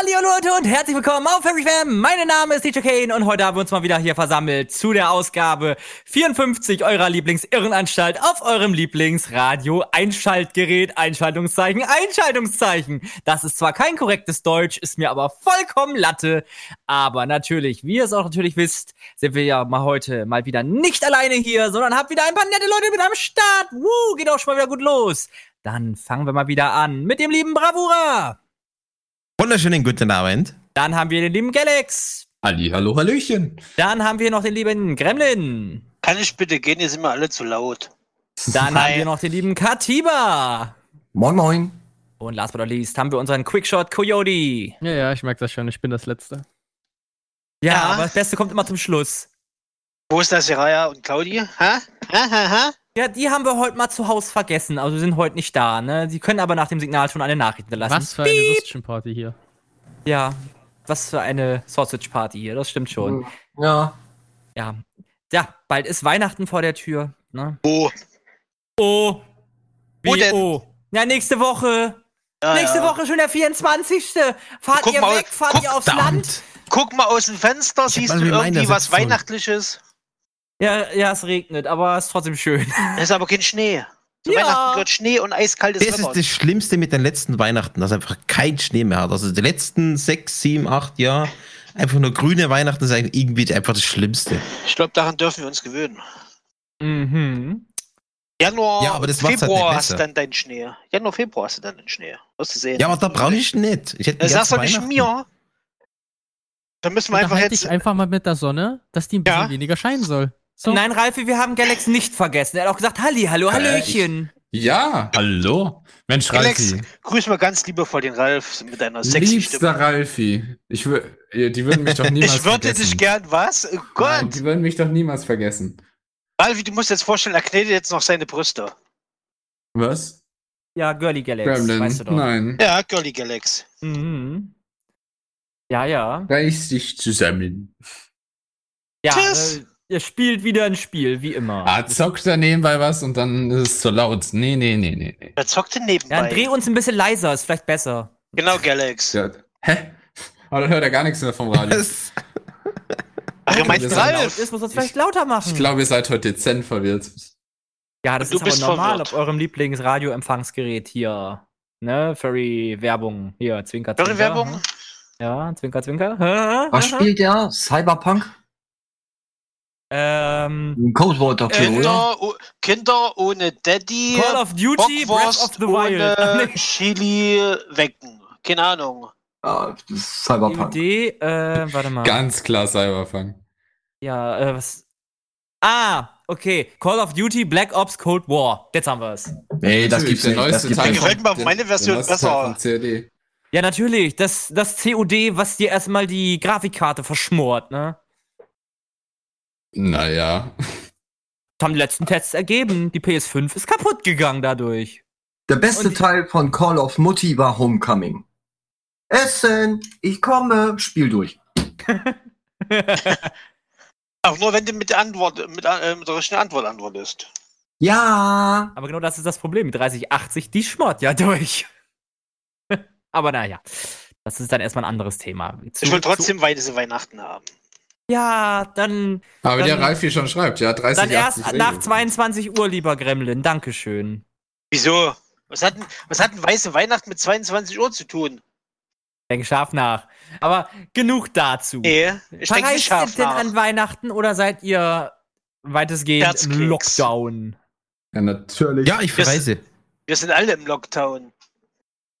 Hallo Leute und herzlich willkommen auf Fairy Fam. Mein Name ist DJ Kane und heute haben wir uns mal wieder hier versammelt zu der Ausgabe 54 eurer Lieblingsirrenanstalt auf eurem Lieblingsradio Einschaltgerät, Einschaltungszeichen, Einschaltungszeichen. Das ist zwar kein korrektes Deutsch, ist mir aber vollkommen Latte, aber natürlich, wie ihr es auch natürlich wisst, sind wir ja mal heute mal wieder nicht alleine hier, sondern habt wieder ein paar nette Leute mit am Start. Woo, geht auch schon mal wieder gut los. Dann fangen wir mal wieder an mit dem lieben Bravura. Wunderschönen guten Abend. Dann haben wir den lieben Galax. Ali, hallo, Hallöchen. Dann haben wir noch den lieben Gremlin. Kann ich bitte gehen? Hier sind wir alle zu laut. Dann haben wir noch den lieben Katiba. Moin, moin. Und last but not least haben wir unseren Quickshot Coyote. Ja, ja, ich merke das schon. Ich bin das Letzte. Ja, Ja. aber das Beste kommt immer zum Schluss. Wo ist das, Seraya und Claudi? Ha? Ha, ha, ha? Ja, die haben wir heute mal zu Hause vergessen. Also sind heute nicht da, ne? Sie können aber nach dem Signal schon eine Nachricht hinterlassen. Was für eine Würstchenparty hier. Ja, was für eine Sausage Party hier, das stimmt schon. Ja. Ja. Ja, bald ist Weihnachten vor der Tür, ne? Wo? Oh. Wo Wie, denn? Oh. Ja, nächste Woche. Ja, nächste ja. Woche schon der 24. Fahrt Guck ihr mal, weg, fahrt guck, ihr aufs Land? Guck mal aus dem Fenster, siehst du irgendwie was. Weihnachtliches? Ja, ja, es regnet, aber es ist trotzdem schön. Es ist aber kein Schnee. Zu Ja. Weihnachten gehört Schnee und eiskaltes Das ist das Schlimmste mit den letzten Weihnachten, dass einfach kein Schnee mehr hat. Also die letzten sechs, sieben, acht Jahre einfach nur grüne Weihnachten ist eigentlich irgendwie einfach das Schlimmste. Ich glaube, daran dürfen wir uns gewöhnen. Mhm. Januar, Ja, aber das halt Februar nicht hast du dann deinen Schnee. Januar, Februar hast du dann den Schnee. Wirst du sehen. Ja, aber da brauche ich nicht. Ich hätte Das sagst du nicht mir. Dann müssen wir einfach Unterhalte jetzt. dich einfach mal mit der Sonne, dass die ein bisschen Ja. weniger scheinen soll. So. Nein, Ralfi, wir haben Galax nicht vergessen. Er hat auch gesagt, Halli, hallo, Äh, Hallöchen. Ja, hallo. Mensch, Alex, Ralfi. grüß mal ganz liebevoll den Ralf mit deiner sexy Liebster Stimme. Ralfi. Ich die würden mich doch niemals Ich würde vergessen. dich gern, was? Oh Nein, Gott! die würden mich doch niemals vergessen. Ralfi, du musst jetzt vorstellen, er knetet jetzt noch seine Brüste. Was? Ja, Girly Galax, Gremlin? weißt du doch. Nein. Ja, Girly Galax. Mhm. Ja, ja. Reiß dich zusammen. Ja, Tschüss. äh, ihr spielt wieder ein Spiel, wie immer. Ah, zockt er nebenbei was und dann ist es zu laut. Nee, nee, nee, nee, nee. Er zockte Ja, nebenbei. dann dreh uns ein bisschen leiser, ist vielleicht besser. genau, Galax. Ja. Hä? Aber dann hört er gar nichts mehr vom Radio. Das, Ach, das es laut Ralf? ist, muss man es vielleicht lauter machen. Ich glaube, ihr seid heute dezent verwirrt. ja, das Du ist aber normal verwirrt. auf eurem Lieblingsradioempfangsgerät hier. Ne, Furry-Werbung. Hier, Zwinker, Zwinker. Werbung? Ja, Zwinker, Zwinker. Was spielt der? Cyberpunk? Ähm, Ein Codewort dafür, oder? Kinder, oh, Kinder ohne Daddy, Call of Duty, Breath of the Wild. Chili wecken. Keine Ahnung. Ja, das ist Cyberpunk. Idee, äh, warte mal. Ganz klar Cyberpunk. Ja, äh, was? Ah, okay. Call of Duty, Black Ops, Cold War. Jetzt haben wir es. Nee, das Natürlich, gibt's der nicht. Das neueste gibt's Teil Mir gefällt mal der- meine Version besser. Ja, natürlich. Das, das COD, was dir erstmal die Grafikkarte verschmort, ne? Naja. Das haben die letzten Tests ergeben. Die PS5 ist kaputt gegangen dadurch. Der beste Und- Teil von Call of Mutti war Homecoming. Essen, ich komme, Spiel durch. Auch nur wenn du mit der Antwort, mit, äh, mit der richtigen Antwort antwortest. Ja. Aber genau das ist das Problem. Mit 3080, die schmort ja durch. Aber naja. Das ist dann erstmal ein anderes Thema. Zu- Ich will zu- trotzdem weiße Weihnachten haben. Ja, dann, Aber wie der Dann- Ralf hier schon schreibt, ja, 30, dann erst 80 nach Regeln. 22 Uhr, lieber Gremlin. Dankeschön. Wieso? Was hat, denn, was hat denn weiße Weihnachten mit 22 Uhr zu tun? Denk scharf nach. Aber genug dazu. Nee, ich denke nicht Verreist ihr scharf denn nach. an Weihnachten oder seid ihr weitestgehend im. Lockdown? Ja, natürlich. ja, ich verreise. Wir sind alle im Lockdown.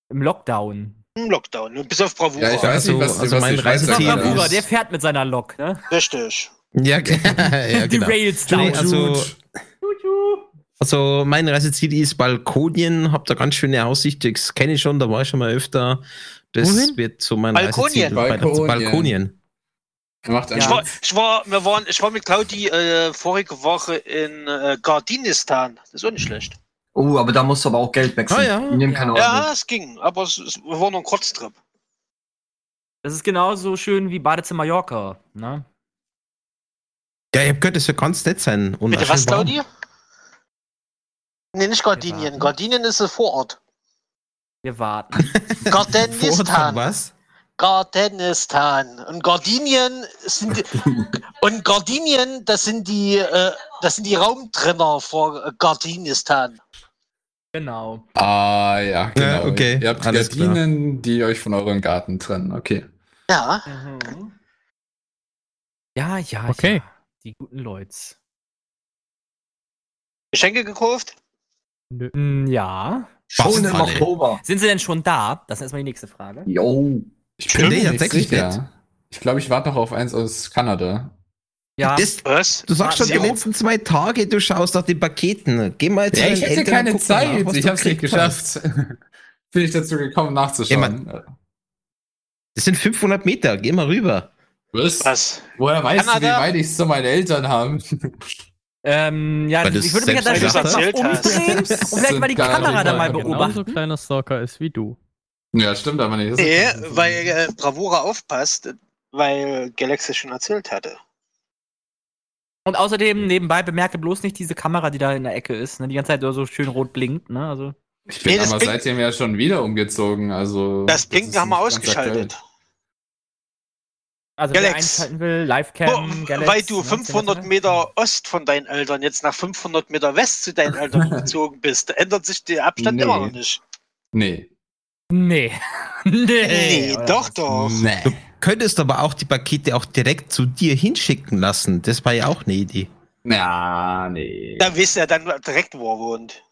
Im Lockdown. Im Lockdown. Nur bis auf Bravura. Ja, ich weiß Also- nicht, was, also was mein die Reiseziel Bravura, ist- der fährt mit seiner Lok, ne? Richtig. Ja, ja Die genau. Rails Nee, down. also, also mein Reiseziel ist Balkonien, hab da ganz schöne Aussicht, das kenne ich schon, da war ich schon mal öfter. Das Wohin? wird so mein Balkonien. Reiseziel. Balkonien. Balkonien. Macht Ja. Ich, war, ich, war, wir waren, ich war mit Claudi äh, vorige Woche in äh, Gardinistan. Das ist auch nicht schlecht. Oh, aber da musst du aber auch Geld wechseln. Ah, ja. Die nehmen keine Euro. Ja, es ging. Aber es, es war nur ein Kurztrip. Das ist genauso schön wie Badezimmer Mallorca, ne? Ja, ich hab gehört, das soll ganz nett sein. Und Bitte was, schön warm. Claudi? Nee, nicht Gardinien. Gardinien ist ein Vorort. Wir warten. Gardenistan. was? Gardenistan. Und Gardinien sind die, und Gardinien, das sind die, äh, das sind die Raumtrenner vor Gardinistan. Genau. Ah, ja, genau. Ja, okay, Ihr habt alles klar. Gardinen, die euch von eurem Garten trennen. Okay. Ja. Mhm. Ja, ja, Okay. ja. Die guten Leute. Geschenke gekauft? Nö. Mm, Ja. Schon im. Oktober. Sind sie denn schon da? Das ist erstmal die nächste Frage. Jo. Ich bin mir nicht tatsächlich sicher. Ich glaube, ich warte noch auf eins aus Kanada. Ja. Das, Was? du sagst schon die ja. letzten zwei Tage, du schaust nach den Paketen. Geh mal zu Ja, ich hätte Eltern keine und guck mal nach, Zeit. was ich hab's nicht geschafft. Bin ich dazu gekommen, nachzuschauen. Das sind 500 Meter, geh mal rüber. Was? Was? Woher weißt du, wie Kanada? weit ich es zu meinen Eltern habe? Ähm, ja, Weil ich würde mich Stelle mal hast. umdrehen und vielleicht mal die Kamera nicht da mal mal beobachten. kleiner Stalker ist wie du. ja, stimmt aber nicht. Nee, weil äh, Bravura aufpasst, weil Galaxy schon erzählt hatte. Und außerdem, nebenbei, bemerke bloß nicht diese Kamera, die da in der Ecke ist, ne? die ganze Zeit so schön rot blinkt, ne? Also. Ich bin Nee, aber Pink- seitdem ja schon wieder umgezogen. Also Das Blinken haben wir ausgeschaltet. aktuell. Also wer Galax. einschalten will, Livecam, Galax, weil du ne, 500 etc. Meter Ost von deinen Eltern jetzt nach 500 Meter West zu deinen Eltern gezogen bist, ändert sich der Abstand Nee. immer noch nicht. Nee. Nee. nee. Nee, doch, doch. Nee. Du könntest aber auch die Pakete auch direkt zu dir hinschicken lassen. Das war ja auch eine Idee. Ja, nee. Da wisst ihr dann direkt, wo er wohnt.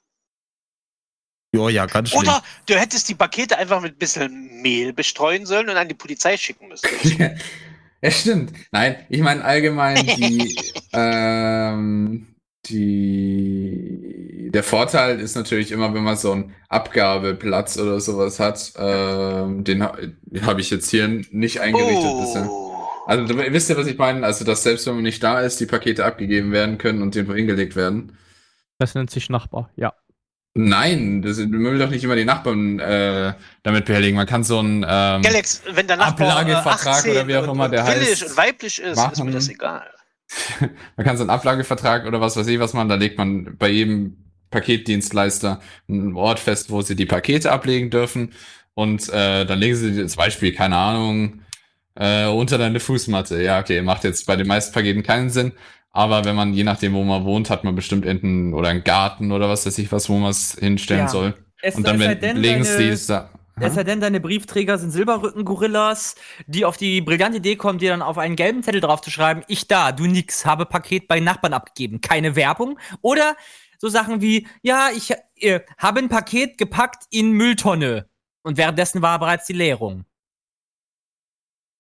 Ja, ja, ganz schlimm. Oder du hättest die Pakete einfach mit ein bisschen Mehl bestreuen sollen und an die Polizei schicken müssen. ja, stimmt. Nein, ich meine allgemein die, ähm, die, der Vorteil ist natürlich immer, wenn man so einen Abgabeplatz oder sowas hat, ähm, den, den habe ich jetzt hier nicht eingerichtet bisher. Oh. Also du, wisst ihr, was ich meine? Also, dass selbst wenn man nicht da ist, die Pakete abgegeben werden können und irgendwo hingelegt werden. Das nennt sich Nachbar, ja. Nein, das, man will doch nicht immer die Nachbarn äh, damit behelligen. Man kann so ein ähm, Galax, wenn der Nachbar äh, Ablagevertrag 18 oder wie auch immer der heißt, und weiblich ist, ist machen. mir das egal. man kann so einen Ablagevertrag oder was weiß ich was man, da legt man bei jedem Paketdienstleister einen Ort fest, wo sie die Pakete ablegen dürfen. Und äh, dann legen sie zum Beispiel, keine Ahnung, äh, unter deine Fußmatte. Ja, okay, macht jetzt bei den meisten Paketen keinen Sinn. Aber wenn man, je nachdem, wo man wohnt, hat man bestimmt Enten oder einen Garten oder was weiß ich was, wo man es hinstellen Ja. soll. Es, Und dann es wenn, denn, legen sie es da. Es sei denn, deine Briefträger sind Silberrücken-Gorillas, die auf die brillante Idee kommen, dir dann auf einen gelben Zettel draufzuschreiben, ich da, du nix, habe Paket bei Nachbarn abgegeben, keine Werbung. Oder so Sachen wie, ja, ich äh, habe ein Paket gepackt in Mülltonne. Und währenddessen war bereits die Leerung.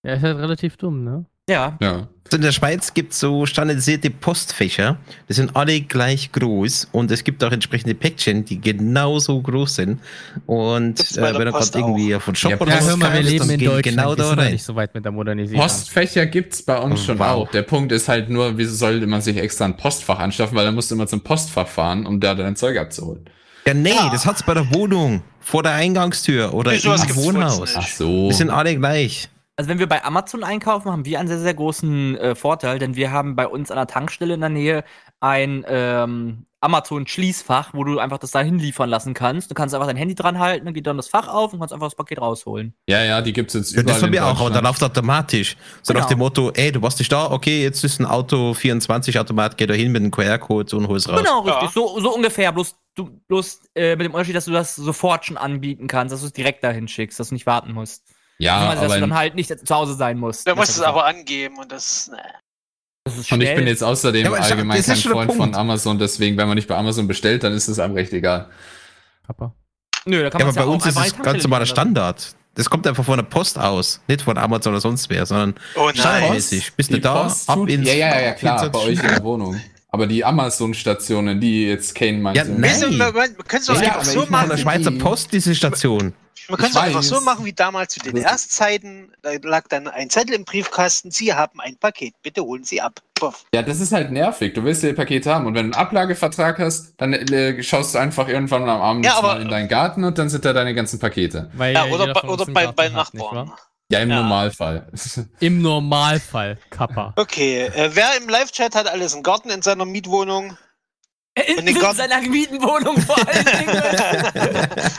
Ja, ist halt relativ dumm, ne? Ja. Ja. In der Schweiz gibt es so standardisierte Postfächer. Die sind alle gleich groß und es gibt auch entsprechende Päckchen, die genauso groß sind. Und äh, wenn du Post gerade irgendwie von Shop Ja, oder Ja, was hör mal, wir leben in Deutschland. genau wir da sind noch rein. nicht so weit mit der Modernisierung. Postfächer gibt's bei uns Oh, schon wow. auch. Der Punkt ist halt nur, wieso sollte man sich extra ein Postfach anschaffen, weil dann musst du immer zum Postfach fahren, um da dein Zeug abzuholen. Ja, nee, Ja. das hat's bei der Wohnung, vor der Eingangstür oder im Wohnhaus. Ach so. Die sind alle gleich. Also wenn wir bei Amazon einkaufen, haben wir einen sehr, sehr großen äh, Vorteil, denn wir haben bei uns an der Tankstelle in der Nähe ein ähm, Amazon-Schließfach, wo du einfach das da hinliefern lassen kannst. Du kannst einfach dein Handy dran halten, dann geht dann das Fach auf und kannst einfach das Paket rausholen. Ja, ja, die gibt's jetzt Ja, überall. das haben wir auch, aber dann läuft automatisch. So nach Genau. dem Motto, ey, du warst nicht da, okay, jetzt ist ein Auto 24 Automat, geh da hin mit dem QR-Code und hol's raus. Genau, richtig. Ja. So, so ungefähr. Bloß, du, bloß äh, mit dem Unterschied, dass du das sofort schon anbieten kannst, dass du es direkt dahin schickst, dass du nicht warten musst. Ja, also, dass aber du dann halt nicht zu Hause sein musst. Da musst du es aber angeben und das. Ne. Das ist und ich bin jetzt außerdem Ja, allgemein kein Freund von. Amazon, deswegen, wenn man nicht bei Amazon bestellt, dann ist es einem recht egal. Papa. Nö, da kann Ja, man aber bei uns ist es ganz normaler Standard. Das kommt einfach von der Post aus, nicht von Amazon oder sonst wer, sondern Oh nein. standardmäßig. Bist du da, Post ab ins Ja, ja, ja, klar, 24 bei euch in der Wohnung. Aber die Amazon-Stationen, die jetzt Kane meinte. Ja, nein. Wieso, wir, wir können es doch Ja, einfach so Von der machen. Schweizer Post, diese Station. Wir können es einfach so machen wie damals zu DDR-Zeiten. Da lag dann ein Zettel im Briefkasten. Sie haben ein Paket. Bitte holen Sie ab. Puff. Ja, das ist halt nervig. Du willst ja die Pakete haben. Und wenn du einen Ablagevertrag hast, dann äh, schaust du einfach irgendwann am Abend Ja, aber- mal in deinen Garten und dann sind da deine ganzen Pakete. Weil Ja, oder, oder bei, bei nicht Nachbarn. wahr? Ja, im Ja. Normalfall. Im Normalfall, Kappa. Okay, äh, wer im Live-Chat hat alles einen Garten in seiner Mietwohnung? In, Und den in Garten- seiner Mietenwohnung vor allen Dingen.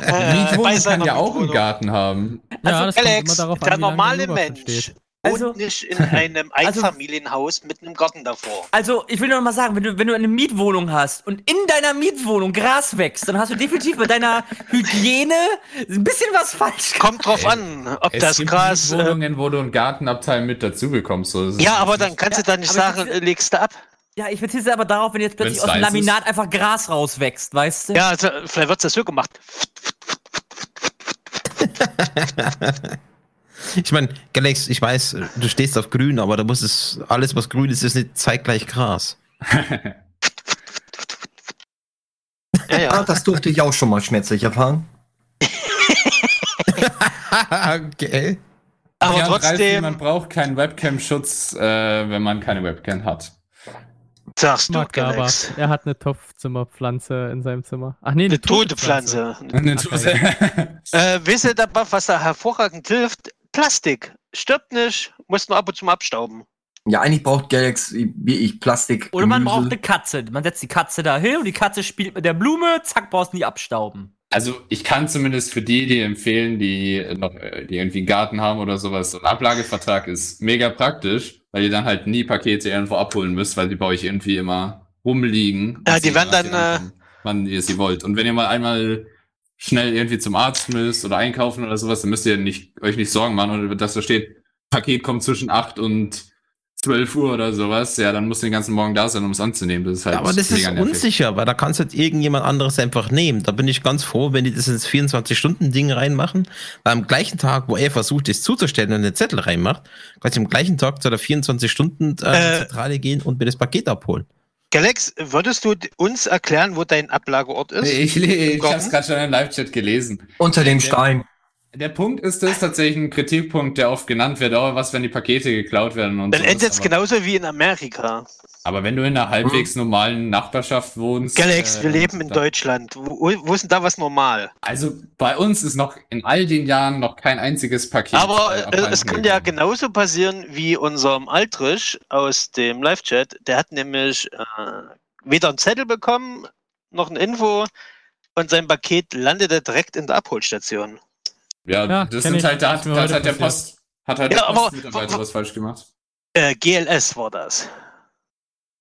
Äh, Mietwohnung bei kann ja auch einen. Garten haben. Ja, das kommt immer Alex, der normale Mensch. Also- wohnt nicht in einem Also- Einfamilienhaus mit einem Garten davor. Also, ich will nur noch mal sagen, wenn du, wenn du eine Mietwohnung hast und in deiner Mietwohnung Gras wächst, dann hast du definitiv mit deiner Hygiene ein bisschen was falsch gemacht. Kommt drauf an, ob Es das gibt Gras. Äh, Wohnungen, wo du einen Gartenabteil mit dazu bekommst. So ist es ja, aber dann kannst du Ja, da nicht sagen, äh, legst du ab. Ja, ich beziehe aber darauf, wenn jetzt plötzlich Wenn's aus dem weiß ist. Laminat einfach Gras rauswächst, weißt du? Ja, also, vielleicht wird das so gemacht. Ich meine, Galax, ich weiß, du stehst auf grün, aber da muss es, alles was grün ist, ist nicht zeitgleich Gras. Ja, Ah, ja. das durfte ich auch schon mal schmerzlich erfahren. okay. Aber Ja, Ralf, trotzdem man braucht keinen Webcam-Schutz, äh, wenn man keine Webcam hat. sagst du. Galax. Er hat eine Topfzimmerpflanze in seinem Zimmer. Ach nee, Eine tote Pflanze. Äh, wisst ihr dabei, was da hervorragend hilft? Plastik. Stirbt nicht, muss nur ab und zu mal abstauben. Ja, eigentlich braucht Galax wie ich Plastik. Oder man Gemüse. braucht eine Katze. Man setzt die Katze da hin und die Katze spielt mit der Blume, zack, brauchst du nie abstauben. Also ich kann zumindest für die, die empfehlen, die noch, die irgendwie einen Garten haben oder sowas, so ein Ablagevertrag ist mega praktisch, weil ihr dann halt nie Pakete irgendwo abholen müsst, weil die bei euch irgendwie immer rumliegen. Ja, die werden dann, rankommen, wann ihr sie wollt. Und wenn ihr mal einmal schnell irgendwie zum Arzt müsst oder einkaufen oder sowas, dann müsst ihr nicht, euch nicht Sorgen machen, und dass da steht, Paket kommt zwischen 8 und 12 Uhr oder sowas, ja, dann musst du den ganzen Morgen da sein, um es anzunehmen. Das ist halt Aber das ist mega nervig. unsicher, weil da kannst halt irgendjemand anderes einfach nehmen. Da bin ich ganz froh, wenn die das ins 24-Stunden-Ding reinmachen. Weil am gleichen Tag, wo er versucht, das zuzustellen und den Zettel reinmacht, kannst du am gleichen Tag zu der 24-Stunden-Zentrale Äh. gehen und mir das Paket abholen. Galax, würdest du uns erklären, wo dein Ablageort ist? Ich, ich, ich Garten? hab's gerade schon im Live-Chat gelesen. Unter dem Stein. Der Punkt ist, das ist tatsächlich ein Kritikpunkt, der oft genannt wird. Oh, was, wenn die Pakete geklaut werden und Dann sowas. endet es genauso wie in Amerika. aber wenn du in einer halbwegs normalen Nachbarschaft wohnst. Galax, äh, wir leben in Deutschland. Wo, wo ist denn da was normal? Also bei uns ist noch in all den Jahren noch kein einziges Paket. Aber äh, äh, es kann ja genauso passieren wie unserem Altrisch aus dem Live-Chat. Der hat nämlich äh, weder einen Zettel bekommen, noch eine Info und sein Paket landete direkt in der Abholstation. Ja, Ja, das sind ich. halt, da Ist hat, halt der. Post, hat halt Ja, der Postmitarbeiter was falsch gemacht. Äh, GLS war das.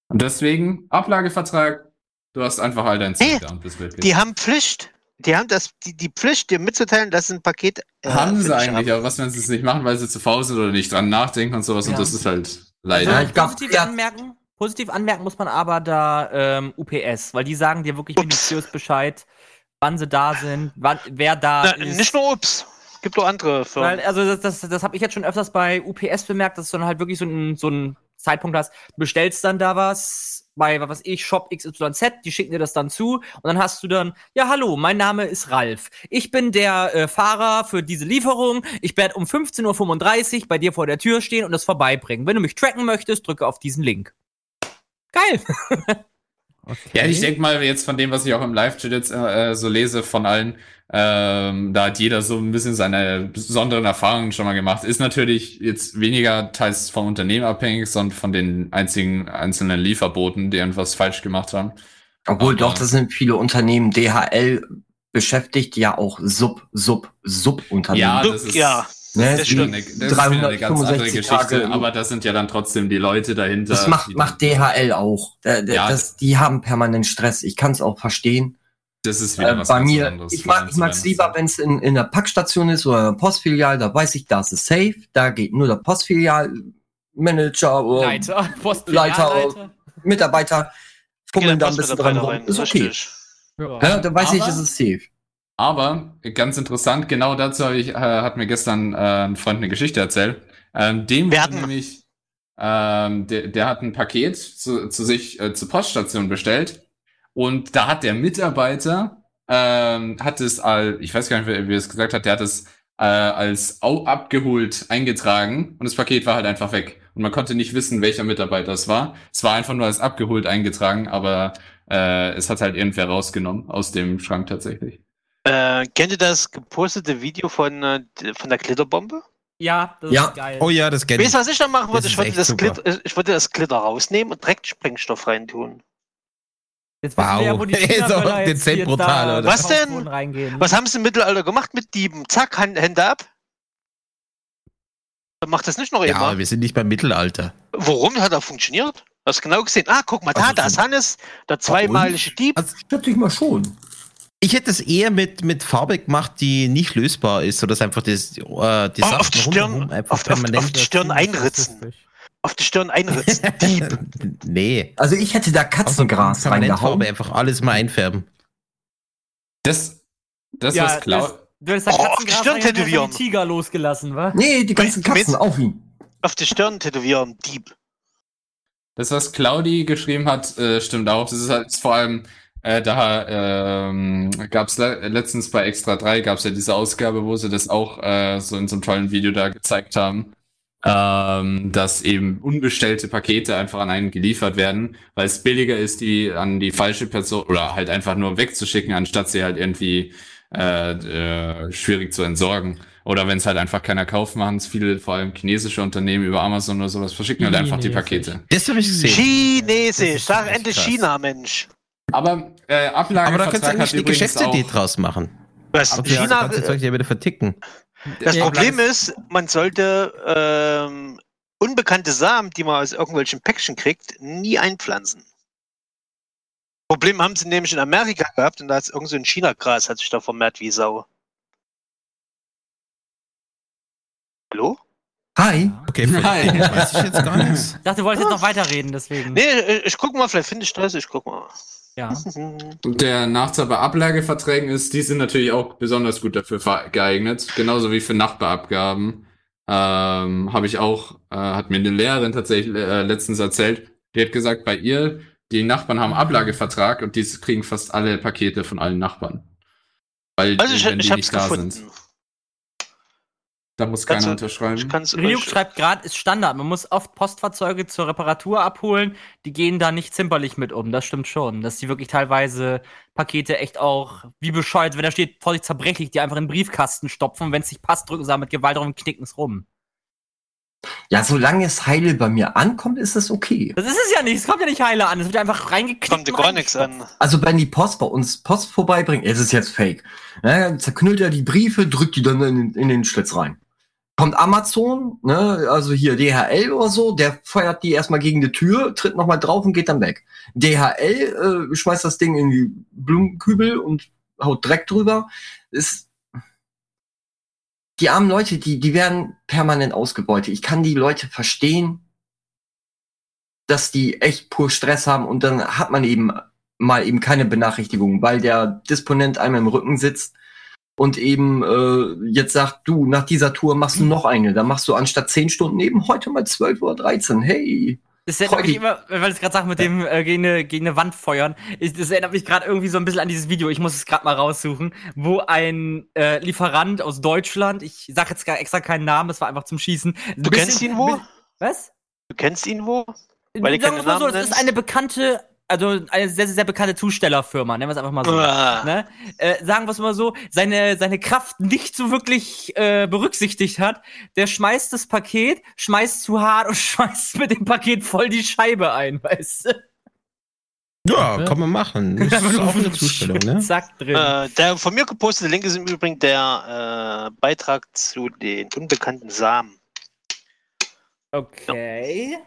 Und deswegen, Ablagevertrag, du hast einfach all dein Nee, Zeug da und bist glücklich. Die haben Pflicht. Die haben das, die, die Pflicht, dir mitzuteilen, dass ein Paket. äh, haben sie eigentlich, haben. aber was, wenn sie es nicht machen, weil sie zu faul sind oder nicht dran nachdenken und sowas, Ja. und das ist halt Also, leider. Ja, ich glaub, positiv ja. anmerken, positiv anmerken muss man aber da ähm, UPS, weil die sagen dir wirklich Ups. minutiös Bescheid, wann sie da sind, wann, wer da Na, ist. nicht nur Ups. Gibt auch andere Firmen. Weil, also das, das, das habe ich jetzt schon öfters bei UPS bemerkt, dass du dann halt wirklich so einen so einen Zeitpunkt hast, du bestellst dann da was bei, was weiß ich, Shop XYZ, die schicken dir das dann zu und dann hast du dann, ja hallo, mein Name ist Ralf. Ich bin der äh, Fahrer für diese Lieferung. Ich werde um 15.35 Uhr bei dir vor der Tür stehen und das vorbeibringen. Wenn du mich tracken möchtest, drücke auf diesen Link. Geil. Okay. Ja, ich denke mal, jetzt von dem, was ich auch im Live-Chat jetzt äh, so lese von allen, ähm, da hat jeder so ein bisschen seine besonderen Erfahrungen schon mal gemacht. Ist natürlich jetzt weniger teils vom Unternehmen abhängig, sondern von den einzigen einzelnen Lieferboten, die irgendwas falsch gemacht haben. Obwohl Aber- doch, das sind viele Unternehmen. DHL beschäftigt ja auch Sub, Sub, Subunternehmen. Ja, das ist, ja, Ne, das ist wieder eine, das ist eine ganz andere 365 Geschichte, Tage. aber das sind ja dann trotzdem die Leute dahinter. Das macht, macht DHL auch. Da- da- Ja, das, die haben permanent Stress. Ich kann es auch verstehen. Das ist wieder Äh, was bei ganz mir, anderes. ich mag es lieber, wenn es in, in der Packstation ist oder in der Postfilial, da weiß ich, da ist es safe. Da geht nur der Postfilialmanager oder Leiter, Post Leiter, Filialleiter. Mitarbeiter fummeln da ein bisschen dran rum. Ist okay. Ja. Ja, dann weiß ich, Aber- es ist safe. Aber ganz interessant, genau dazu habe ich, äh, hat mir gestern äh, ein Freund eine Geschichte erzählt. Ähm, dem hatten- nämlich, ähm, der, der hat ein Paket zu, zu sich äh, zur Poststation bestellt und da hat der Mitarbeiter ähm, hat es als, ich weiß gar nicht, wie wie er es gesagt hat, der hat es äh, als au abgeholt eingetragen und das Paket war halt einfach weg. Und man konnte nicht wissen, welcher Mitarbeiter es war. Es war einfach nur als abgeholt eingetragen, aber äh, es hat halt irgendwer rausgenommen aus dem Schrank tatsächlich. Äh, kennt ihr das gepostete Video von, äh, von der Glitterbombe? Ja, das Ja. ist geil. Oh ja, das kenne Weißt ich. du, was ich dann machen würde? Ich würde das. Glitter, ich würde das Glitter rausnehmen und direkt Sprengstoff reintun. Jetzt ja, Wow. wo die Ist auch China-Böller jetzt dezent brutal, oder? Was denn? Was haben sie im Mittelalter gemacht mit Dieben? Zack, Hände ab. Macht das nicht noch Ja, immer? aber wir sind nicht beim Mittelalter. Warum hat er funktioniert? Hast du genau gesehen? Ah, guck mal, da, Also da ist Hannes, der zweimalige Dieb. Also, Schätze ich mal schon. Ich hätte es eher mit, mit Farbe gemacht, die nicht lösbar ist, sodass einfach das, äh, die Oh, auf Sachen die Stirn, auf, auf, die Stirn einritzen. Auf die Stirn einritzen. Dieb. nee. Also ich hätte da Katzengras Permanentfarbe reingehauen. einfach alles mal einfärben. Das, das Ja, was das- Du hättest da Oh, auf die Katzengras Stirn tätowieren. die Tiger losgelassen, wa? Nee, die ganzen Katzen auf ihn. auf die Stirn tätowieren, Dieb. Das, was Claudi geschrieben hat, äh, stimmt auch. Das ist halt vor allem, äh, da ähm, gab es le letztens bei Extra 3 gab es ja diese Ausgabe, wo sie das auch äh, so in so einem tollen Video da gezeigt haben, ähm, dass eben unbestellte Pakete einfach an einen geliefert werden, weil es billiger ist, die an die falsche Person oder halt einfach nur wegzuschicken, anstatt sie halt irgendwie äh, äh, schwierig zu entsorgen. Oder wenn es halt einfach keiner kauft, machen es viele, vor allem chinesische Unternehmen über Amazon oder sowas, verschicken halt einfach die. Pakete. Das habe ich gesehen. Chinesisch, ist sag endlich. China, Mensch. Aber äh, Aber Ablagevertrag da kannst du eigentlich eine Geschäftsidee draus machen. Was, Aber China, China, kannst du das Zeug ja wieder verticken. das Ja, Problem Ablage- ist, man sollte ähm, unbekannte Samen, die man aus irgendwelchen Päckchen kriegt, nie einpflanzen. Problem haben sie nämlich in Amerika gehabt und da ist irgend so ein China-Gras, hat sich da vermehrt wie Sau. Hallo? Hi. Okay, Nein. weiß ich jetzt gar nichts. Ich dachte, du wolltest jetzt noch weiterreden, deswegen. Nee, ich, ich guck mal, vielleicht finde ich das, ich guck mal. Ja. Der Nachteil bei Ablageverträgen ist, die sind natürlich auch besonders gut dafür geeignet, genauso wie für Nachbarabgaben. Ähm, Habe ich auch, äh, hat mir eine Lehrerin tatsächlich äh, letztens erzählt, die hat gesagt, bei ihr, die Nachbarn haben Ablagevertrag und die kriegen fast alle Pakete von allen Nachbarn. Weil Also die, ich, wenn ich die hab's nicht da gefunden. sind. Da muss Kannst keiner du- unterschreiben. Ryuk schreibt gerade, ist Standard. Man muss oft Postfahrzeuge zur Reparatur abholen. Die gehen da nicht zimperlich mit um. Das stimmt schon. Dass die wirklich teilweise Pakete echt auch wie bescheuert, wenn da steht, Vorsicht zerbrechlich, die einfach in den Briefkasten stopfen. Wenn es nicht passt, drücken sie mit Gewalt drauf und knicken es rum. Ja, solange es heile bei mir ankommt, ist es okay. Das ist es ja nicht. Es kommt ja nicht heile an. Es wird einfach reingeknickt. kommt dir gar nichts an. Also wenn die Post bei uns Post vorbeibringt, es ist jetzt fake. Ja, zerknüllt er die Briefe, drückt die dann in, in den Schlitz rein. Kommt Amazon, ne, also hier DHL oder so, der feuert die erstmal gegen die Tür, tritt nochmal drauf und geht dann weg. DHL äh, schmeißt das Ding in die Blumenkübel und haut Dreck drüber. Ist die armen Leute, die, die werden permanent ausgebeutet. Ich kann die Leute verstehen, dass die echt pur Stress haben und dann hat man eben mal eben keine Benachrichtigung, weil der Disponent einem im Rücken sitzt und eben äh, jetzt sagt, du, nach dieser Tour machst du noch eine. Da machst du anstatt 10 Stunden eben heute mal 12 oder 13. Hey. Das erinnert mich immer, weil ich gerade sage, mit dem äh, gegen, eine, gegen eine Wand feuern. Ich, das erinnert mich gerade irgendwie so ein bisschen an dieses Video. Ich muss es gerade mal raussuchen, wo ein äh, Lieferant aus Deutschland, ich sage jetzt gar extra keinen Namen, das war einfach zum Schießen. ein Du kennst ihn wo? Was? Du kennst ihn wo? Weil ich Sagen wir's mal so, Namen das ist eine bekannte, also eine sehr, sehr, sehr bekannte Zustellerfirma, nennen wir es einfach mal so. Ne? Äh, sagen wir es mal so, seine, seine Kraft nicht so wirklich äh, berücksichtigt hat, der schmeißt das Paket, schmeißt zu hart und schmeißt mit dem Paket voll die Scheibe ein, weißt du? Ja, kann man machen. Das ist auch eine Zustellung, ne? Zack, drin. Äh, der von mir gepostete Link ist im Übrigen der äh, Beitrag zu den unbekannten Samen. Okay.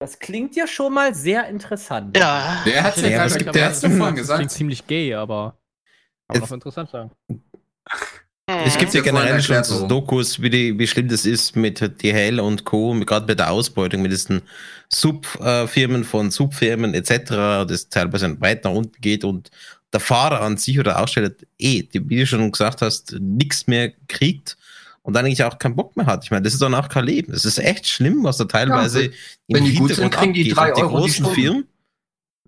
Das klingt ja schon mal sehr interessant. Ja. Der hat Ja, ja, es gerade gibt der hat's vorhin Das klingt gesagt. ziemlich gay, aber kann man Es- auch interessant sagen. Es gibt ja generell schon so. Dokus, wie, die, wie schlimm das ist mit DHL und Co., gerade bei der Ausbeutung mit diesen Subfirmen von Subfirmen etc., das teilweise weit nach unten geht und der Fahrer an sich oder Aussteller eh, die, wie du schon gesagt hast, nichts mehr kriegt und dann eigentlich auch keinen Bock mehr hat. Ich meine, das ist dann auch kein Leben. Das ist echt schlimm, was da teilweise im wenn die gut sind, Hintergrund kriegen die drei Und die Euro die großen Stunde. Firmen,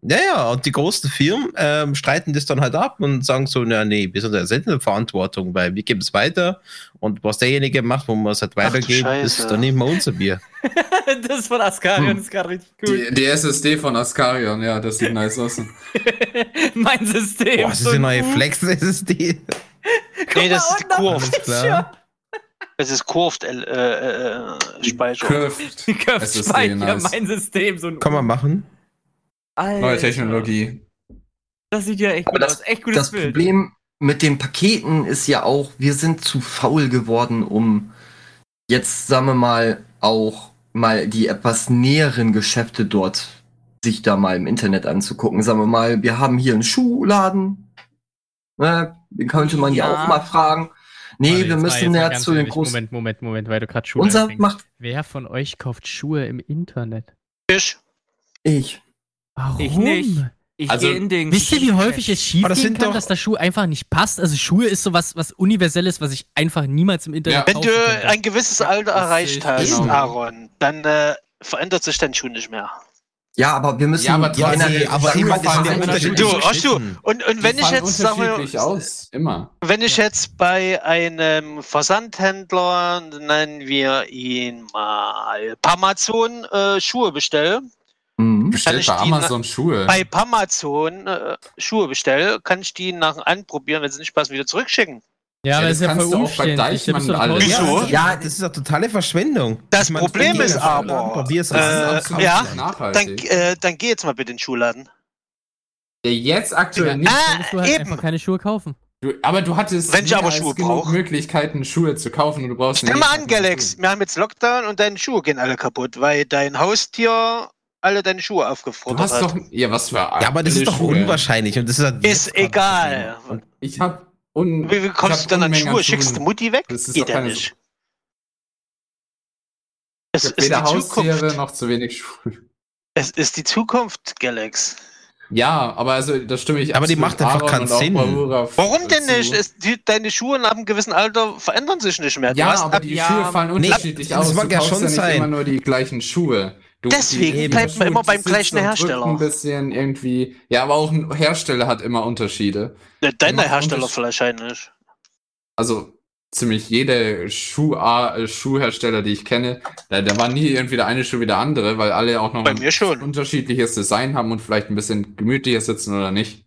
ja, ja, und die großen Firmen ähm, streiten das dann halt ab und sagen so, na nee, wir sind ja selten in der Verantwortung, weil wir geben es weiter und was derjenige macht, wo wir es halt Scheiße. ist dann nehmen wir unser Bier. das von Askarion Hm. ist gerade richtig gut. Die, die SSD von Ascarion, ja, das sieht nice aus. mein System. Boah, das ist so die neue. Flex-SSD. Nee, das ist die Kurve. Klar. Das ist Curved äh, äh, äh, Speicher. Curved. Curved Speicher, nice. mein System. So ein Kann man machen. Alter, Neue Technologie. Das sieht ja echt gut das- aus. Echt gutes Das Bild. Problem mit den Paketen ist ja auch, wir sind zu faul geworden, um jetzt, sagen wir mal, auch mal die etwas näheren Geschäfte dort sich da mal im Internet anzugucken. Sagen wir mal, wir haben hier einen Schuhladen. Ne, den könnte man ja, Ja. auch mal fragen. Nee, Warte, wir müssen ja zu den großen. Moment, Moment, Moment, weil du gerade Schuhe Unser anfängst. macht Wer von euch kauft Schuhe im Internet? Ich. ich. Warum? Ich nicht. Ich Also, gehe in den. Wisst ihr, wie häufig es schief Aber das gehen sind kann, doch- dass der Schuh einfach nicht passt? Also Schuhe ist sowas was Universelles, was ich einfach niemals im Internet Ja. Wenn du ein gewisses Alter erreicht hast, genau. Aaron, dann äh, verändert sich dein Schuh nicht mehr. Ja, aber wir müssen Ja, aber trotzdem- aber Schuhe immer das fallen sind ja immer unterschiedliche Du. Schritten. Und, und wenn Die ich jetzt, sag unterschiedlich mal, aus, immer. wenn ich jetzt bei einem Versandhändler, nennen wir ihn mal Pamazon, äh, Schuhe bestelle, Mhm. Bestell ich bei die Amazon Schuhe. bei Pamazon äh, Schuhe bestelle, kann ich die nach anprobieren, wenn sie nicht passen, wieder zurückschicken. Ja, aber Ja, das ist ja voll du auch bei du Deichmann alles. Wieso? Ja, das ist ja totale Verschwendung. Das Ich meine, Problem ist du aber, äh, das ist ja, nicht Dann, nachhaltig. äh, dann geh jetzt mal bitte in den Schuhladen. ja, jetzt aktuell nicht. Ah, du halt eben. einfach keine Schuhe kaufen. Du, aber du hattest Wenn ich aber Schuhe genug brauch. Möglichkeiten, Schuhe zu kaufen und du brauchst Stell nicht mal an, Galax, wir haben jetzt Lockdown und deine Schuhe gehen alle kaputt, weil dein Haustier alle deine Schuhe Du aufgefordert hast hat. doch, ja, was für Ja, aber das ist doch Schuhe. unwahrscheinlich. Und das ist, halt Ist egal. Und Ich hab un, Wie, kommst du dann an Unmengen Schuhe? Schickst du. Mutti weg? Das ist Geht doch ja keine nicht. Ich Es ist weder die Haustiere Zukunft. noch zu wenig Schuhe. Es ist die Zukunft, Galax. Ja, aber also da stimme ich Aber die macht einfach Aaron keinen und Sinn. Warum denn nicht? Es, die, deine Schuhe nach einem gewissen Alter verändern sich nicht mehr. Du Ja, hast aber ab, die ja, Schuhe fallen nee, unterschiedlich das aus. mag du ja kaufst schon ja nicht sein. immer nur die gleichen Schuhe. Du, Deswegen bleibt man immer beim gleichen Hersteller. Ein bisschen irgendwie. Ja, aber auch ein Hersteller hat immer Unterschiede. Ne, deiner Hersteller Unterschied. wahrscheinlich. Also ziemlich jede Schuh äh, Schuhhersteller, die ich kenne, da, da war nie irgendwie der eine Schuh wie der andere, weil alle auch noch Bei ein mir schon. unterschiedliches Design haben und vielleicht ein bisschen gemütlicher sitzen oder nicht.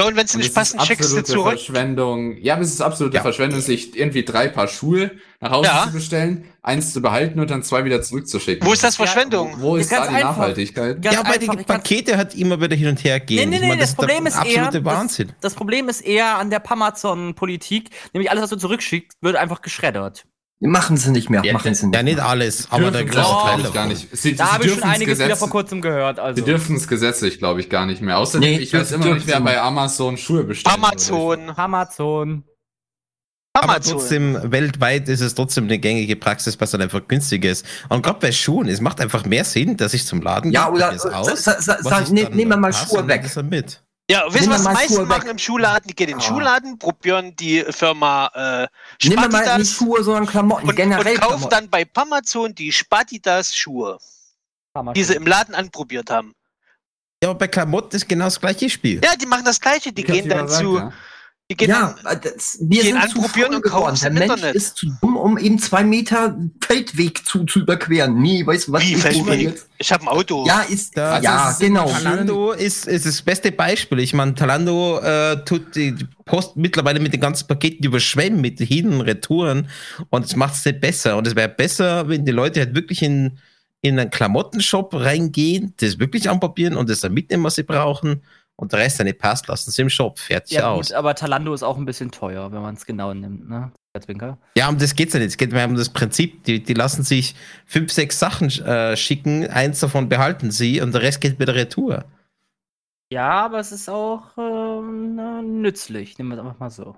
Ja, und wenn sie nicht passen, ist schickst du absolute zurück. Verschwendung. Ja, aber es ist absolute Ja. Verschwendung, sich irgendwie drei Paar Schuhe nach Hause Ja. zu bestellen, eins zu behalten und dann zwei wieder zurückzuschicken. Wo ist das Verschwendung? Wo ist da die einfach. Nachhaltigkeit? Ganz ja, aber die einfach, kann's- Pakete hat immer wieder hin und her gehen. Nee, nee, nee, meine, das ist Problem ist eher, das- Wahnsinn. Das Problem ist eher an der Pamazon-Politik. Nämlich alles, was du zurückschickt, wird einfach geschreddert. Machen sie nicht mehr, Ja, machen sie nicht. Ja, nicht alles, aber der Dürfen große sie auch, Teil glaub ich, gar nicht. Sie, Da habe ich schon einiges wieder vor kurzem gehört. Also. Sie dürfen es gesetzlich, glaube ich, gar nicht mehr. Außerdem, Nee, ich weiß immer nicht, wer bei Amazon Schuhe bestellt. Amazon. Amazon. Aber Amazon. trotzdem, weltweit ist es trotzdem eine gängige Praxis, was dann einfach günstig ist. Und gerade bei Schuhen, es macht einfach mehr Sinn, dass ich zum Laden Ja, gehe, oder es sa- aus, sa- sa- ich ne, nehmen wir mal Schuhe weg. mit. Ja, wisst ihr, Nimm was die meisten Schuhe machen weg. im Schuhladen? Die gehen in den Ah. Schuhladen, probieren die Firma äh, Nehmen wir mal nicht Schuhe, sondern Klamotten. und, generell und kaufen Klamotten. dann bei Pamazon die Spadidas Schuhe, die sie im Laden anprobiert haben. Ja, aber bei Klamotten ist genau das gleiche Spiel. Ja, die machen das Gleiche. Die gehen dann zu, die gehen ja, dann, äh, das, wir gehen sind zu anprobieren faul und geworden. Der Mensch Internet. ist zu dumm, um eben zwei Meter Feldweg zu, zu überqueren. Nee, weißt du was? wie jetzt? Ich habe ein Auto. Ja, ist, Da- ja, das ist- genau. Talando ist, ist das beste Beispiel. Ich meine, Talando äh, tut die die Post mittlerweile mit den ganzen Paketen überschwemmen, mit Hin- und Retouren. Und es macht es nicht besser. Und es wäre besser, wenn die Leute halt wirklich in, in einen Klamottenshop reingehen, das wirklich anprobieren und das dann mitnehmen, was sie brauchen. Und der Rest, der nicht passt, lassen sie im Shop. Fertig Ja, aus. gut, aber Talando ist auch ein bisschen teuer, wenn man es genau nimmt, ne? Ja, um das geht's ja nicht. Es geht mir um das Prinzip. Die, die lassen sich fünf, sechs Sachen äh, schicken, eins davon behalten sie und der Rest geht wieder retour. Ja, aber es ist auch ähm, nützlich. Nehmen wir es einfach mal so.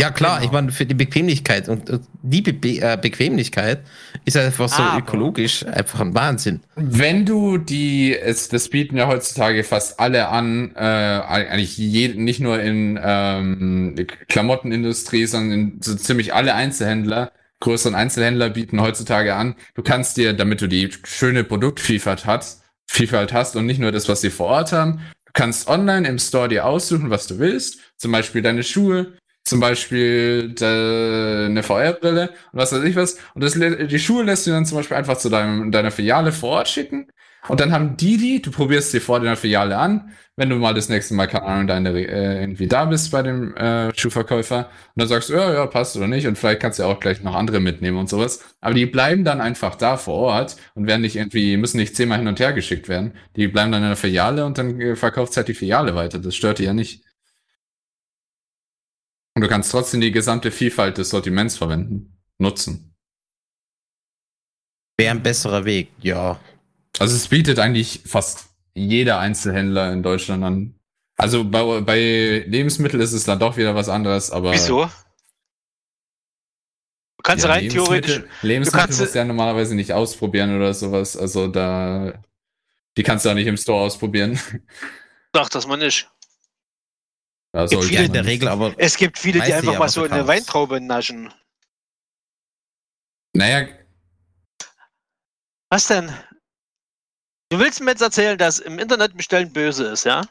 Ja, klar, Genau. ich meine, für die Bequemlichkeit und die Be Be äh, Bequemlichkeit ist einfach so Aber- ökologisch einfach ein Wahnsinn. Wenn du die, es, das bieten ja heutzutage fast alle an, äh, eigentlich je, nicht nur in ähm, Klamottenindustrie, sondern in so ziemlich alle Einzelhändler, größeren Einzelhändler bieten heutzutage an, du kannst dir, damit du die schöne Produktvielfalt hast, Vielfalt hast und nicht nur das, was sie vor Ort haben, du kannst online im Store dir aussuchen, was du willst, zum Beispiel deine Schuhe, zum Beispiel de, eine VR-Brille und was weiß ich was. Und das, die Schuhe lässt du dann zum Beispiel einfach zu deinem, deiner Filiale vor Ort schicken. Und dann haben die die, du probierst sie vor der Filiale an, wenn du mal das nächste Mal, keine Ahnung, deine, äh, irgendwie da bist bei dem äh, Schuhverkäufer und dann sagst du, ja, ja, passt oder nicht und vielleicht kannst du ja auch gleich noch andere mitnehmen und sowas. Aber die bleiben dann einfach da vor Ort und werden nicht irgendwie, müssen nicht zehnmal hin und her geschickt werden. Die bleiben dann in der Filiale und dann äh, verkauft halt die Filiale weiter. Das stört die ja nicht. Und du kannst trotzdem die gesamte Vielfalt des Sortiments verwenden, nutzen. Wäre ein besserer Weg, ja. Also es bietet eigentlich fast jeder Einzelhändler in Deutschland an. Also bei, bei Lebensmitteln ist es dann doch wieder was anderes, aber. Wieso? Du kannst Ja, rein theoretisch. Lebensmittel, Lebensmittel kannst- musst du ja normalerweise nicht ausprobieren oder sowas. Also da. Die kannst du auch nicht im Store ausprobieren. Sag das mal nicht. Da Gibt sollte viele Ja, in der. Regel, aber Es gibt viele, die einfach ja, mal so eine. Weintraube naschen. Naja, Was denn? Du willst mir jetzt erzählen, dass im Internet bestellen böse ist, ja?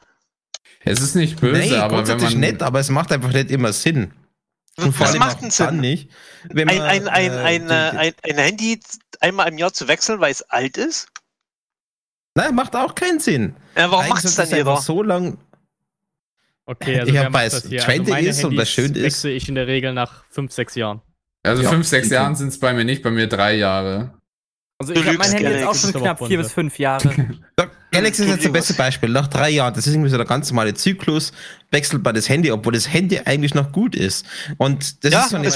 es ist nicht böse, nee, aber wenn grundsätzlich man. nett, aber es macht einfach nicht immer Sinn. Und Was macht denn Sinn? nicht, wenn Ein, man, ein, ein, äh, ein, äh, ein, ein Handy einmal im Jahr zu wechseln, weil es alt ist? Nein, macht auch keinen Sinn. Ja, warum macht es dann jeder? so lang. Okay, also Ja, wer macht weil es das hier? trendy meine ist und das Handys schön ist. wechsle ich in der Regel nach fünf, sechs Jahren. Also Ja, fünf, sechs okay. Jahren sind es bei mir nicht, bei mir drei Jahre. Also ich habe mein Handy jetzt auch schon knapp vier bis Bunte. fünf Jahre. Ja, Galaxy ist jetzt das beste Beispiel. Nach drei Jahren, das ist irgendwie so der ganz normale Zyklus, wechselt man das Handy, obwohl das Handy eigentlich noch gut ist. Und das Ja, ist so eine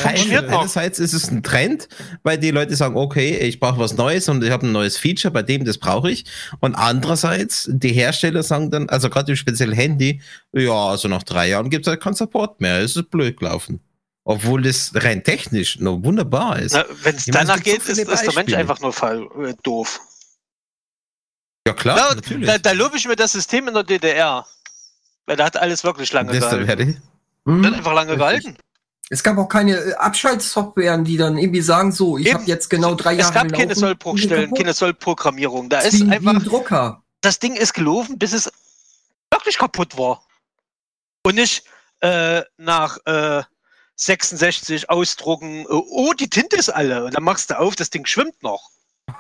noch. Einerseits ist es ein Trend, weil die Leute sagen, okay, ich brauche was Neues und ich habe ein neues Feature, bei dem das brauche ich. Und andererseits, die Hersteller sagen dann, also gerade im speziellen Handy, ja, also nach drei Jahren gibt es halt keinen Support mehr. Es ist blöd gelaufen. Obwohl das rein technisch noch wunderbar ist. Wenn es es danach gibt so geht, ist, ist der Mensch einfach nur fall, äh, doof. Ja klar, Ja, natürlich. da, da lobe ich mir das System in der DDR. Weil da hat alles wirklich lange das gehalten. Hm? Das hat einfach lange Richtig. gehalten. Es gab auch keine äh, Abschaltsoftware, die dann irgendwie sagen, so, ich habe jetzt genau drei Jahre Es gab keine Sollbruchstellen, keine Sollprogrammierung. Da Das ist wie ein einfach, Drucker. das Ding ist gelaufen, bis es wirklich kaputt war. Und nicht äh, nach äh, 66 ausdrucken, äh, oh, die Tinte ist alle. Und dann machst du auf, das Ding schwimmt noch.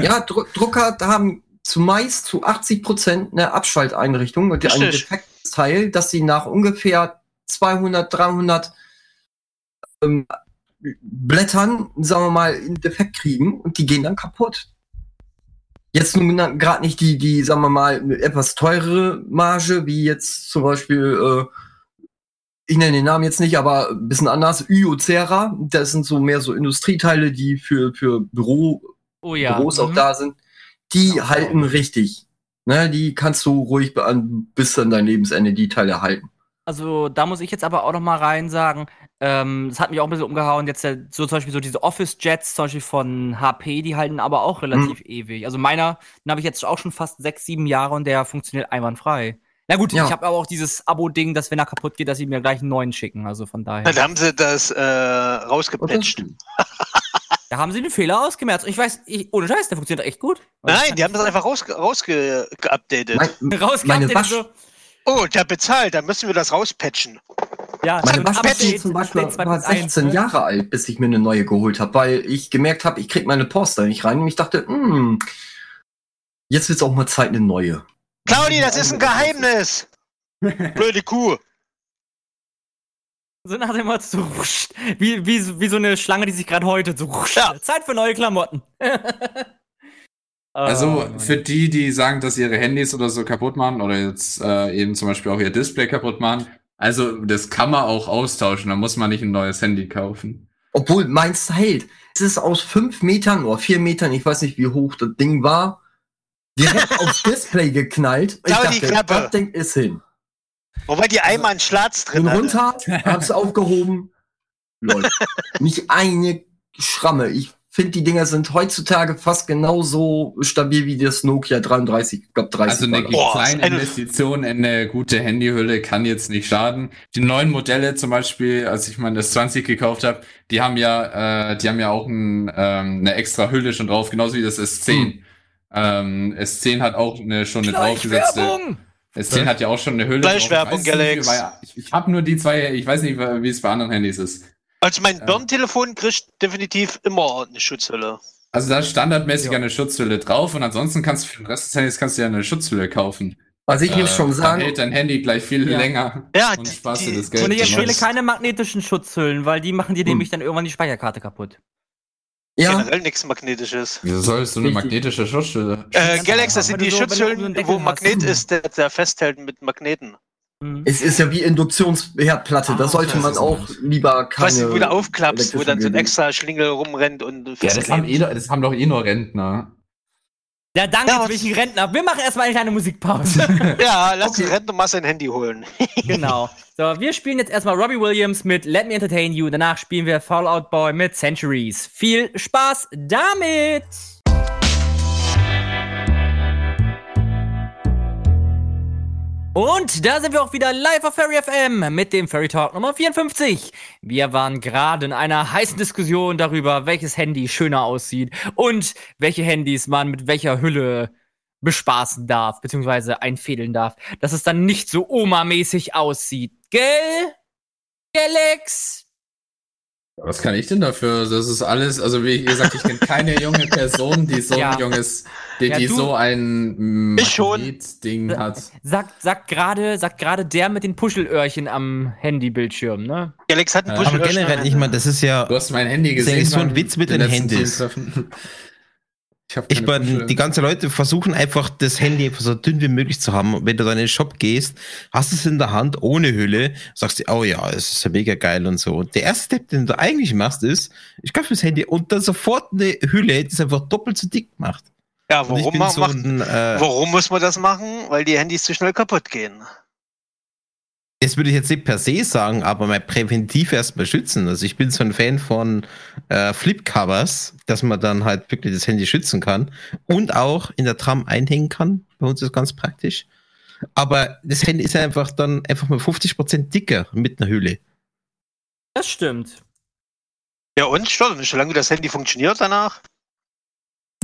Ja, Dru Drucker haben zumeist zu 80 Prozent eine Abschalteinrichtung und ein Richtig. Defektteil, dass sie nach ungefähr 200, 300 ähm, Blättern, sagen wir mal, einen Defekt kriegen und die gehen dann kaputt. Jetzt nun gerade nicht die, die, sagen wir mal, etwas teurere Marge, wie jetzt zum Beispiel, äh, ich nenne den Namen jetzt nicht, aber ein bisschen anders, Yocera. Das sind so mehr so Industrieteile, die für, für Büro, Oh ja. Büros auch mhm. da sind, die halten richtig. Ne, die kannst du ruhig bis an dein Lebensende die Teile halten. Also da muss ich jetzt aber auch noch mal rein sagen, ähm, das hat mich auch ein bisschen umgehauen. Jetzt äh, so zum Beispiel so diese Office-Jets, zum Beispiel von HP, die halten aber auch relativ ewig. Also meiner, den habe ich jetzt auch schon fast sechs, sieben Jahre und der funktioniert einwandfrei. Na gut, Ja. ich habe aber auch dieses Abo-Ding, dass wenn er kaputt geht, dass sie mir gleich einen neuen schicken. Also von daher. Dann haben sie das äh, rausgepatcht. Da haben sie den Fehler ausgemerzt. Und ich weiß, ich, ohne Scheiß, der funktioniert echt gut. Nein, die haben das einfach rausge rausge. Mein, der Wasch- so, Oh, der bezahlt, dann müssen wir das rauspatchen. ja, meine Waschmaschine zum Beispiel war 2.1, 16 ne? Jahre alt, bis ich mir eine neue geholt habe, weil ich gemerkt habe, ich krieg meine Post da nicht rein und ich dachte, hm, jetzt wird's auch mal Zeit, eine neue. Claudi, das ist ein Geheimnis. Blöde Kuh. So nach dem Motto, so, rusch, wie, wie, wie so eine Schlange, die sich gerade heute so rusch, Ja. Zeit für neue Klamotten. Also Oh, für die, die sagen, dass sie ihre Handys oder so kaputt machen oder jetzt äh, eben zum Beispiel auch ihr Display kaputt machen, also das kann man auch austauschen, da muss man nicht ein neues Handy kaufen. Obwohl meins hält. Es ist aus fünf Metern oder vier Metern, ich weiß nicht, wie hoch das Ding war, direkt aufs Display geknallt. Ich dachte, Klappe. das Ding ist hin. Wobei die einmal einen Schlatz drin hatte. runter, hab's aufgehoben. Läuft. Nicht eine Schramme. Ich finde, die Dinger sind heutzutage fast genauso stabil wie das Nokia 33, ich glaube 30. Also eine kleine eine- Investition in eine gute Handyhülle kann jetzt nicht schaden. Die neuen Modelle zum Beispiel, als ich mein das 20 gekauft habe, die haben ja, äh, die haben ja auch ein, ähm, eine extra Hülle schon drauf, genauso wie das S10. Hm. Ähm, S10 hat auch eine schon eine draufgesetzte. Schleichwerbung! S10 hat ja auch schon eine Hülle. Nicht, Galax. Ich, ich habe nur die zwei, ich weiß nicht, wie es bei anderen Handys ist. Also mein Ja. Birnentelefon kriegt definitiv immer eine Schutzhülle. Also da ist standardmäßig Ja. eine Schutzhülle drauf und ansonsten kannst du für den Rest des Handys kannst du ja eine Schutzhülle kaufen. Was ich Äh, schon Dann sagen, hält dein Handy gleich viel Ja. länger Ja, und die- sparst dir die- das Geld. Und ich empfehle keine magnetischen Schutzhüllen, weil die machen dir Hm. nämlich dann irgendwann die Speicherkarte kaputt. Ja, Generell nichts Magnetisches. Wieso sollst du eine magnetische Schutzhülle? Äh, Galaxy, das sind die du so- du Schutzhüllen, so wo hast. Magnet ist, der, der festhält mit Magneten. Mhm. es ist ja wie Induktionsherdplatte. Da Ah, sollte man auch nicht. lieber keine. Was du wieder aufklappst, wo dann so ein extra Schlingel rumrennt und Ja, das haben, eh, das haben doch eh nur Rentner. Ja, danke, Ja, ich ein Rentner. Wir machen erstmal eine kleine Musikpause. Ja, lass Okay. den Rentner mal sein Handy holen. genau. So, wir spielen jetzt erstmal Robbie Williams mit Let Me Entertain You. Danach spielen wir Fallout Boy mit Centuries. Viel Spaß damit! Und da sind wir auch wieder live auf Fairy FM mit dem Fairy Talk Nummer 54. Wir waren gerade in einer heißen Diskussion darüber, welches Handy schöner aussieht und welche Handys man mit welcher Hülle bespaßen darf, beziehungsweise einfädeln darf, dass es dann nicht so Oma-mäßig aussieht. Gell? Galax? Was kann ich denn dafür? Das ist alles, also wie gesagt, ich kenne keine junge Person, die so Ja. ein junges, die, Ja, die du- so ein schon. Ding hat. Sagt, sagt gerade, sagt gerade der mit den Puschelöhrchen am Handybildschirm, ne? Galax hat einen Ja, Push Aber generell, ich meine, das ist ja, Du hast mein Handy Das ist gesehen. so ein Witz mit den letzten Handys. Ich ich meine, die ganzen Leute versuchen einfach das Handy so dünn wie möglich zu haben. Und wenn du dann in den Shop gehst, hast du es in der Hand ohne Hülle, sagst du, oh ja, es ist ja mega geil und so. Und der erste Step, den du eigentlich machst, ist, ich kaufe das Handy und dann sofort eine Hülle, die es einfach doppelt so dick macht. Ja, warum, so macht, ein, äh, warum muss man das machen? Weil die Handys zu schnell kaputt gehen. Das würde ich jetzt nicht per se sagen, aber mal präventiv erstmal schützen. Also ich bin so ein Fan von äh, Flipcovers, dass man dann halt wirklich das Handy schützen kann und auch in der Tram einhängen kann. Bei uns ist ganz praktisch. Aber das Handy ist einfach dann einfach mal 50% dicker mit einer Hülle. Das stimmt. Ja, und stört nicht, solange das Handy funktioniert danach.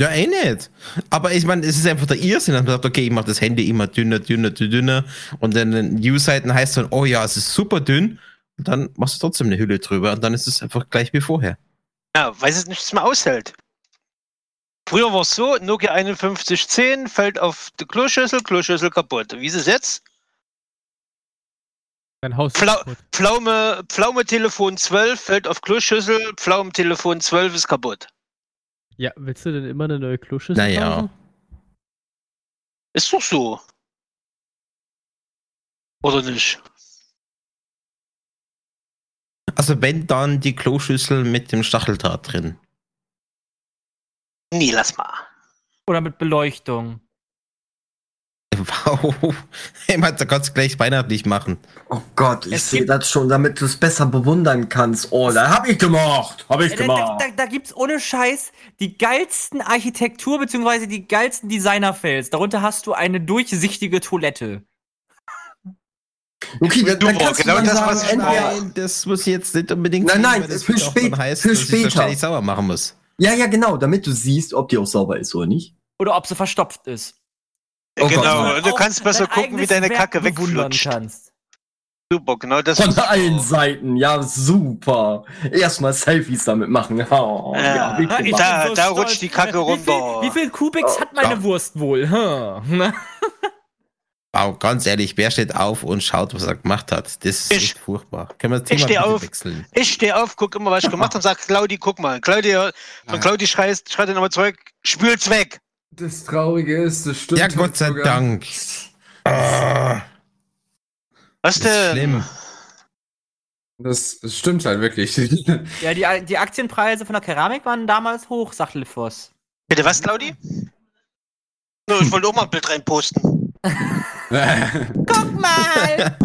Ja, eh nicht. Aber ich meine, es ist einfach der Irrsinn, dass man sagt, okay, ich mache das Handy immer dünner, dünner, dünner. Und dann in News-Seiten heißt dann, oh ja, es ist super dünn. Und dann machst du trotzdem eine Hülle drüber und dann ist es einfach gleich wie vorher. Ja, weil es nichts mehr aushält. Früher war es so, Nokia 5110 fällt auf die Kloschüssel, Kloschüssel kaputt. Wie ist es jetzt? Dein Haus Flau kaputt. Pflaume, Pflaume-Telefon 12 fällt auf Kloschüssel, Pflaumentelefon 12 ist kaputt. Ja, willst du denn immer eine neue Kloschüssel Naja. kaufen? Ist doch so. Oder nicht? Also wenn dann die Kloschüssel mit dem Stacheldraht drin. Nee, lass mal. Oder mit Beleuchtung. Wow. Hey, Mann, da kannst du gleich weihnachtlich machen. Oh Gott, ich sehe das schon, damit du es besser bewundern kannst. Oh, da hab ich gemacht. Hab ich Ja, da, da, gemacht. da, gibt's ohne Scheiß die geilsten Architektur- bzw. die geilsten Designer-Fails. Darunter hast du eine durchsichtige Toilette. Okay, dann, dann Du, kannst genau du dann das, sagen, was ich entweder, Nein, das muss jetzt nicht unbedingt Nein, nein, weil das für spät- heißen, für ich später. ständig sauer machen muss. Ja, ja, genau, damit du siehst, ob die auch sauber ist oder nicht. Oder ob sie verstopft ist. Oh Gott. genau, Und du kannst besser gucken, wie deine Werk Kacke wegflutscht. kannst. Super, genau das Von ich allen auch- Seiten, ja, super. Erstmal Selfies damit machen. Oh, Ja, hab ich ich. Da- bin da rutscht die Kacke Wie viel, runter. wie viel Kubix Oh, hat meine ja. Wurst wohl? Hm. Wow, ganz ehrlich, wer steht auf und schaut, was er gemacht hat? Das ist Ich- echt furchtbar. Können wir das Ich Thema steh bitte auf. wechseln? Ich stehe auf, guck immer, was ich gemacht habe und sag, Claudi, guck mal. Claudia, Ja. und Claudi schreit, schreit dann nochmal zurück, spül's weg. Das Traurige ist, das stimmt. Ja, halt Gott sei sogar. Dank. Ah, Was das ist denn? schlimm. Das, das stimmt halt wirklich. Ja, die, die Aktienpreise von der Keramik waren damals hoch, sagt Liffos. Bitte was, Claudi? No, ich wollte auch mal ein Bild reinposten. Guck mal!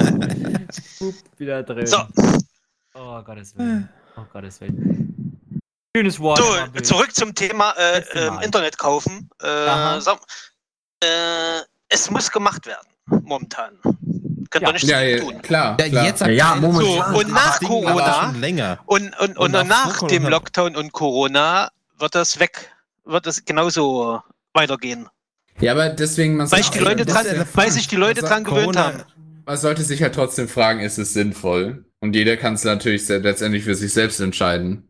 Wieder drin. So. Oh, Gottes Willen. Oh, Gottes Willen. Schönes Wort. So, zurück zum Thema äh, Mal. Internet kaufen. Äh, sag, äh, es muss gemacht werden, momentan. Könnt Ja. ihr nichts ja, ja, tun. klar. Ja, klar. jetzt Ja, ja, momentan. So, und nach Corona- länger. Und, und, und, Und nach vor dem Lockdown und Corona wird das weg, wird das genauso weitergehen. Ja, aber deswegen, man Weil sollte- sich die Leute dran, ja weil sich die Leute dran gewöhnt Corona- haben. man sollte sich halt trotzdem fragen, ist es sinnvoll? Und jeder kann es natürlich letztendlich für sich selbst entscheiden.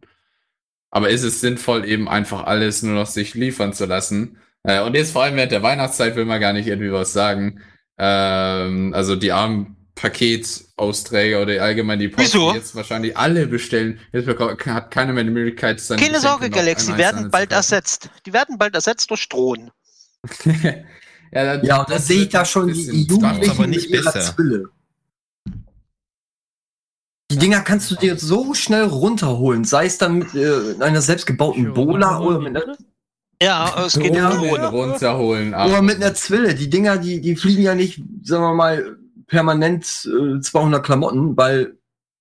Aber ist es sinnvoll, eben einfach alles nur noch sich liefern zu lassen? Äh, und jetzt vor allem während der Weihnachtszeit will man gar nicht irgendwie was sagen. Ähm, also die armen Paketausträger oder allgemein die Post, Wieso? die jetzt wahrscheinlich alle bestellen. Jetzt hat keiner mehr die Möglichkeit, seine Keine Sorge, Galaxy, die werden bald ersetzt. Die werden bald ersetzt durch Drohnen. ja, dann, Ja, und da sehe ich da schon die, Jugendlichen aber mit nicht ihrer besser. Zwille. Die Dinger kannst du dir so schnell runterholen, sei es dann mit äh, einer selbstgebauten Bola oder mit einer, Ja, es geht Ja. Drohnen runterholen. oder aber- mit einer Zwille. Die Dinger, die, die fliegen ja nicht, sagen wir mal, permanent äh, 200 Klamotten, weil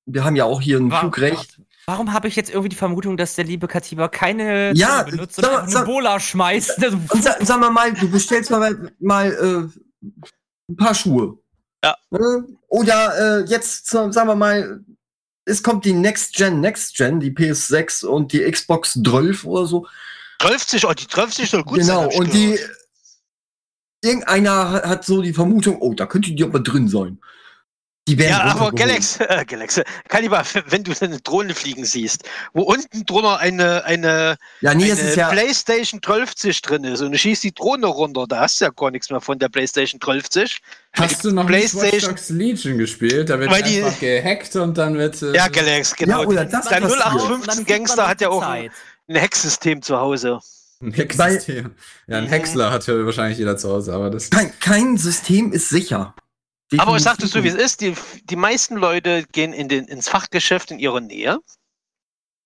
wir haben ja auch hier ein Wa- Flugrecht. Warum habe ich jetzt irgendwie die Vermutung, dass der liebe Katiba keine Ja, Zunge benutzt und eine Bola schmeißt? Und sa sagen wir mal, du bestellst mal, mal äh, ein paar Schuhe. Ja. Ne? Oder äh, jetzt, sagen wir mal, es kommt die Next Gen, Next Gen, die PS6 und die Xbox 12 oder so. 12, oh, die 12 soll gut sein. genau, hab ich und die, irgendeiner hat- hat so die Vermutung, oh, da könnte die aber drin sein. Die werden Ja, aber. Galaxy, äh, Galaxy, Kaliber, wenn du eine Drohne fliegen siehst, wo unten drunter eine, eine, Ja, nee, eine ist ja, PlayStation 12 drin ist und du schießt die Drohne runter, da hast du ja gar nichts mehr von der PlayStation 12. Hast du noch nicht Watch PlayStation- Dogs Legion gespielt? Da wird Weil die- einfach gehackt und dann wird. äh, Ja, Galaxy, genau. Ja, oder das der passiert. 0815 Gangster hat ja auch ein, Zeit. ein Hacksystem zu Hause. Ein Hacksystem. Ja, ein Mhm. Häcksler hat ja wahrscheinlich jeder zu Hause, aber das. kein, kein System ist sicher. Aber ich sag das Definitiv so, wie es ist, die, die meisten Leute gehen in den, ins Fachgeschäft in ihrer Nähe,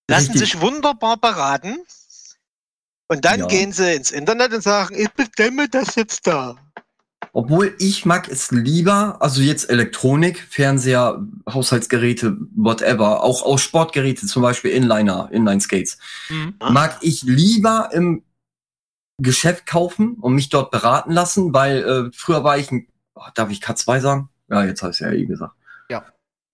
lassen Richtig. sich wunderbar beraten und dann Ja. gehen sie ins Internet und sagen, ich bestemme das jetzt da. Obwohl ich mag es lieber, also jetzt Elektronik, Fernseher, Haushaltsgeräte, whatever, auch auch Sportgeräte, zum Beispiel Inliner, Inline-Skates, Mhm. mag ich lieber im Geschäft kaufen und mich dort beraten lassen, weil äh, früher war ich ein, oh, darf ich K2 sagen? Ja, jetzt hast du ja eh gesagt. Ja.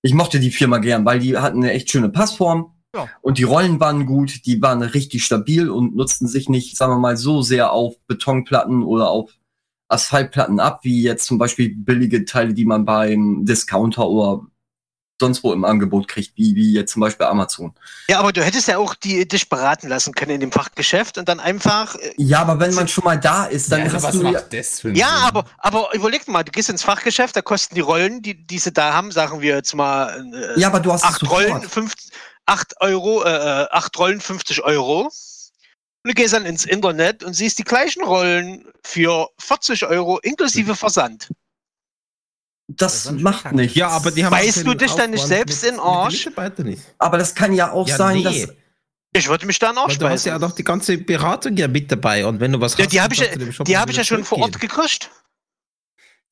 Ich mochte die Firma gern, weil die hatten eine echt schöne Passform. Ja. Und die Rollen waren gut, die waren richtig stabil und nutzten sich nicht, sagen wir mal, so sehr auf Betonplatten oder auf Asphaltplatten ab, wie jetzt zum Beispiel billige Teile, die man beim Discounter oder sonst wo im Angebot kriegt, wie, wie jetzt zum Beispiel Amazon. Ja, aber du hättest ja auch die, dich beraten lassen können in dem Fachgeschäft und dann einfach. äh, Ja, aber wenn man schon mal da ist, dann ja, also hast was du ja, macht das für einen Ja, Sinn? aber, aber überleg mal, du gehst ins Fachgeschäft, da kosten die Rollen, die, die sie da haben, sagen wir jetzt mal äh, ja, aber du hast acht Rollen, fünf, acht Euro, äh, acht Rollen, 50 Euro. Und du gehst dann ins Internet und siehst die gleichen Rollen für 40 Euro inklusive Versand. Das macht nichts. Ja, aber die haben Weißt du dich dann nicht selbst mit- in Arsch? Nicht. Aber das kann ja auch Ja, sein, nee. dass Ich würde mich dann auch Weil du hast ja speisen. doch die ganze Beratung ja mit dabei und wenn du was Ja, hast, die habe ich, die hab ich ja schon vor Ort gekriegt.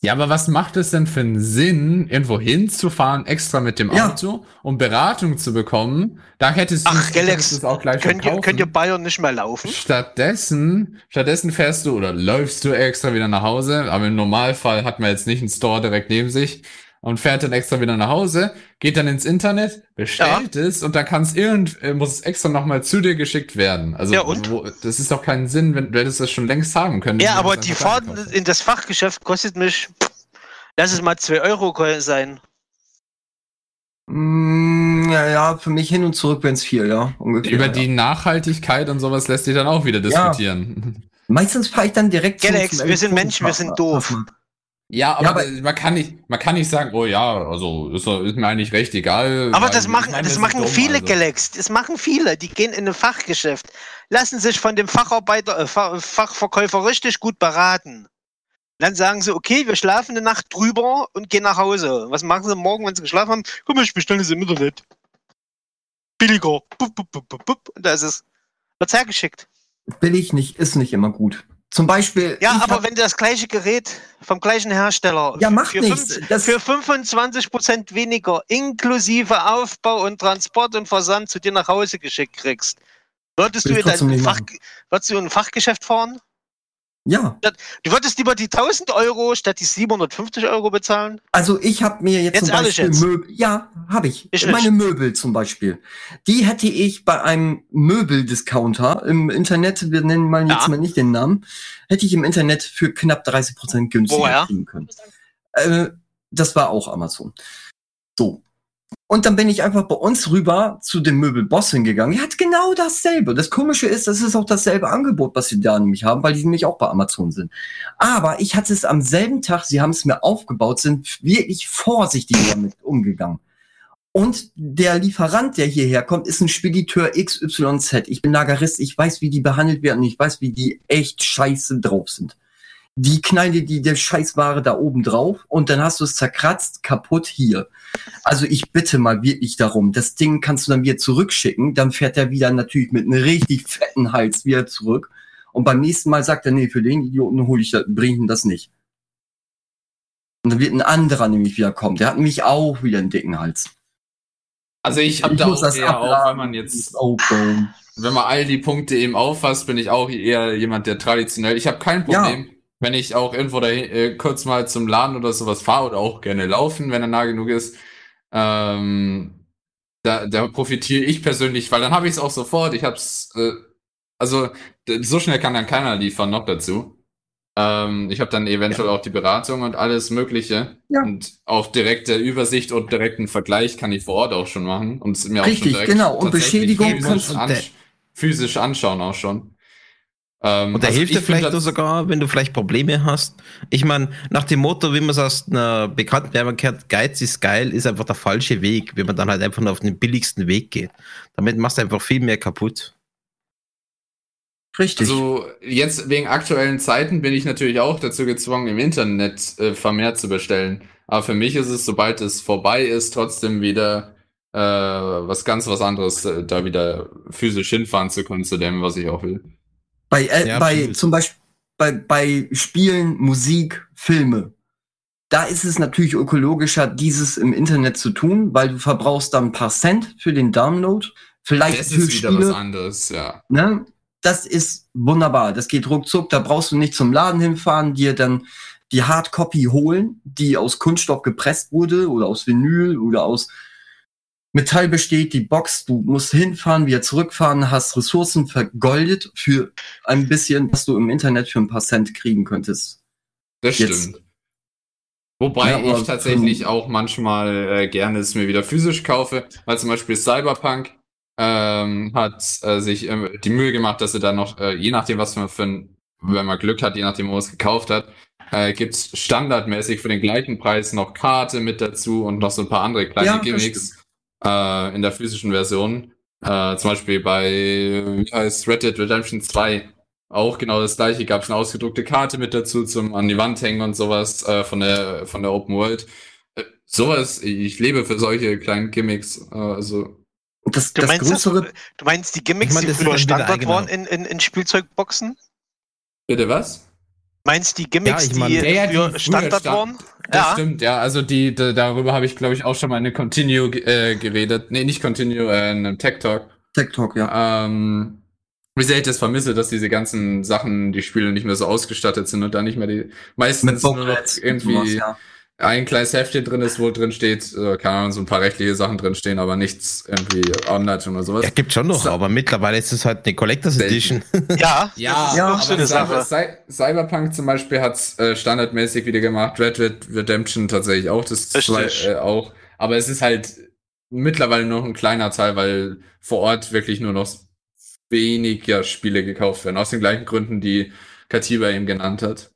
Ja, aber was macht es denn für einen Sinn, irgendwo hinzufahren, extra mit dem Ja. Auto, um Beratung zu bekommen? Da hättest du Ach, Galax, es auch gleich Könnt ihr, könnt ihr Bayern nicht mehr laufen? Stattdessen, stattdessen fährst du oder läufst du extra wieder nach Hause, aber im Normalfall hat man jetzt nicht einen Store direkt neben sich und fährt dann extra wieder nach Hause, geht dann ins Internet, bestellt es und dann kann es irgend, äh, muss es extra nochmal zu dir geschickt werden. Also Ja, und? Wo, das ist doch keinen Sinn, wenn du hättest das schon längst haben können. Ja, wenn aber die Fahrt in das Fachgeschäft kostet mich, lass es mal 2 Euro sein. Mm, ja, ja, für mich hin und zurück wären es vier, ja, ungefähr. Über ja. die Nachhaltigkeit und sowas lässt sich dann auch wieder Ja. diskutieren. Meistens fahre ich dann direkt zum- Galax, zum wir sind Menschen, wir sind doof. Ja, aber, Ja, aber- man kann nicht, man kann nicht sagen, oh ja, also ist, ist mir eigentlich recht egal. Aber das machen, meine, das sind machen dumm, viele also. Galax. Das machen viele. Die gehen in ein Fachgeschäft, lassen sich von dem Facharbeiter, äh, Fach- Fachverkäufer richtig gut beraten. Dann sagen sie, okay, wir schlafen eine Nacht drüber und gehen nach Hause. Was machen sie morgen, wenn sie geschlafen haben? Guck mal, ich bestelle es im Internet. Billiger. Bup, bup, bup, bup, bup. Und da ist es. Wird's hergeschickt. Billig nicht, ist nicht immer gut. Zum Beispiel. Ja, aber hab- wenn du das gleiche Gerät vom gleichen Hersteller Ja, macht für, nichts. fünf- für 25% weniger inklusive Aufbau und Transport und Versand zu dir nach Hause geschickt kriegst, würdest du, in Fach, würdest du in ein Fachgeschäft fahren? Ja, Du würdest lieber die 1000 Euro statt die 750 Euro bezahlen? also ich habe mir jetzt, Jetzt zum Beispiel jetzt? Möbel. Ja, habe ich. Ich Meine nicht. Möbel zum Beispiel. Die hätte ich bei einem Möbeldiscounter im Internet, wir nennen mal jetzt Ja. mal nicht den Namen, hätte ich im Internet für knapp 30% günstiger Woher? kriegen können. Äh, das war auch Amazon. So. Und dann bin ich einfach bei uns rüber zu dem Möbelboss hingegangen. Er hat genau dasselbe. Das Komische ist, das ist auch dasselbe Angebot, was sie da nämlich haben, weil die nämlich auch bei Amazon sind. Aber ich hatte es am selben Tag, sie haben es mir aufgebaut, sind wirklich vorsichtig damit umgegangen. Und der Lieferant, der hierher kommt, ist ein Spediteur XYZ. Ich bin Lagerist, ich weiß, wie die behandelt werden, ich weiß, wie die echt scheiße drauf sind. Die knallen dir die der Scheißware da oben drauf und dann hast du es zerkratzt, kaputt hier. Also ich bitte mal wirklich darum, das Ding kannst du dann wieder zurückschicken, dann fährt er wieder natürlich mit einem richtig fetten Hals wieder zurück. Und beim nächsten Mal sagt er, nee, für den Idioten hole ich das, bring ihm das nicht. Und dann wird ein anderer nämlich wieder kommen. Der hat nämlich auch wieder einen dicken Hals. Also ich habe da auch das eher auch, abladen. wenn man jetzt, wenn man all die Punkte eben auffasst, bin ich auch eher jemand, der traditionell, ich habe kein Problem, wenn ich auch irgendwo da äh, kurz mal zum Laden oder sowas fahre oder auch gerne laufen, wenn er nah genug ist. Ähm, da, da profitiere ich persönlich, weil dann habe ich es auch sofort. Ich habe es, äh, also so schnell kann dann keiner liefern, noch dazu. Ähm, ich habe dann eventuell auch die Beratung und alles Mögliche. Ja. Und auch direkte Übersicht und direkten Vergleich kann ich vor Ort auch schon machen. Und es mir auch Richtig, schon direkt genau. Und Beschädigung physisch, kannst du- ansch physisch anschauen auch schon. Ähm, Und da also hilft dir vielleicht nur sogar, wenn du vielleicht Probleme hast. Ich meine, nach dem Motto, wie man es aus einer bekannten Werbung kennt, Geiz ist geil, ist einfach der falsche Weg, wenn man dann halt einfach nur auf den billigsten Weg geht. Damit machst du einfach viel mehr kaputt. Richtig. Also jetzt wegen aktuellen Zeiten bin ich natürlich auch dazu gezwungen, im Internet äh, vermehrt zu bestellen. Aber für mich ist es, sobald es vorbei ist, trotzdem wieder äh, was ganz was anderes, äh, da wieder physisch hinfahren zu können zu dem, was ich auch will. Bei, äh, Ja, bei zum Beispiel bei, bei Spielen, Musik, Filme, da ist es natürlich ökologischer, dieses im Internet zu tun, weil du verbrauchst dann ein paar Cent für den Download. Vielleicht Das ist wieder was Spiele, anderes, ja. ne? Das ist wunderbar. Das geht ruckzuck. Da brauchst du nicht zum Laden hinfahren, dir dann die Hardcopy holen, die aus Kunststoff gepresst wurde oder aus Vinyl oder aus Metall besteht, die Box, du musst hinfahren, wieder zurückfahren, hast Ressourcen vergoldet für ein bisschen, was du im Internet für ein paar Cent kriegen könntest. Das Jetzt- stimmt. Wobei Ja, ich tatsächlich von- auch manchmal äh, gerne es mir wieder physisch kaufe, weil zum Beispiel Cyberpunk ähm, hat äh, sich ähm, die Mühe gemacht, dass er dann noch, äh, je nachdem, was man für ein, wenn man Glück hat, je nachdem, wo man es gekauft hat, äh, gibt's standardmäßig für den gleichen Preis noch Karte mit dazu und noch so ein paar andere kleine Ja, Gimmicks äh, in der physischen Version. Äh, zum Beispiel bei, wie heißt Red Dead Redemption 2 auch genau das gleiche, gab es eine ausgedruckte Karte mit dazu zum an die Wand hängen und sowas äh, von der von der Open World. Äh, sowas, ich lebe für solche kleinen Gimmicks. Äh, also das, Du das meinst, das, größere, du meinst die Gimmicks, Ich mein, die früher Standard waren in, in, in Spielzeugboxen? bitte was? Meinst die Gimmicks, Ja, ich mein- die Ja, die Standard stand- waren? Das Ja. stimmt, ja. Also die, da- darüber habe ich, glaube ich, auch schon mal in einem Continue äh, geredet. Nee, nicht Continue, äh, in einem Tech Talk. Tech Talk, ja. Ähm, wie sehr ich das vermisse, dass diese ganzen Sachen, die Spiele nicht mehr so ausgestattet sind und da nicht mehr die meistens nur noch irgendwie sowas, ja. Ein kleines Heftchen drin ist, wo drin steht, äh, keine Ahnung, so ein paar rechtliche Sachen drin stehen, aber nichts irgendwie Anleitung oder sowas. Ja, gibt schon noch, So. aber mittlerweile ist es halt eine Collectors. Edition. Ja, Ja, ja, auch so eine Cyber, Sache. Cy Cyberpunk zum Beispiel hat's äh, standardmäßig wieder gemacht, Red Dead Redemption tatsächlich auch, das Richtig. zwei, äh, auch. Aber es ist halt mittlerweile noch ein kleiner Teil, weil vor Ort wirklich nur noch weniger Spiele gekauft werden. Aus den gleichen Gründen, die Katiba eben genannt hat.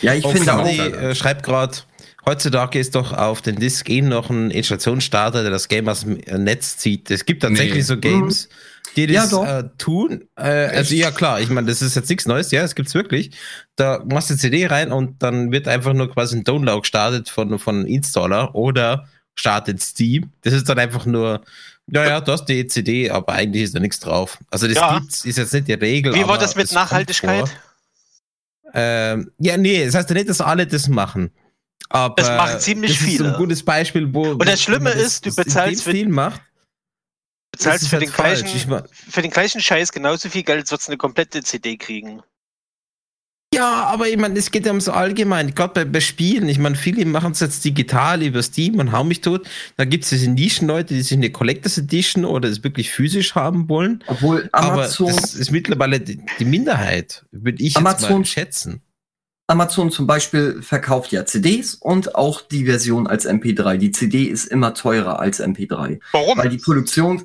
Ja, ich Oh, finde auch. Fanny, äh, schreibt gerade, heutzutage ist doch auf den Disk eh noch ein Installationsstarter, der das Game aus dem Netz zieht. Es gibt tatsächlich Nee. so Games, die Ja, das doch. äh, tun. Äh, also ja klar, ich meine, das ist jetzt nichts Neues, ja, es gibt's wirklich. Da machst du CD rein und dann wird einfach nur quasi ein Download gestartet von, von Installer oder startet Steam. Das ist dann einfach nur, naja, du hast die CD, aber eigentlich ist da nichts drauf. Also das Ja. gibt's, ist jetzt nicht die Regel. Wie war das mit Nachhaltigkeit? Ähm, ja, nee, das heißt ja nicht, dass alle das machen. Aber Das machen ziemlich das ist viele. ein gutes Beispiel, wo. Und das Schlimme das- ist, du bezahlst für- macht. Du zahlst das ist für halt den, falsch. gleichen, Ich mein, für den gleichen Scheiß genauso viel Geld, als würdest du eine komplette CD kriegen. ja, aber ich meine, es geht ja ums Allgemein. Gerade bei, bei Spielen. Ich meine, viele machen es jetzt digital über Steam und hauen mich tot. Da gibt es diese Nischenleute, die sich eine Collectors Edition oder es wirklich physisch haben wollen. Obwohl Aber Amazon, das ist mittlerweile die, die Minderheit, würde ich jetzt Amazon- mal schätzen. Amazon zum Beispiel verkauft ja CDs und auch die Version als MP3. Die CD ist immer teurer als MP3. Warum? Weil die Produktion,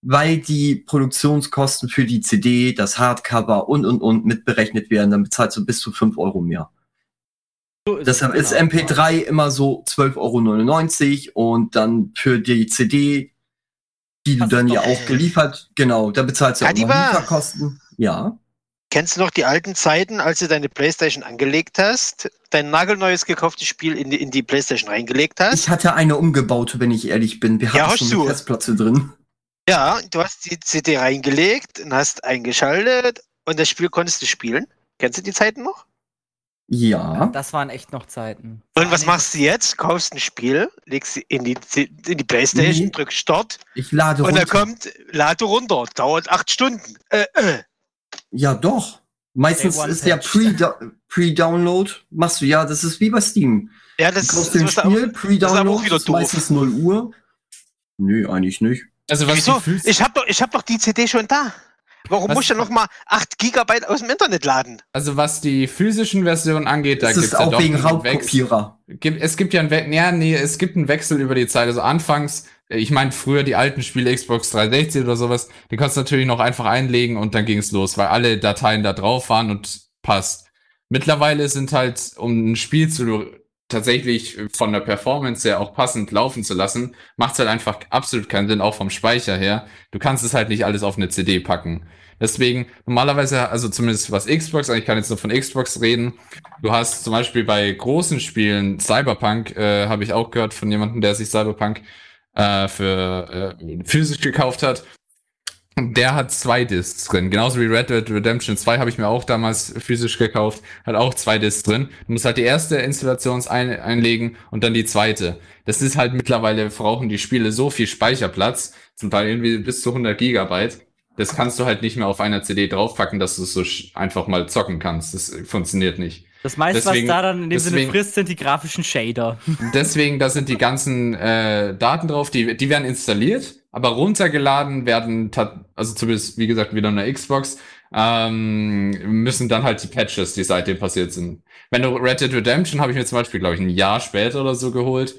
weil die Produktionskosten für die CD, das Hardcover und und und mitberechnet werden, dann bezahlst du bis zu 5 Euro mehr. So ist Deshalb es, ist genau. MP3 immer so 12,99 Euro und dann für die CD, die du Das dann ja auch geliefert, genau, da bezahlst du auch noch Kadiba. Lieferkosten. Ja. Kennst du noch die alten Zeiten, als du deine Playstation angelegt hast, dein nagelneues gekauftes Spiel in die, in die Playstation reingelegt hast? Ich hatte eine umgebaute, wenn ich ehrlich bin. Wir Ja, hatten schon du. eine Festplatte drin. Ja, du hast die CD reingelegt und hast eingeschaltet und das Spiel konntest du spielen. Kennst du die Zeiten noch? Ja. Das waren echt noch Zeiten. Und was machst du jetzt? Kaufst ein Spiel, legst sie in die, in die Playstation, Nee. drückst Start Ich lade und dann runter. kommt, lade runter, dauert acht Stunden. Äh, äh. Ja, doch. Meistens Day ist ja patch. Pre- Pre-Download. Machst du ja, das ist wie bei Steam. Ja, Du das, kaufst das, den ist Spiel, das ist aber Pre-Download, ist meistens 0 Uhr. Nö, eigentlich nicht. Also was Wieso? Ich habe doch, ich hab doch die CD schon da. Warum Was- muss ich dann nochmal 8 Gigabyte aus dem Internet laden? also was die physischen Versionen angeht, da ist ja auch doch wegen. Raubkopierer. Gibt, es gibt ja einen Wechsel, ja, nee, es gibt einen Wechsel über die Zeit. Also anfangs, ich meine früher die alten Spiele Xbox 360 oder sowas, die konntest du natürlich noch einfach einlegen und dann ging's los, weil alle Dateien da drauf waren und passt. Mittlerweile sind halt, um ein Spiel zu tatsächlich von der Performance her auch passend laufen zu lassen, macht's halt einfach absolut keinen Sinn, auch vom Speicher her. Du kannst es halt nicht alles auf eine CD packen. Deswegen, normalerweise, also zumindest was Xbox, ich kann jetzt nur von Xbox reden, Du hast zum Beispiel bei großen Spielen Cyberpunk, äh, habe ich auch gehört von jemandem, der sich Cyberpunk äh, für äh, physisch gekauft hat. Der hat zwei Discs drin. Genauso wie Red Dead Redemption 2 habe ich mir auch damals physisch gekauft. Hat auch zwei Discs drin. Du musst halt die erste Installation ein einlegen und dann die zweite. Das ist halt mittlerweile, brauchen die Spiele so viel Speicherplatz. Zum Teil irgendwie bis zu 100 Gigabyte. Das kannst du halt nicht mehr auf einer CD draufpacken, dass du es so einfach mal zocken kannst. Das funktioniert nicht. Das meiste, Deswegen- was da dann in dem Sinne deswegen- frisst, sind die grafischen Shader. Deswegen, da sind die ganzen äh, Daten drauf, die, die werden installiert, aber runtergeladen werden, also zumindest, wie gesagt, wieder eine Xbox, ähm, müssen dann halt die Patches, die seitdem passiert sind. Wenn du Red Dead Redemption habe ich mir zum Beispiel, glaube ich, ein Jahr später oder so geholt.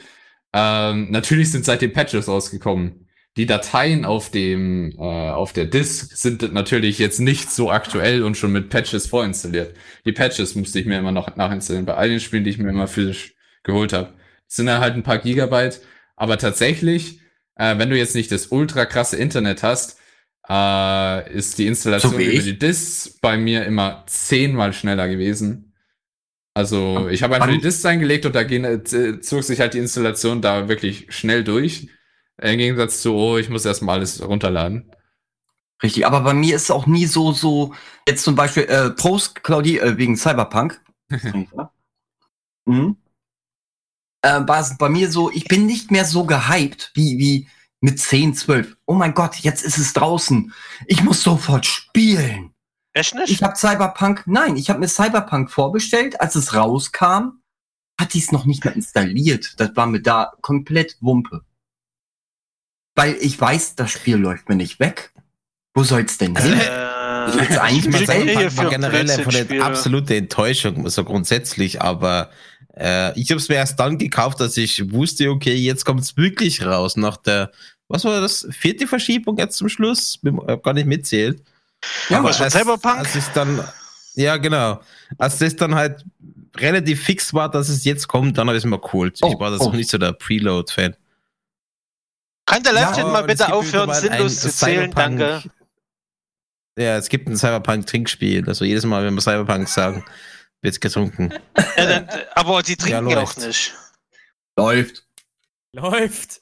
Ähm, natürlich sind seitdem Patches rausgekommen. Die Dateien auf dem, äh, auf der Disk sind natürlich jetzt nicht so aktuell und schon mit Patches vorinstalliert. Die Patches musste ich mir immer noch nachinstallieren bei all den Spielen, die ich mir immer physisch geholt habe. Sind dann halt ein paar Gigabyte, aber tatsächlich, äh, wenn du jetzt nicht das ultra krasse Internet hast, äh, ist die Installation So über die Disks bei mir immer zehnmal schneller gewesen. Also ich habe einfach die Disks eingelegt und da gehen, äh, zog sich halt die Installation da wirklich schnell durch. Im Gegensatz zu, oh, ich muss erstmal alles runterladen. Richtig, aber bei mir ist es auch nie so, so, jetzt zum Beispiel, äh, Prost, Claudi, äh, wegen Cyberpunk. mhm. äh, war es bei mir so, ich bin nicht mehr so gehypt wie, wie mit 10, 12. Oh mein Gott, jetzt ist es draußen. Ich muss sofort spielen. Echt nicht? Ich habe Cyberpunk, nein, ich habe mir Cyberpunk vorbestellt, als es rauskam, hatte ich es noch nicht mehr installiert. Das war mir da komplett Wumpe. Weil ich weiß, das Spiel läuft mir nicht weg. Wo soll's denn hin? Äh, Jetzt eigentlich mal ich sagen, war generell einfach eine absolute Enttäuschung, so grundsätzlich, aber äh, ich habe es mir erst dann gekauft, dass ich wusste, okay, jetzt kommt es wirklich raus, nach der, was war das, vierte Verschiebung jetzt zum Schluss? Ich hab gar nicht mitzählt. Ja, Aber was als- Cyberpunk? Als ich dann, ja genau, als das dann halt relativ fix war, dass es jetzt kommt, dann habe ich es mir geholt. Oh, ich war das oh. auch nicht so der Preload-Fan. Kann der Live-Chat Ja, mal es bitte aufhören, sinnlos zu zählen? Cyberpunk- Danke. Ja, es gibt ein Cyberpunk-Trinkspiel. Also jedes Mal, wenn wir Cyberpunk sagen, wird's getrunken. Ja, dann, aber die trinken ja, auch nicht. Läuft. Läuft.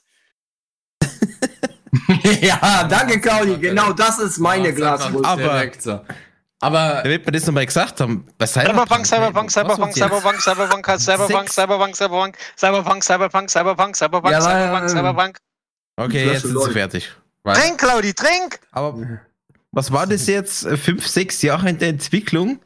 ja, danke, Claudi. Genau das ist meine Glasruhe. Aber-. Aber Damit wir das nochmal gesagt haben, bei Cyberpunk, Cyberpunk, Cyberpunk, Cyberpunk, Cyberpunk, Cyberpunk, Cyberpunk, Cyberpunk, Cyberpunk, Cyberpunk, Cyberpunk, Cyberpunk, Cyberpunk, ja, Cyberpunk. Okay, jetzt sind sie läuft. fertig. Trink, Claudi, trink! Aber was war das jetzt? Äh, Fünf, sechs Jahre in der Entwicklung?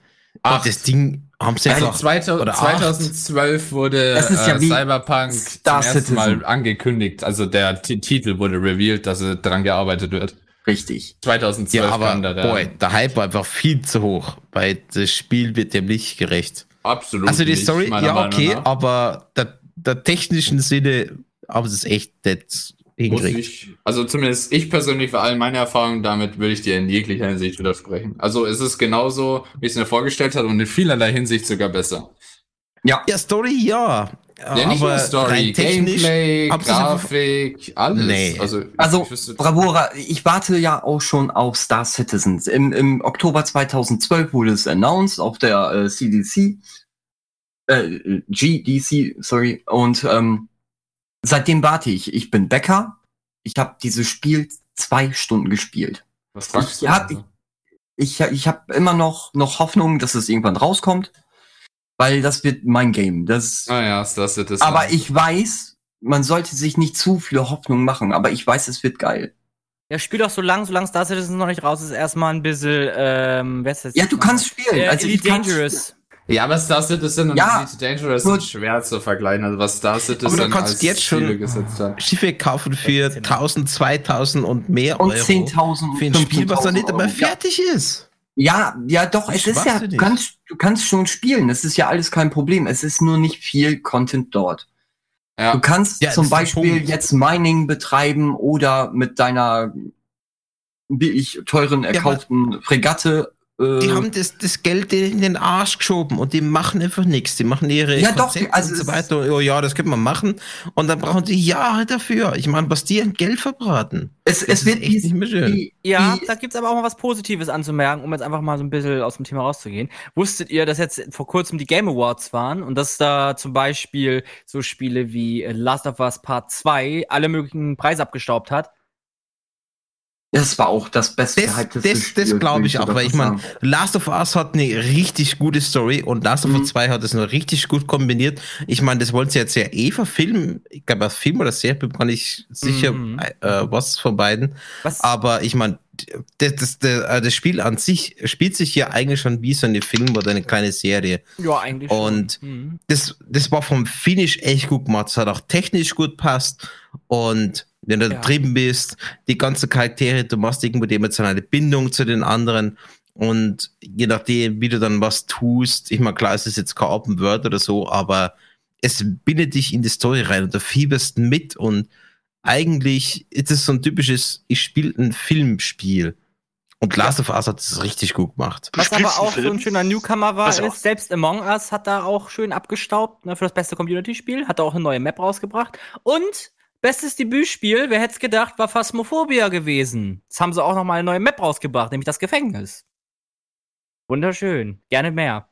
Acht. Und das Ding haben sie Also einfach. 2000, oder 2012 wurde Es ist ja äh, Cyberpunk Star zum ersten. Mal angekündigt. Also der T Titel wurde revealed, dass er dran gearbeitet wird. Richtig. 2012 Ja, aber kam da der. boy, der Hype war einfach viel zu hoch, weil das Spiel wird dem nicht gerecht. Absolut. Also die nicht, Story, ja, okay, aber der, der technischen Sinne haben sie es echt nicht Muss hingekriegt. ich, also zumindest ich persönlich, für all meine Erfahrungen damit, würde ich dir in jeglicher Hinsicht widersprechen. Also es ist genauso, wie ich es mir vorgestellt habe und in vielerlei Hinsicht sogar besser. Ja, Story, ja. Ja, nicht aber nur Story, Gameplay, Grafik, alles. Nee. Also, Also, ich wüsste- Bravura, ich warte ja auch schon auf Star Citizens. Im, im Oktober 2012 wurde es announced auf der äh, CDC, äh, GDC, sorry. Und ähm, seitdem warte ich. Ich bin Bäcker. Ich habe dieses Spiel zwei Stunden gespielt. was fragst du? ich hab-? Ich, ich habe immer noch, noch Hoffnung, dass es irgendwann rauskommt, weil das wird mein Game. Das, Naja, Star Citizen. aber ich weiß, man sollte sich nicht zu viele Hoffnungen machen, aber ich weiß, es wird geil. Ja, spiel doch so lang, solange Star Citizen noch nicht raus ist, erstmal ein bisschen, ähm, wer ist das? Ja, du kannst spielen. Äh, also ich Elite kann's- Dangerous. Ja, aber Star Citizen und Ja, Elite Dangerous nur- sind schwer zu vergleichen. Also was Star Citizen Aber du kannst als jetzt schon- Ziele gesetzt hat. Schiffe kaufen für 1000, 2000 und mehr Und Euro 10.000 für ein Spiel, was noch nicht 15.000 einmal. Ja. fertig ist. Ja, ja, doch, es ist ja, du kannst, du kannst schon spielen. Das ist ja alles kein Problem. Es ist nur nicht viel Content dort. Du Ja, kannst Ja, zum Beispiel jetzt Mining betreiben oder mit deiner billig teuren erkauften Fregatte. Äh, Die haben das, das Geld in den Arsch geschoben und die machen einfach nichts. Die machen ihre Ja, doch, Konzepte also und so weiter. Oh ja, das können wir machen. Und dann brauchen die Jahre dafür. Ich meine, was die an Geld verbraten. es, Das es ist wird echt nicht mehr schön. die- Ja, die- da gibt's aber auch mal was Positives anzumerken, um jetzt einfach mal so ein bisschen aus dem Thema rauszugehen. Wusstet ihr, dass jetzt vor kurzem die Game Awards waren und dass da zum Beispiel so Spiele wie äh, Last of Us Part 2 alle möglichen Preise abgestaubt hat? Das war auch das beste Das, das, das glaube ich auch, weil ich meine. Last of Us hat eine richtig gute Story und Last of Mhm. Us 2 hat es noch richtig gut kombiniert. Ich meine, das wollen sie jetzt ja eh verfilmen. Ich glaube, Film oder Serie bin ich gar nicht sicher, Mhm. äh, was von beiden. Was? Aber ich meine, das, das, das, äh, das Spiel an sich spielt sich ja eigentlich schon wie so eine Film oder eine kleine Serie. ja, eigentlich Und-. Mhm. Das, das war vom Finish echt gut gemacht. Es hat auch technisch gut passt. Und wenn du Ja. da drin bist, die ganzen Charaktere, du machst irgendwo die emotionale Bindung zu den anderen. Und je nachdem, wie du dann was tust, ich meine, klar, es ist jetzt kein Open World oder so, aber es bindet dich in die Story rein und du fieberst mit und eigentlich ist es so ein typisches, ich spiele ein Filmspiel. Und Last of Us hat es richtig gut gemacht. Was aber auch so ein schöner Newcomer war, Was auch? ist, selbst Among Us hat da auch schön abgestaubt ne, für das beste Community-Spiel, hat da auch eine neue Map rausgebracht. Und bestes Debütspiel, wer hätte es gedacht, war Phasmophobia gewesen. Jetzt haben sie auch noch mal eine neue Map rausgebracht, nämlich das Gefängnis. Wunderschön. Gerne mehr.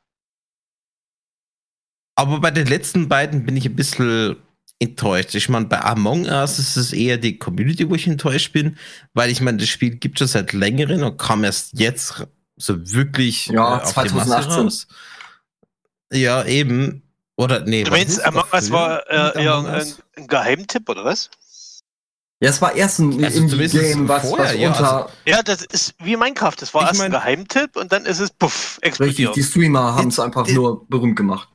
Aber bei den letzten beiden bin ich ein bisschen enttäuscht. Ich meine, bei Among Us ist es eher die Community, wo ich enttäuscht bin, weil ich meine, das Spiel gibt schon seit längerem und kam erst jetzt so wirklich Ja, äh, auf die Masse 2018. raus. Ja, eben. Oder nee. Du meinst, ist Among das Us war äh, Among ein, Us? ein Geheimtipp, oder was? Ja, es war erst ein Also Indie-Game, was, vorher, was ja, unter. also- Ja, das ist wie Minecraft. Das war erst ein mein- Geheimtipp und dann ist es puff, richtig, explodiert. die Streamer haben es einfach die- nur berühmt gemacht.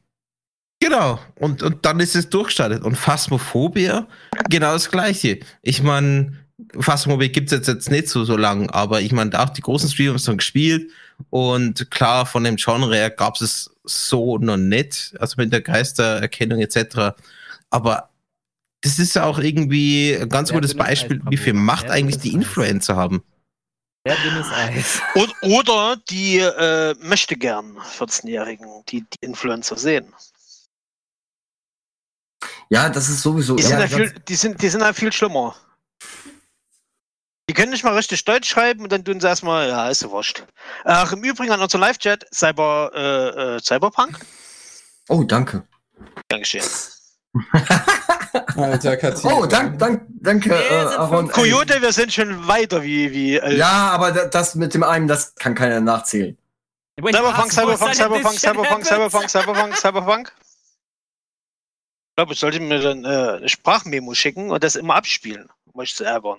Genau, und, und dann ist es durchgestartet. Und Phasmophobia, genau das Gleiche. Ich meine, Phasmophobia gibt es jetzt, jetzt nicht so, so lang, aber ich meine, auch die großen Streamer haben es dann gespielt. Und klar, von dem Genre her gab es so noch nicht, also mit der Geistererkennung etc. Aber das ist ja auch irgendwie ein ganz Sehr gutes Beispiel, Eis, wie viel. Macht Sehr eigentlich die Eis. Influencer haben. Sehr dünnes Eis. Und, oder die äh, möchte gern 14-Jährigen, die die Influencer sehen. Ja, das ist sowieso. Die, ja, sind, ja viel, die, sind, die sind halt viel schlimmer. Die können nicht mal richtig Deutsch schreiben und dann tun sie erstmal, ja, ist ja wurscht. Ach, im Übrigen an unser Live-Chat, Cyber, äh, äh, Cyberpunk. oh, danke. Dankeschön. Alter, Katin. Oh, dank, dank, danke, Nee, äh, Aaron. Coyote, wir sind schon weiter wie, wie äh, Ja, aber da- das mit dem einen, das kann keiner nachzählen. Cyberpunk, Cyberpunk, Cyberpunk, Cyberpunk, Cyberpunk, Cyberpunk, Cyberpunk. Ich glaube, ich sollte mir dann äh, eine Sprachmemo schicken und das immer abspielen, um euch zu ärgern.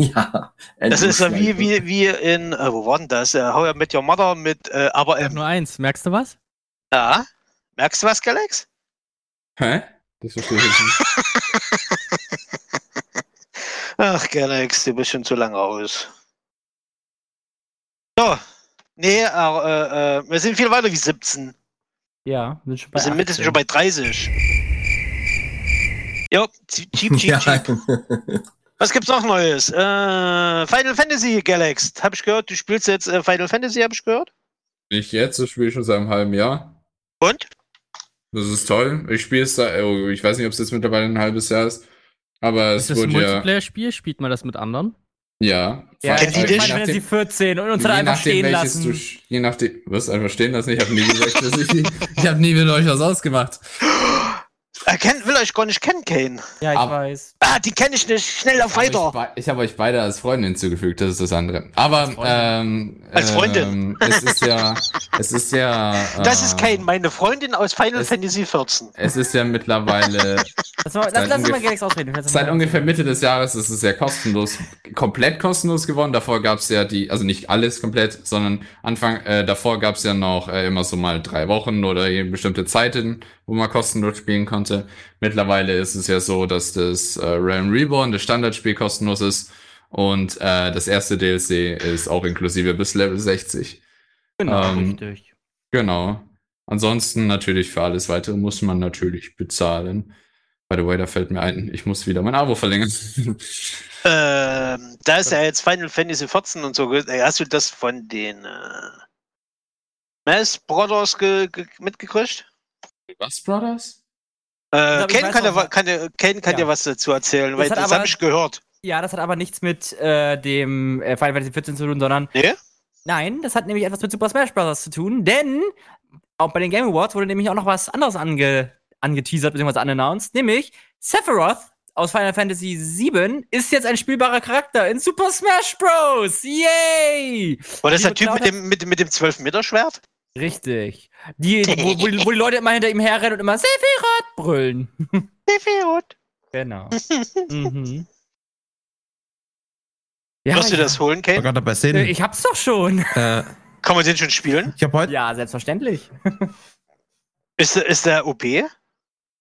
Ja. Das ist ja wie, wie, wie in, äh, wo war denn das? Äh, How I Met Your Mother mit äh, aber Ich hab ähm, nur eins. Merkst du was? ja. Merkst du was, Galax? Hä? Das verstehe ich nicht. Ach, Galax, du bist schon zu lange aus. So. Nee, äh, äh, wir sind viel weiter wie 17. Ja, sind schon bei Wir sind mindestens 18. schon bei 30. Jo, cheap, cheap, Ja. Was gibt's noch Neues? Äh, Final Fantasy Galaxy. Hab ich gehört, du spielst jetzt äh, Final Fantasy, hab ich gehört. Nicht jetzt, das spiele ich schon seit einem halben Jahr. Und? Das ist toll. Ich spiele es da, oh, ich weiß nicht, ob es jetzt mittlerweile ein halbes Jahr ist. Aber es Ist das ein wurde ja. Multiplayer-Spiel? Spielt man das mit anderen? Ja. Ja, Kennt die ich dich? Final Fantasy 14 und uns hat einfach nachdem, stehen lassen. du, je nachdem, was einfach stehen lassen. Ich habe nie gesagt, dass ich, ich habe nie mit euch was ausgemacht. Er kennt, will euch gar nicht kennen, Kane. Ja, ich Ab- weiß. Ah, die kenne ich nicht. Schnell auf Aber Ich, weiter. be- ich habe euch beide als Freunde hinzugefügt, das ist das andere. Aber ähm, Als Freundin. Ähm, es ist ja, es ist ja. Das ist äh, Kane, meine Freundin aus Final es- Fantasy 14. Es ist ja mittlerweile Lass, mal, lass, Seit lass uns mal Galax ausreden. Ich Seit ungefähr Mitte des Jahres ist es ja kostenlos, komplett kostenlos geworden. Davor gab es ja die, also nicht alles komplett, sondern Anfang, äh, davor gab es ja noch äh, immer so mal drei Wochen oder eben bestimmte Zeiten, wo man kostenlos spielen konnte. Mittlerweile ist es ja so, dass das äh, Realm Reborn, das Standardspiel, kostenlos ist und äh, das erste DLC ist auch inklusive bis Level 60. Genau, ähm, richtig. Genau. Ansonsten natürlich für alles weitere muss man natürlich bezahlen. By the way, da fällt mir ein, ich muss wieder mein Abo verlängern. Ähm, da ist ja jetzt Final Fantasy 14 und so. äh, Hast du das von den äh, Smash Brothers ge ge mitgekriegt? Was, Brothers? Äh, Ken kann, ja, kann, ja- Ken kann Ja. dir was dazu erzählen, Das weil das habe ich gehört. Ja, das hat aber nichts mit äh, dem äh, Final Fantasy 14 zu tun, sondern Nee? nein, das hat nämlich etwas mit Super Smash Bros. zu tun, denn auch bei den Game Awards wurde nämlich auch noch was anderes ange angeteasert bzw. announced, nämlich Sephiroth aus Final Fantasy VII ist jetzt ein spielbarer Charakter in Super Smash Bros. Yay! War das der Typ mit dem, mit, mit dem 12-Meter-Schwert? Richtig. Die, wo, wo, die, wo die Leute immer hinter ihm herrennen und immer Sephiroth brüllen. Sephiroth. Genau. mhm. Ja, Wirst du das holen, gerade dabei Sinn. Äh, Ich hab's doch schon. Äh, Kann man den schon spielen? ich habe heute Ja, selbstverständlich. Ist, der- ist der OP?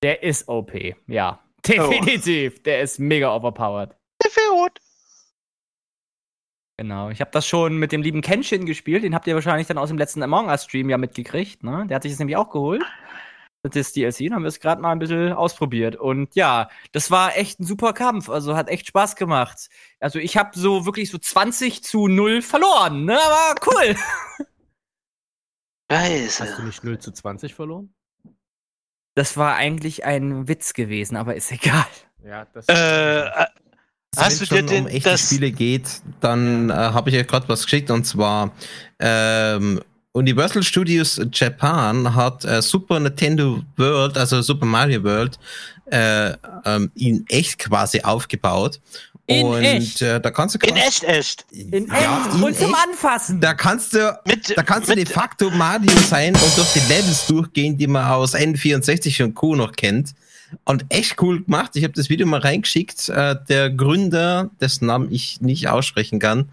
Der ist OP, ja. Definitiv. Der ist mega overpowered. Sephiroth. Genau. Ich habe das schon mit dem lieben Kenshin gespielt. Den habt ihr wahrscheinlich dann aus dem letzten Among Us Stream ja mitgekriegt. Ne? Der hat sich das nämlich auch geholt. Das DLC. Dann haben wir es gerade mal ein bisschen ausprobiert. Und ja, das war echt ein super Kampf. Also hat echt Spaß gemacht. Also ich habe so wirklich so 20 zu 0 verloren. Ne? Aber cool. Hast du Scheiße. nicht 0 zu 20 verloren? Das war eigentlich ein Witz gewesen, aber ist egal. Ja, das Äh, äh, hast du wenn dir es um den, echte das, Spiele geht, dann äh, habe ich euch gerade was geschickt und zwar ähm, Universal Studios Japan hat äh, Super Nintendo World, also Super Mario World, äh, ähm, in echt quasi aufgebaut. In und echt? Äh, da kannst du in quasi- echt, echt. In ja, echt in und zum echt. Anfassen. Da kannst du Mit, da kannst du de facto Mario sein und durch die Levels durchgehen, die man aus N64 und Co. noch kennt. Und echt cool gemacht. Ich habe das Video mal reingeschickt. Äh, der Gründer, dessen Namen ich nicht aussprechen kann,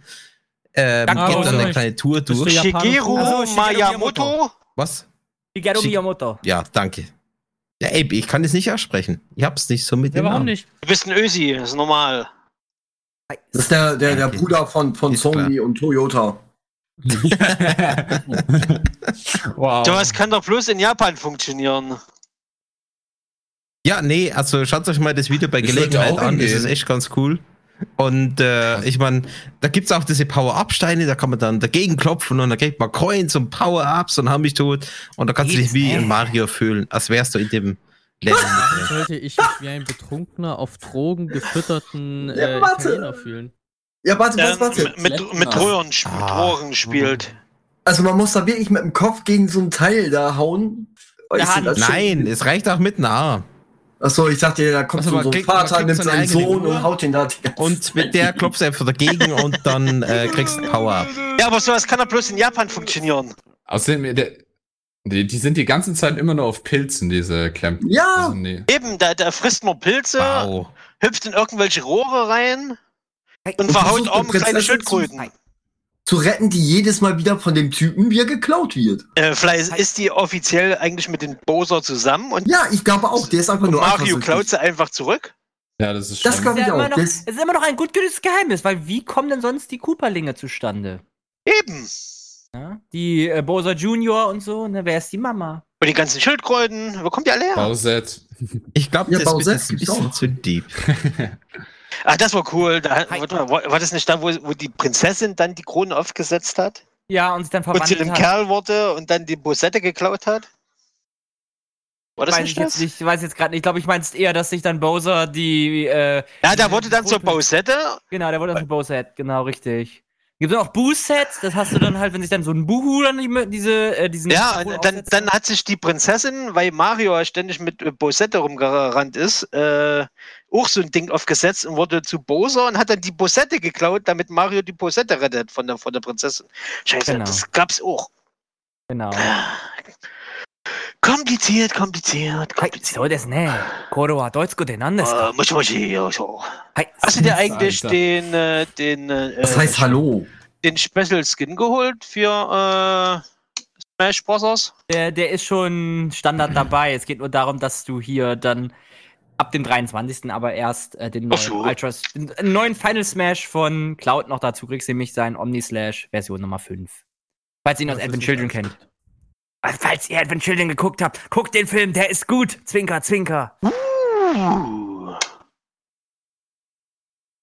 äh, Danke, geht dann eine kleine Tour durch. Shigeru Also, Shigeru Miyamoto. Was? Shigeru Shi- Miyamoto. Ja, danke. Ja, ey, ich kann das nicht aussprechen. Ich hab's nicht so mit Ja, dem warum Namen. nicht? Du bist ein Ösi, ist normal. Das ist der, der, der. Bruder von, von Ist Sony und Toyota. wow. Du, was kann doch bloß in Japan funktionieren? Ja, nee, also schaut euch mal das Video bei Gelegenheit an. Das ist echt ganz cool. Und äh, ich meine, da gibt's auch diese Power-Up-Steine, da kann man dann dagegen klopfen und dann kriegt man Coins und Power-Ups und hab mich tot. Und da kannst du dich wie in Mario fühlen, als wärst du in dem Level. Sollte ich mich wie ein betrunkener, auf Drogen gefütterten Ja, äh. Italiener fühlen? Ja, warte, Ähm, warte, warte. mit, mit, mit mit Ah. Rohren spielt. Also man muss da wirklich mit dem Kopf gegen so ein Teil da hauen. Oh, Ja, Nein, es reicht auch mit einer. Achso, ich dachte, da kommt Also so, man kriegt- man Vater, nimmt seinen Sohn Uhr. und haut den da die ganze Und mit der klopfst du einfach dagegen und dann äh, kriegst du Power-Up. Ja, aber sowas kann doch bloß in Japan funktionieren. Außerdem, der, die, die sind die ganze Zeit immer nur auf Pilzen, diese Klempner. Ja. Also, nee. Eben, da, da frisst nur Pilze, Wow. hüpft in irgendwelche Rohre rein und Und verhaut eine kleine Schildkröten. Zu retten, die jedes Mal wieder von dem Typen, wie er geklaut wird. Äh, vielleicht ist die offiziell eigentlich mit den Bowser zusammen und Ja, ich glaube auch, der ist einfach nur Mario klaut sie einfach zurück. Ja, das ist Das schon. glaub ist ich ja auch. noch, Das- es ist immer noch ein gut gehütetes Geheimnis, weil wie kommen denn sonst die Cooperlinge zustande? Eben. Ja? Die äh, Bowser Junior und so, ne? Wer ist die Mama? Und die ganzen Schildkröten, wo kommt die alle her? Bowser. Ich glaube, Ja, das Bowser ist ein bisschen auch. zu deep. Ah, das war cool. Da, war, war das nicht da, wo, wo die Prinzessin dann die Krone aufgesetzt hat? Ja, und sich dann Und zu verwandelt dem hat. Kerl wurde und dann die Bosette geklaut hat? War das weiß nicht ich jetzt das? nicht, weiß jetzt gerade nicht. Ich glaube, ich meinst eher, dass sich dann Bowser die. Äh, Ja, der wurde dann zur Bosette. Genau, der wurde dann zu Bowset, genau, richtig. Gibt es auch Boo-Sets, das hast du dann halt, wenn sich dann so ein Buhu dann die, diese, äh, diesen. Ja, dann, dann hat sich die Prinzessin, weil Mario ständig mit äh, Bosette rumgerannt ist, äh, auch so ein Ding aufgesetzt und wurde zu Bowser und hat dann die Bosette geklaut, damit Mario die Bosette rettet von der, von der Prinzessin. Scheiße, Genau. das gab's auch. Genau. Kompliziert, kompliziert, kompliziert. so das ne. Koro wa Deutsch gut anders. Äh, muss, muss ich, ja, so. Hi. Hast du dir eigentlich Alter. den, äh, den, äh, Das heißt Hallo. den Special Skin geholt für äh, Smash Bros? Der, der ist schon Standard dabei. Es geht nur darum, dass du hier dann ab dem 23. aber erst äh, den neuen so. Ultras, den den neuen Final Smash von Cloud noch dazu kriegst, nämlich sein Omni-Slash Version Nummer 5. Falls ihr ihn aus Advent Children kennt. Also, falls ihr Advent Children geguckt habt, guckt den Film, der ist gut. Zwinker, zwinker. Uh.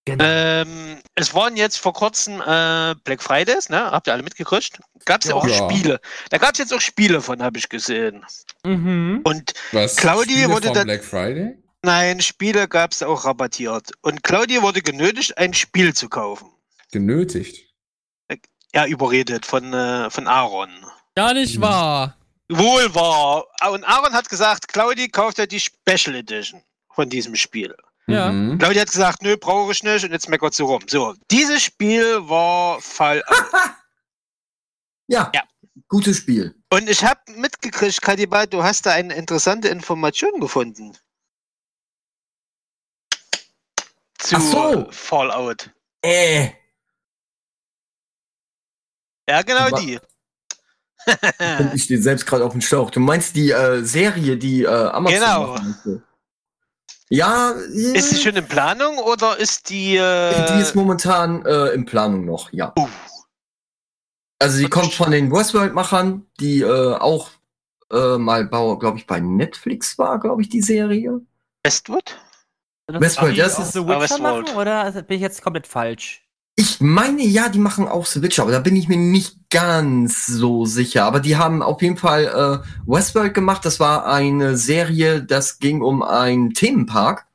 Genau. Ähm, es waren jetzt vor kurzem äh, Black Fridays, ne? Habt ihr alle mitgekriegt? Gab es ja auch Ja. Spiele. Da gab es jetzt auch Spiele von, habe ich gesehen. Mhm. Und Was? Claudi Spiele wurde dann- Black Friday? nein, Spiele gab es auch rabattiert. Und Claudia wurde genötigt, ein Spiel zu kaufen. Genötigt. Ja, überredet von, äh, von Aaron. Gar nicht wahr. Wohl wahr. Und Aaron hat gesagt, Claudi kauft ja die Special Edition von diesem Spiel. Ja. Mhm. Claudi hat gesagt, nö, brauche ich nicht und jetzt meckert sie rum. So, dieses Spiel war Fall. Ja. Ja. Gutes Spiel. Und ich habe mitgekriegt, Kadiba, du hast da eine interessante Information gefunden. Zu Ach so. Fallout. Äh. Ja, genau die. Ich dir selbst gerade auf den Schlauch. Du meinst die äh, Serie, die äh, Amazon Genau. machen. Ja, äh, ist die schon in Planung oder ist die. Äh, die ist momentan äh, in Planung noch, ja. Uh. Also die kommt von den Westworld-Machern, die äh, auch äh, mal, glaube ich, bei Netflix war, glaube ich, die Serie. Westwood? Westworld, die das ist- The Ah, Witcher Westworld. machen, oder bin ich jetzt komplett falsch? Ich meine, ja, die machen auch Switch, aber da bin ich mir nicht ganz so sicher. Aber die haben auf jeden Fall äh, Westworld gemacht. Das war eine Serie, das ging um einen Themenpark,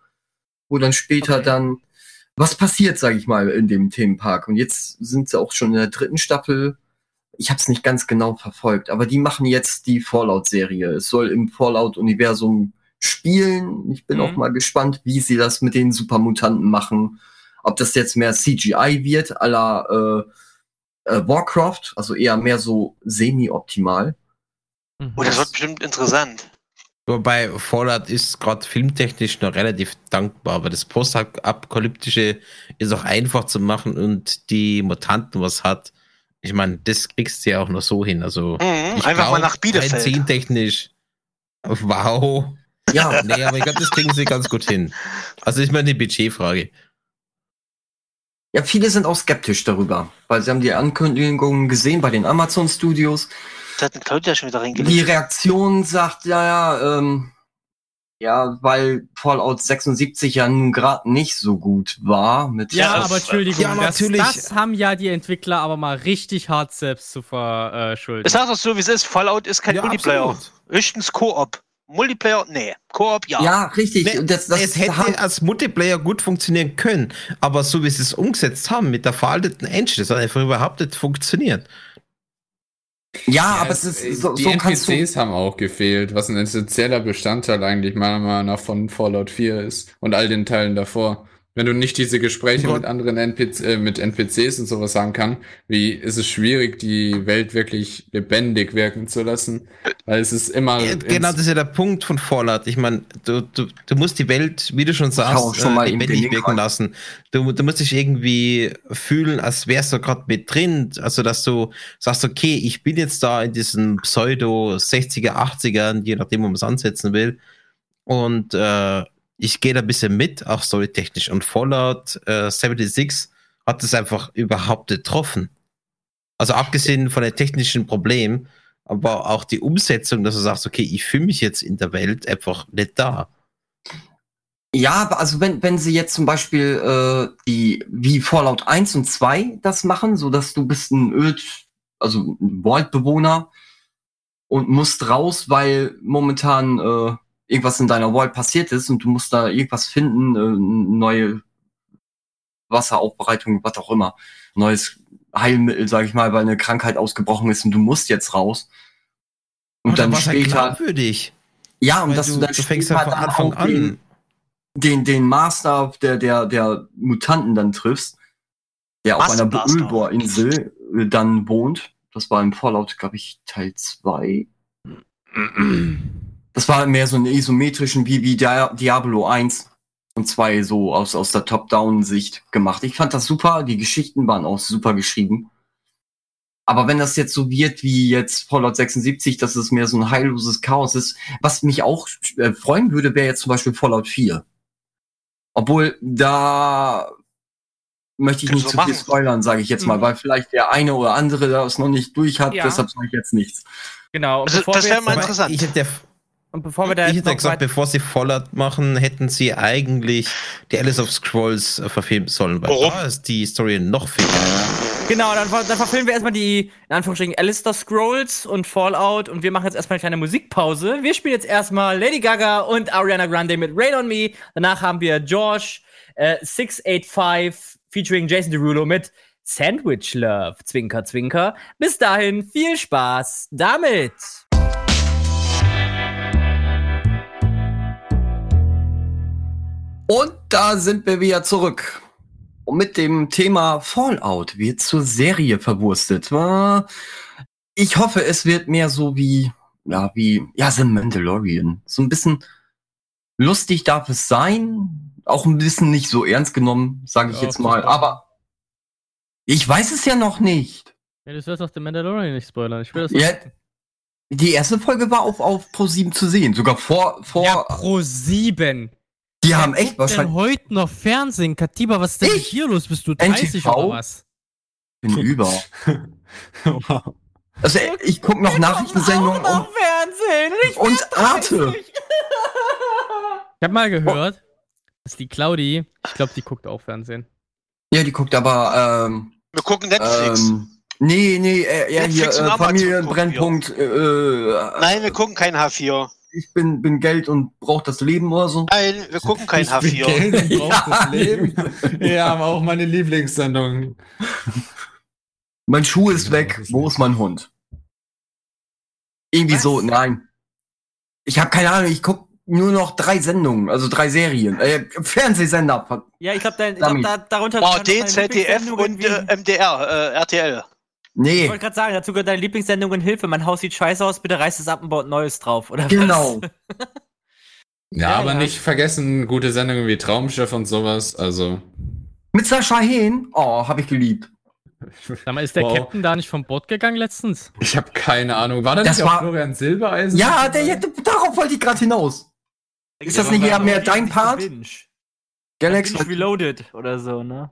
wo dann später Okay. dann was passiert, sage ich mal, in dem Themenpark. Und jetzt sind sie auch schon in der dritten Staffel. Ich habe es nicht ganz genau verfolgt, aber die machen jetzt die Fallout-Serie. Es soll im Fallout-Universum spielen. Ich bin Mhm. auch mal gespannt, wie sie das mit den Supermutanten machen ob das jetzt mehr CGI wird, la äh, äh, Warcraft, also eher mehr so semi-optimal. Oh, das wird bestimmt interessant. Wobei Fallout ist gerade filmtechnisch noch relativ dankbar, aber das Postapokalyptische ist auch einfach zu machen und die Mutanten was hat. Ich meine, das kriegst du ja auch noch so hin. Also Mhm, ich einfach mal nach Bielefeld. rein technisch. Wow. Ja, Nee, aber ich glaube, das kriegen sie ganz gut hin. Also ist mal eine Budgetfrage. Ja, viele sind auch skeptisch darüber, weil sie haben die Ankündigungen gesehen bei den Amazon Studios. Das hat ein Claudia schon wieder Die reingelegt. Reaktion sagt, ja, ja, ähm, ja, weil Fallout 76 ja nun gerade nicht so gut war mit Ja, Ja, aber Entschuldigung, ja, das, natürlich. das haben ja die Entwickler aber mal richtig hart selbst zu Ich verschulden. sag doch so, wie es ist. Fallout ist kein Ja, Multiplayer. Höchstens Koop. Multiplayer? Nee. Koop, ja. ja, richtig. Ne, das, das es hätte haben- als Multiplayer gut funktionieren können, aber so wie sie es umgesetzt haben mit der veralteten Engine, das hat einfach überhaupt nicht funktioniert. ja, aber es- es ist, so, die so kannst du. NPCs haben auch gefehlt, was ein essentieller Bestandteil eigentlich meiner Meinung nach von Fallout 4 ist und all den Teilen davor. Wenn du nicht diese Gespräche Gott. mit anderen NPC, äh, mit NPCs und sowas haben kann, wie ist es schwierig, die Welt wirklich lebendig wirken zu lassen, weil es ist immer Ja, genau, das ist ja der Punkt von Fallout. Ich meine, du, du, du musst die Welt, wie du schon sagst, schon mal äh, lebendig wirken rein. lassen. Du, du musst dich irgendwie fühlen, als wärst du gerade mit drin. Also, dass du sagst, okay, ich bin jetzt da in diesen Pseudo 60er, 80ern, je nachdem, wo man es ansetzen will. Und äh, ich gehe da ein bisschen mit, auch storytechnisch. Und Fallout äh, 76 hat es einfach überhaupt getroffen. Also abgesehen von den technischen Problemen, aber auch die Umsetzung, dass du sagst, okay, ich fühle mich jetzt in der Welt einfach nicht da. Ja, aber also wenn, wenn sie jetzt zum Beispiel äh, die wie Fallout 1 und 2 das machen, so dass du bist ein Öd, also ein Waldbewohner und musst raus, weil momentan äh, irgendwas in deiner World passiert ist und du musst da irgendwas finden, äh, neue Wasseraufbereitung, was auch immer, neues Heilmittel, sag ich mal, weil eine Krankheit ausgebrochen ist und du musst jetzt raus. Und Aber dann später, glaubwürdig. ja, und dass du, dann du fängst ja von Anfang auch den, an. den, den Master der, der, der Mutanten dann triffst, der auf Master einer Blaster. Ölbohrinsel äh, dann wohnt. Das war im Fallout, glaube ich, Teil 2. Das war mehr so einen isometrischen wie, wie Dia- Diablo 1 und 2 so aus, aus der Top-Down-Sicht gemacht. Ich fand das super, die Geschichten waren auch super geschrieben. Aber wenn das jetzt so wird wie jetzt Fallout 76, dass es mehr so ein heilloses Chaos ist, was mich auch äh, freuen würde, wäre jetzt zum Beispiel Fallout 4. Obwohl, da möchte ich Kannst nicht zu viel machen. spoilern, sage ich jetzt mal, Mhm. weil vielleicht der eine oder andere das noch nicht durch hat, Ja. deshalb sage ich jetzt nichts. Genau. Also, das wäre mal interessant. Ich hätte, Und bevor wir da ich jetzt hätte noch gesagt, bevor sie Fallout machen, hätten sie eigentlich die Alice of Scrolls äh, verfilmen sollen, weil Warum? da ist die Story noch viel. Genau, dann, dann verfilmen wir erstmal die, in Anführungsstrichen, Alistair Scrolls und Fallout und wir machen jetzt erstmal eine kleine Musikpause. Wir spielen jetzt erstmal Lady Gaga und Ariana Grande mit Rain on Me. Danach haben wir George äh, 685 featuring Jason Derulo mit Sandwich Love. Zwinker, zwinker. Bis dahin, viel Spaß damit. Und da sind wir wieder zurück. Und mit dem Thema Fallout wird zur Serie verwurstet. Ich hoffe, es wird mehr so wie, ja, wie, ja, The Mandalorian. So ein bisschen lustig darf es sein. Auch ein bisschen nicht so ernst genommen, sage ich Ja, jetzt mal. Aber ich weiß es ja noch nicht. Ja, du sollst auch den Mandalorian nicht spoilern. Ich will das Ja, die erste Folge war auf, auf Pro 7 zu sehen. Sogar vor, vor, ja, pro sieben. Die haben echt Denn wahrscheinlich heute noch Fernsehen. Katiba, was ist denn Ich? dir los? Bist du 30 NTV? oder was? bin über. wow. Also ich gucke noch Nachrichtensendungen Auch und, noch Fernsehen. Ich und Arte. Ich hab mal gehört, dass die Claudi, ich glaube, die guckt auch Fernsehen. Ja, die guckt aber, ähm, Wir gucken Netflix. ähm, nee, nee, eher, eher hier, äh, Familienbrennpunkt, äh, äh, Nein, wir gucken kein H4. Ich bin, bin Geld und brauch das Leben oder so. Nein, wir gucken kein Ich bin H4. Geld und brauch das. Leben. Ja, aber auch meine Lieblingssendung. Mein Schuh ist weg, wo ist mein Hund? Irgendwie Was? so, nein. Ich habe keine Ahnung, ich guck nur noch drei Sendungen, also drei Serien, äh, Fernsehsender. Ja, ich glaube, glaub, da, darunter. Oh, gehören D, deine ZDF Lieblingssendungen und äh, MDR, äh, RTL. Ich Nee, wollte gerade sagen, dazu gehört deine Lieblingssendung Hilfe. Mein Haus sieht scheiße aus, bitte reißt es ab und baut Neues drauf, oder genau. was? Ja, Ja, aber ja. nicht vergessen, gute Sendungen wie Traumschiff und sowas. Also, Mit Sascha Hehn, oh, habe ich geliebt. Sag mal, ist der Wow. Captain da nicht vom Bord gegangen letztens? ich habe keine Ahnung. War das, Das nicht auch war- Florian Silbereisen? Ja, der, darauf wollte ich gerade hinaus. Ist das nicht eher mehr dein Part? Binge. Galax, Binge Reloaded oder so, ne?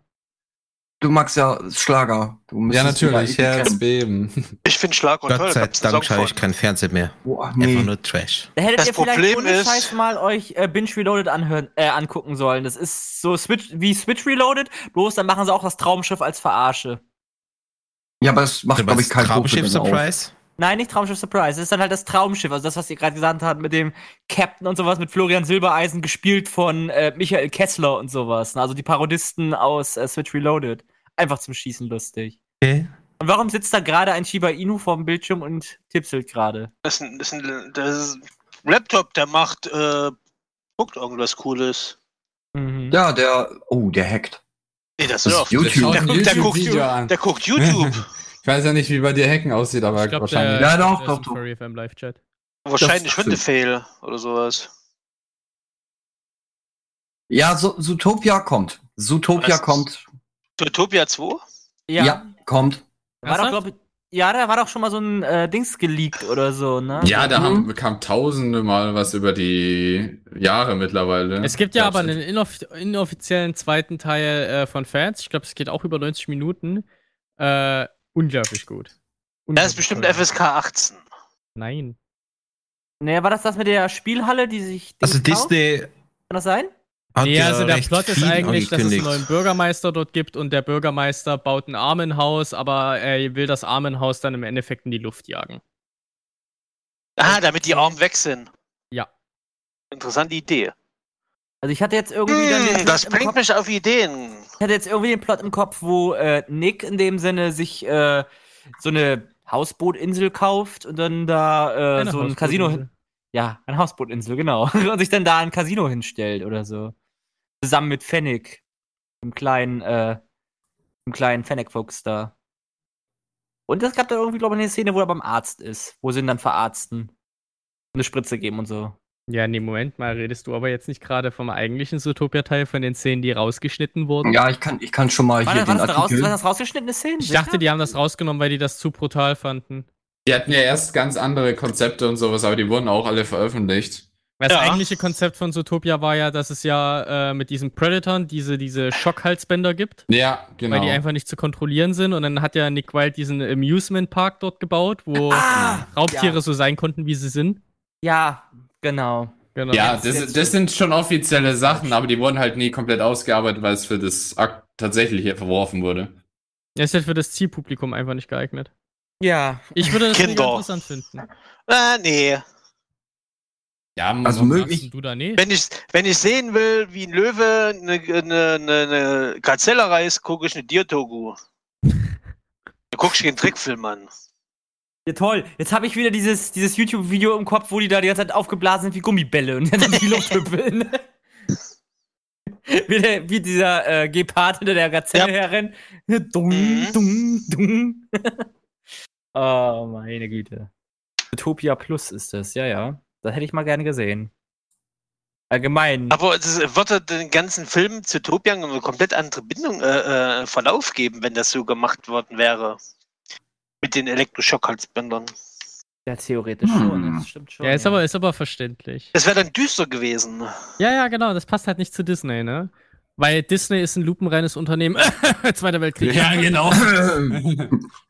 Du magst ja Schlager. Du Ja, natürlich. wieder Herz kennen. beben. Ich finde Schlag und Toll. Gott da sei Dank schaue ich kein Fernsehen mehr. Boah, Einfach nee. nur Trash. Da hättet Das ihr vielleicht Problem ohne ist- Scheiß mal euch äh, Binge Reloaded anhören, äh, angucken sollen. Das ist so Switch, wie Switch Reloaded, bloß dann machen sie auch das Traumschiff als Verarsche. Ja, aber das macht, glaube ich, kein Traumschiff. Surprise. Nein, nicht Traumschiff Surprise. Das ist dann halt das Traumschiff. Also das, was ihr gerade gesagt habt mit dem Captain und sowas, mit Florian Silbereisen, gespielt von äh, Michael Kessler und sowas. Also die Parodisten aus äh, Switch Reloaded. Einfach zum Schießen lustig. Okay. Und warum sitzt da gerade ein Shiba Inu vorm Bildschirm und tipselt gerade? Das ist ein, das ist ein, das ist ein Laptop, der macht, äh, guckt irgendwas Cooles. Mhm. Ja, der, oh, der hackt. Nee, das Das ist YouTube. Der, guckt- der, guckt, YouTube-Video an. der guckt YouTube. Ich weiß ja nicht, wie bei dir Hacken aussieht, aber Ich glaub, wahrscheinlich. der, Ja, doch, doch, doch. Live-Chat. Wahrscheinlich oder sowas. Ja, so, Zootopia kommt. Zootopia kommt. Utopia 2? Ja. kommt. War doch, glaub, ja, da war doch schon mal so ein äh, Dings geleakt oder so, ne? Ja, da Mhm. haben, kam tausende Mal was über die Jahre mittlerweile. Es gibt ja aber einen inoff inoffiziellen zweiten Teil äh, von Fans. Ich glaube, es geht auch über 90 Minuten. Äh, unglaublich gut. Das ist Unglaublich bestimmt toll. FSK 18. Nein. Naja, war das das mit der Spielhalle, die sich. Also kauft? Disney Kann das sein? Hat Nee, ja also der Plot ist eigentlich, dass es einen neuen Bürgermeister dort gibt und der Bürgermeister baut ein Armenhaus, aber er will das Armenhaus dann im Endeffekt in die Luft jagen. Ah, damit die Armen weg sind. Ja. Interessante Idee. Also ich hatte jetzt irgendwie dann den Hm, das Plot bringt Kopf, mich auf Ideen. ich hatte jetzt irgendwie den Plot im Kopf, wo äh, Nick in dem Sinne sich äh, so eine Hausbootinsel kauft und dann da äh, so ein Casino hin. Ja, eine Hausbootinsel, genau. und sich dann da ein Casino hinstellt oder so. Zusammen mit Fennec. Dem kleinen, äh, dem kleinen Fennec-Fuchs da. Und es gab da irgendwie, glaube ich, eine Szene, wo er beim Arzt ist, wo sie ihn dann verarzten. Eine Spritze geben und so. Ja, nee, Moment mal, redest du aber jetzt nicht gerade vom eigentlichen Zootopia-Teil von den Szenen, die rausgeschnitten wurden? Ja, ich kann, ich kann schon mal War, hier das, war, den das raus, Artikel. war das rausgeschnittene Szenen? Ich dachte, die haben das rausgenommen, weil die das zu brutal fanden. Die hatten ja erst ganz andere Konzepte und sowas, aber die wurden auch alle veröffentlicht. Weil das Ja. eigentliche Konzept von Zootopia war ja, dass es ja äh, mit diesen Predators diese, diese Schockhalsbänder gibt, Ja, genau. weil die einfach nicht zu kontrollieren sind. Und dann hat ja Nick Wilde diesen Amusement Park dort gebaut, wo Ah, Raubtiere ja. so sein konnten, wie sie sind. Ja, genau. Genau. ja, das, jetzt- das sind schon offizielle Sachen, aber die wurden halt nie komplett ausgearbeitet, weil es für das Akt tatsächlich hier verworfen wurde. Er ist halt für das Zielpublikum einfach nicht geeignet. Ja. Ich würde das Kinder. interessant finden. Ah, nee. Ja, Also möglich- du da nee? Wenn ich, wenn ich sehen will, wie ein Löwe eine, eine, eine, eine Gazelle reißt, gucke ich eine Diertogu. Da guck ich den Trickfilm an. Ja, toll. Jetzt habe ich wieder dieses, dieses YouTube-Video im Kopf, wo die da die ganze Zeit aufgeblasen sind wie Gummibälle und dann die Luft hüppeln. wie, der, wie dieser äh, Gepard hinter der Gazelle Ja. herrennt. Dung, Mhm. dung, dung. oh, meine Güte. Utopia Plus ist das, ja, ja. Das hätte ich mal gerne gesehen. Allgemein. Aber es wird ja den ganzen Film zu Topian eine komplett andere Bindung, äh, äh, Verlauf geben, wenn das so gemacht worden wäre. Mit den Elektroschockhalsbändern. ja, theoretisch Hm. schon, das stimmt schon. Ja, ist aber, ist aber verständlich. Das wäre dann düster gewesen. Ja, ja, genau, das passt halt nicht zu Disney, ne? Weil Disney ist ein lupenreines Unternehmen. Zweiter Weltkrieg. genau.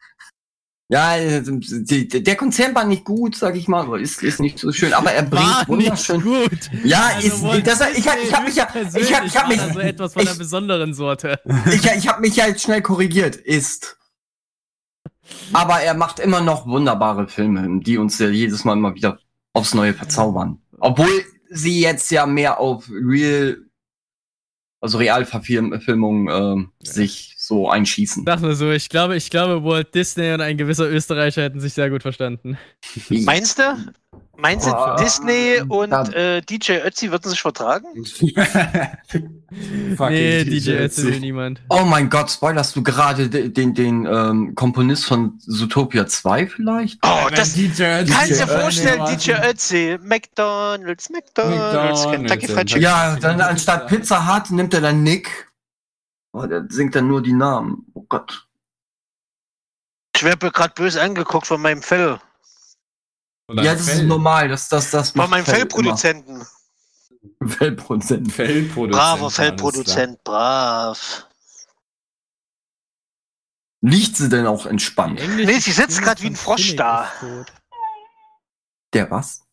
Ja, die, der Konzern war nicht gut, sag ich mal, ist, ist nicht so schön, aber er bringt War wunderschön. gut. Ja, Also ist, das, ich, ich habe mich ja, ich habe ich hab mich, da so etwas von ich- einer besonderen Sorte. ich, ich hab mich ja jetzt schnell korrigiert, ist. Aber er macht immer noch wunderbare Filme, die uns ja jedes Mal immer wieder aufs Neue verzaubern. Obwohl sie jetzt ja mehr auf Real, also Realverfilmungen ähm, sich so einschießen. Sag nur so, ich glaube, ich glaube, Walt Disney und ein gewisser Österreicher hätten sich sehr gut verstanden. Meinst du? Meinst du, Oh, Disney und äh, DJ Ötzi würden sich vertragen? nee, DJ Ötzi will niemand. Oh mein Gott, spoilerst du gerade de- den, den ähm, Komponist von Zootopia 2 vielleicht? Oh, das DJ kannst du dir Ötzi, vorstellen, nee, DJ Ötzi, McDonalds, McDonalds, McDonald's, Kentucky Fried Chicken. Ja, dann anstatt Pizza Hut nimmt er dann Nick. Oh, der singt dann nur die Namen. Oh Gott. Ich werde gerade böse angeguckt von meinem Fell. Ja, das ist Fell- normal. Das, das, das Von macht meinem Fell Fellproduzenten. immer. Fellproduzent. Fellproduzent. Braver. Fellproduzent, brav. Liegt sie denn auch entspannt? englische Nee, sie sitzt grad wie ein Frosch Finnick da. ist. Der was?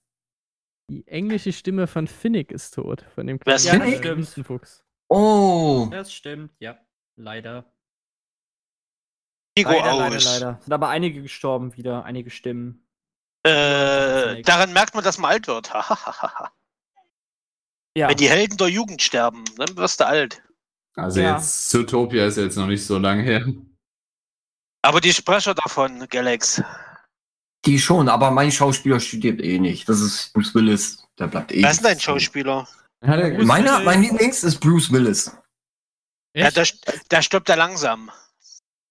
Die englische Stimme von Finnick ist tot. Von dem Wer ist kleinen, Finnick? äh, Wüstenfuchs. Oh. Das stimmt, ja. Leider. Nico leider, leider, leider. Sind aber einige gestorben wieder, einige Stimmen. Äh, daran merkt man, dass man alt wird. Hahaha. Ja. Wenn die Helden der Jugend sterben, dann wirst du alt. Also Ja. jetzt, Zootopia ist jetzt noch nicht so lange her. Aber die Sprecher davon, Galax, Die schon, aber mein Schauspieler studiert eh nicht. Das ist Bruce Willis. Der bleibt eh. wer ist denn dein Schauspieler? Meiner, mein Lieblings ist Bruce Willis. Ja, der, der stirbt ja langsam.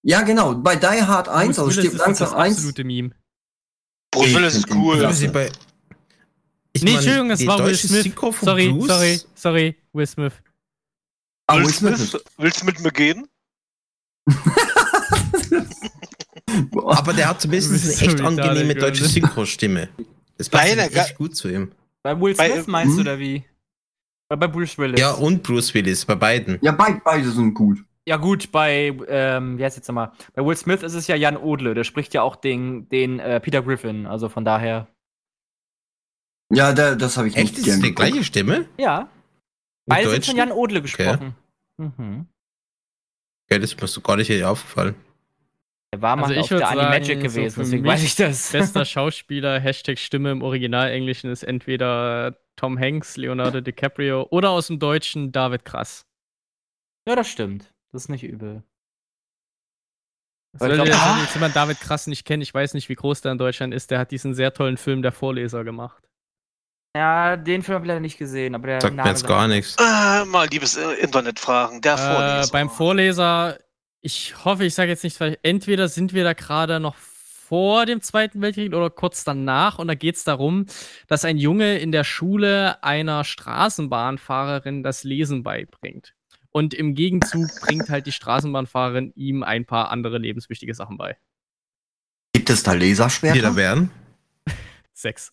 Ja, genau. Bei Die Hard 1, Bruce also Willis stirbt ist das langsam 1. absolute Meme. Bruce Willis ist cool. bei, ich Nee, Entschuldigung, es war Will Smith. Sorry, Bruce, sorry, sorry, Will Smith. Ah, Will Will Smith. Smith, willst du mit mir gehen? Aber der hat zumindest Du eine echt angenehme deutsche. Synchro-Stimme. Das passt Nein, echt gut zu ihm. Bei Will Bei- Smith meinst du, hm? oder wie? Oder bei Bruce Willis? Ja, und Bruce Willis, bei beiden. Ja, beid, beide sind gut. Ja, gut, bei, ähm, wie heißt jetzt nochmal? Bei Will Smith ist es ja Jan Odle, der spricht ja auch den, den äh, Peter Griffin, also von daher. Ja, da, das habe ich Echt? nicht Ist das die geguckt. gleiche Stimme? Ja. Beide sind von Jan Odle gesprochen. Mhm. Ja, das ist mir so gar nicht hier aufgefallen. Der war mal Also ich auf der sagen, Animagic so gewesen, für deswegen weiß ich das. Bester Schauspieler, Hashtag Stimme im Original-Englischen ist entweder Tom Hanks, Leonardo DiCaprio oder aus dem Deutschen David Krass. ja, das stimmt. Das ist nicht übel. Weil ich ich glaub, glaub, ah. jetzt jemand David Krass nicht kennt, ich weiß nicht, wie groß der in Deutschland ist, der hat diesen sehr tollen Film Der Vorleser gemacht. Ja, den Film habe ich leider nicht gesehen, aber der Sagt mir Name jetzt sagt- gar nichts. Äh, mal liebes äh, Internet fragen. Der Äh, Vorleser. beim Vorleser, ich hoffe, ich sage jetzt nicht, falsch, entweder sind wir da gerade noch vor dem Zweiten Weltkrieg oder kurz danach und da geht es darum, dass ein Junge in der Schule einer Straßenbahnfahrerin das Lesen beibringt. Und im Gegenzug bringt halt die Straßenbahnfahrerin ihm ein paar andere lebenswichtige Sachen bei. Gibt es da Laserschwerter? Jeder werden. Sechs.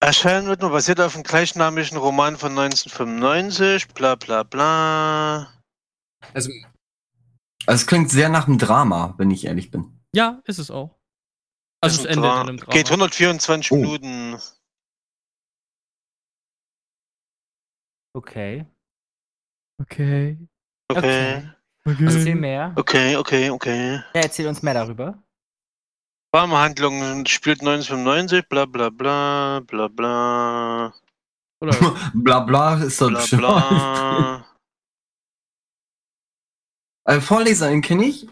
Erscheinen wird nur basiert auf dem gleichnamigen Roman von 1995. Bla bla bla. Also, Also es klingt sehr nach einem Drama, wenn ich ehrlich bin. Ja, ist es auch. Also es endet Dra- in einem Drama. Geht 124 Oh. Minuten. Okay. Okay. Okay. Erzähl mehr. Okay, okay, okay. Ja, erzähl uns mehr darüber. Warmhandlung spielt 1995. Bla bla bla. Bla bla. Oder Bla bla ist doch Bla bestimmt. bla. Äh, Vorleser, den kenne ich.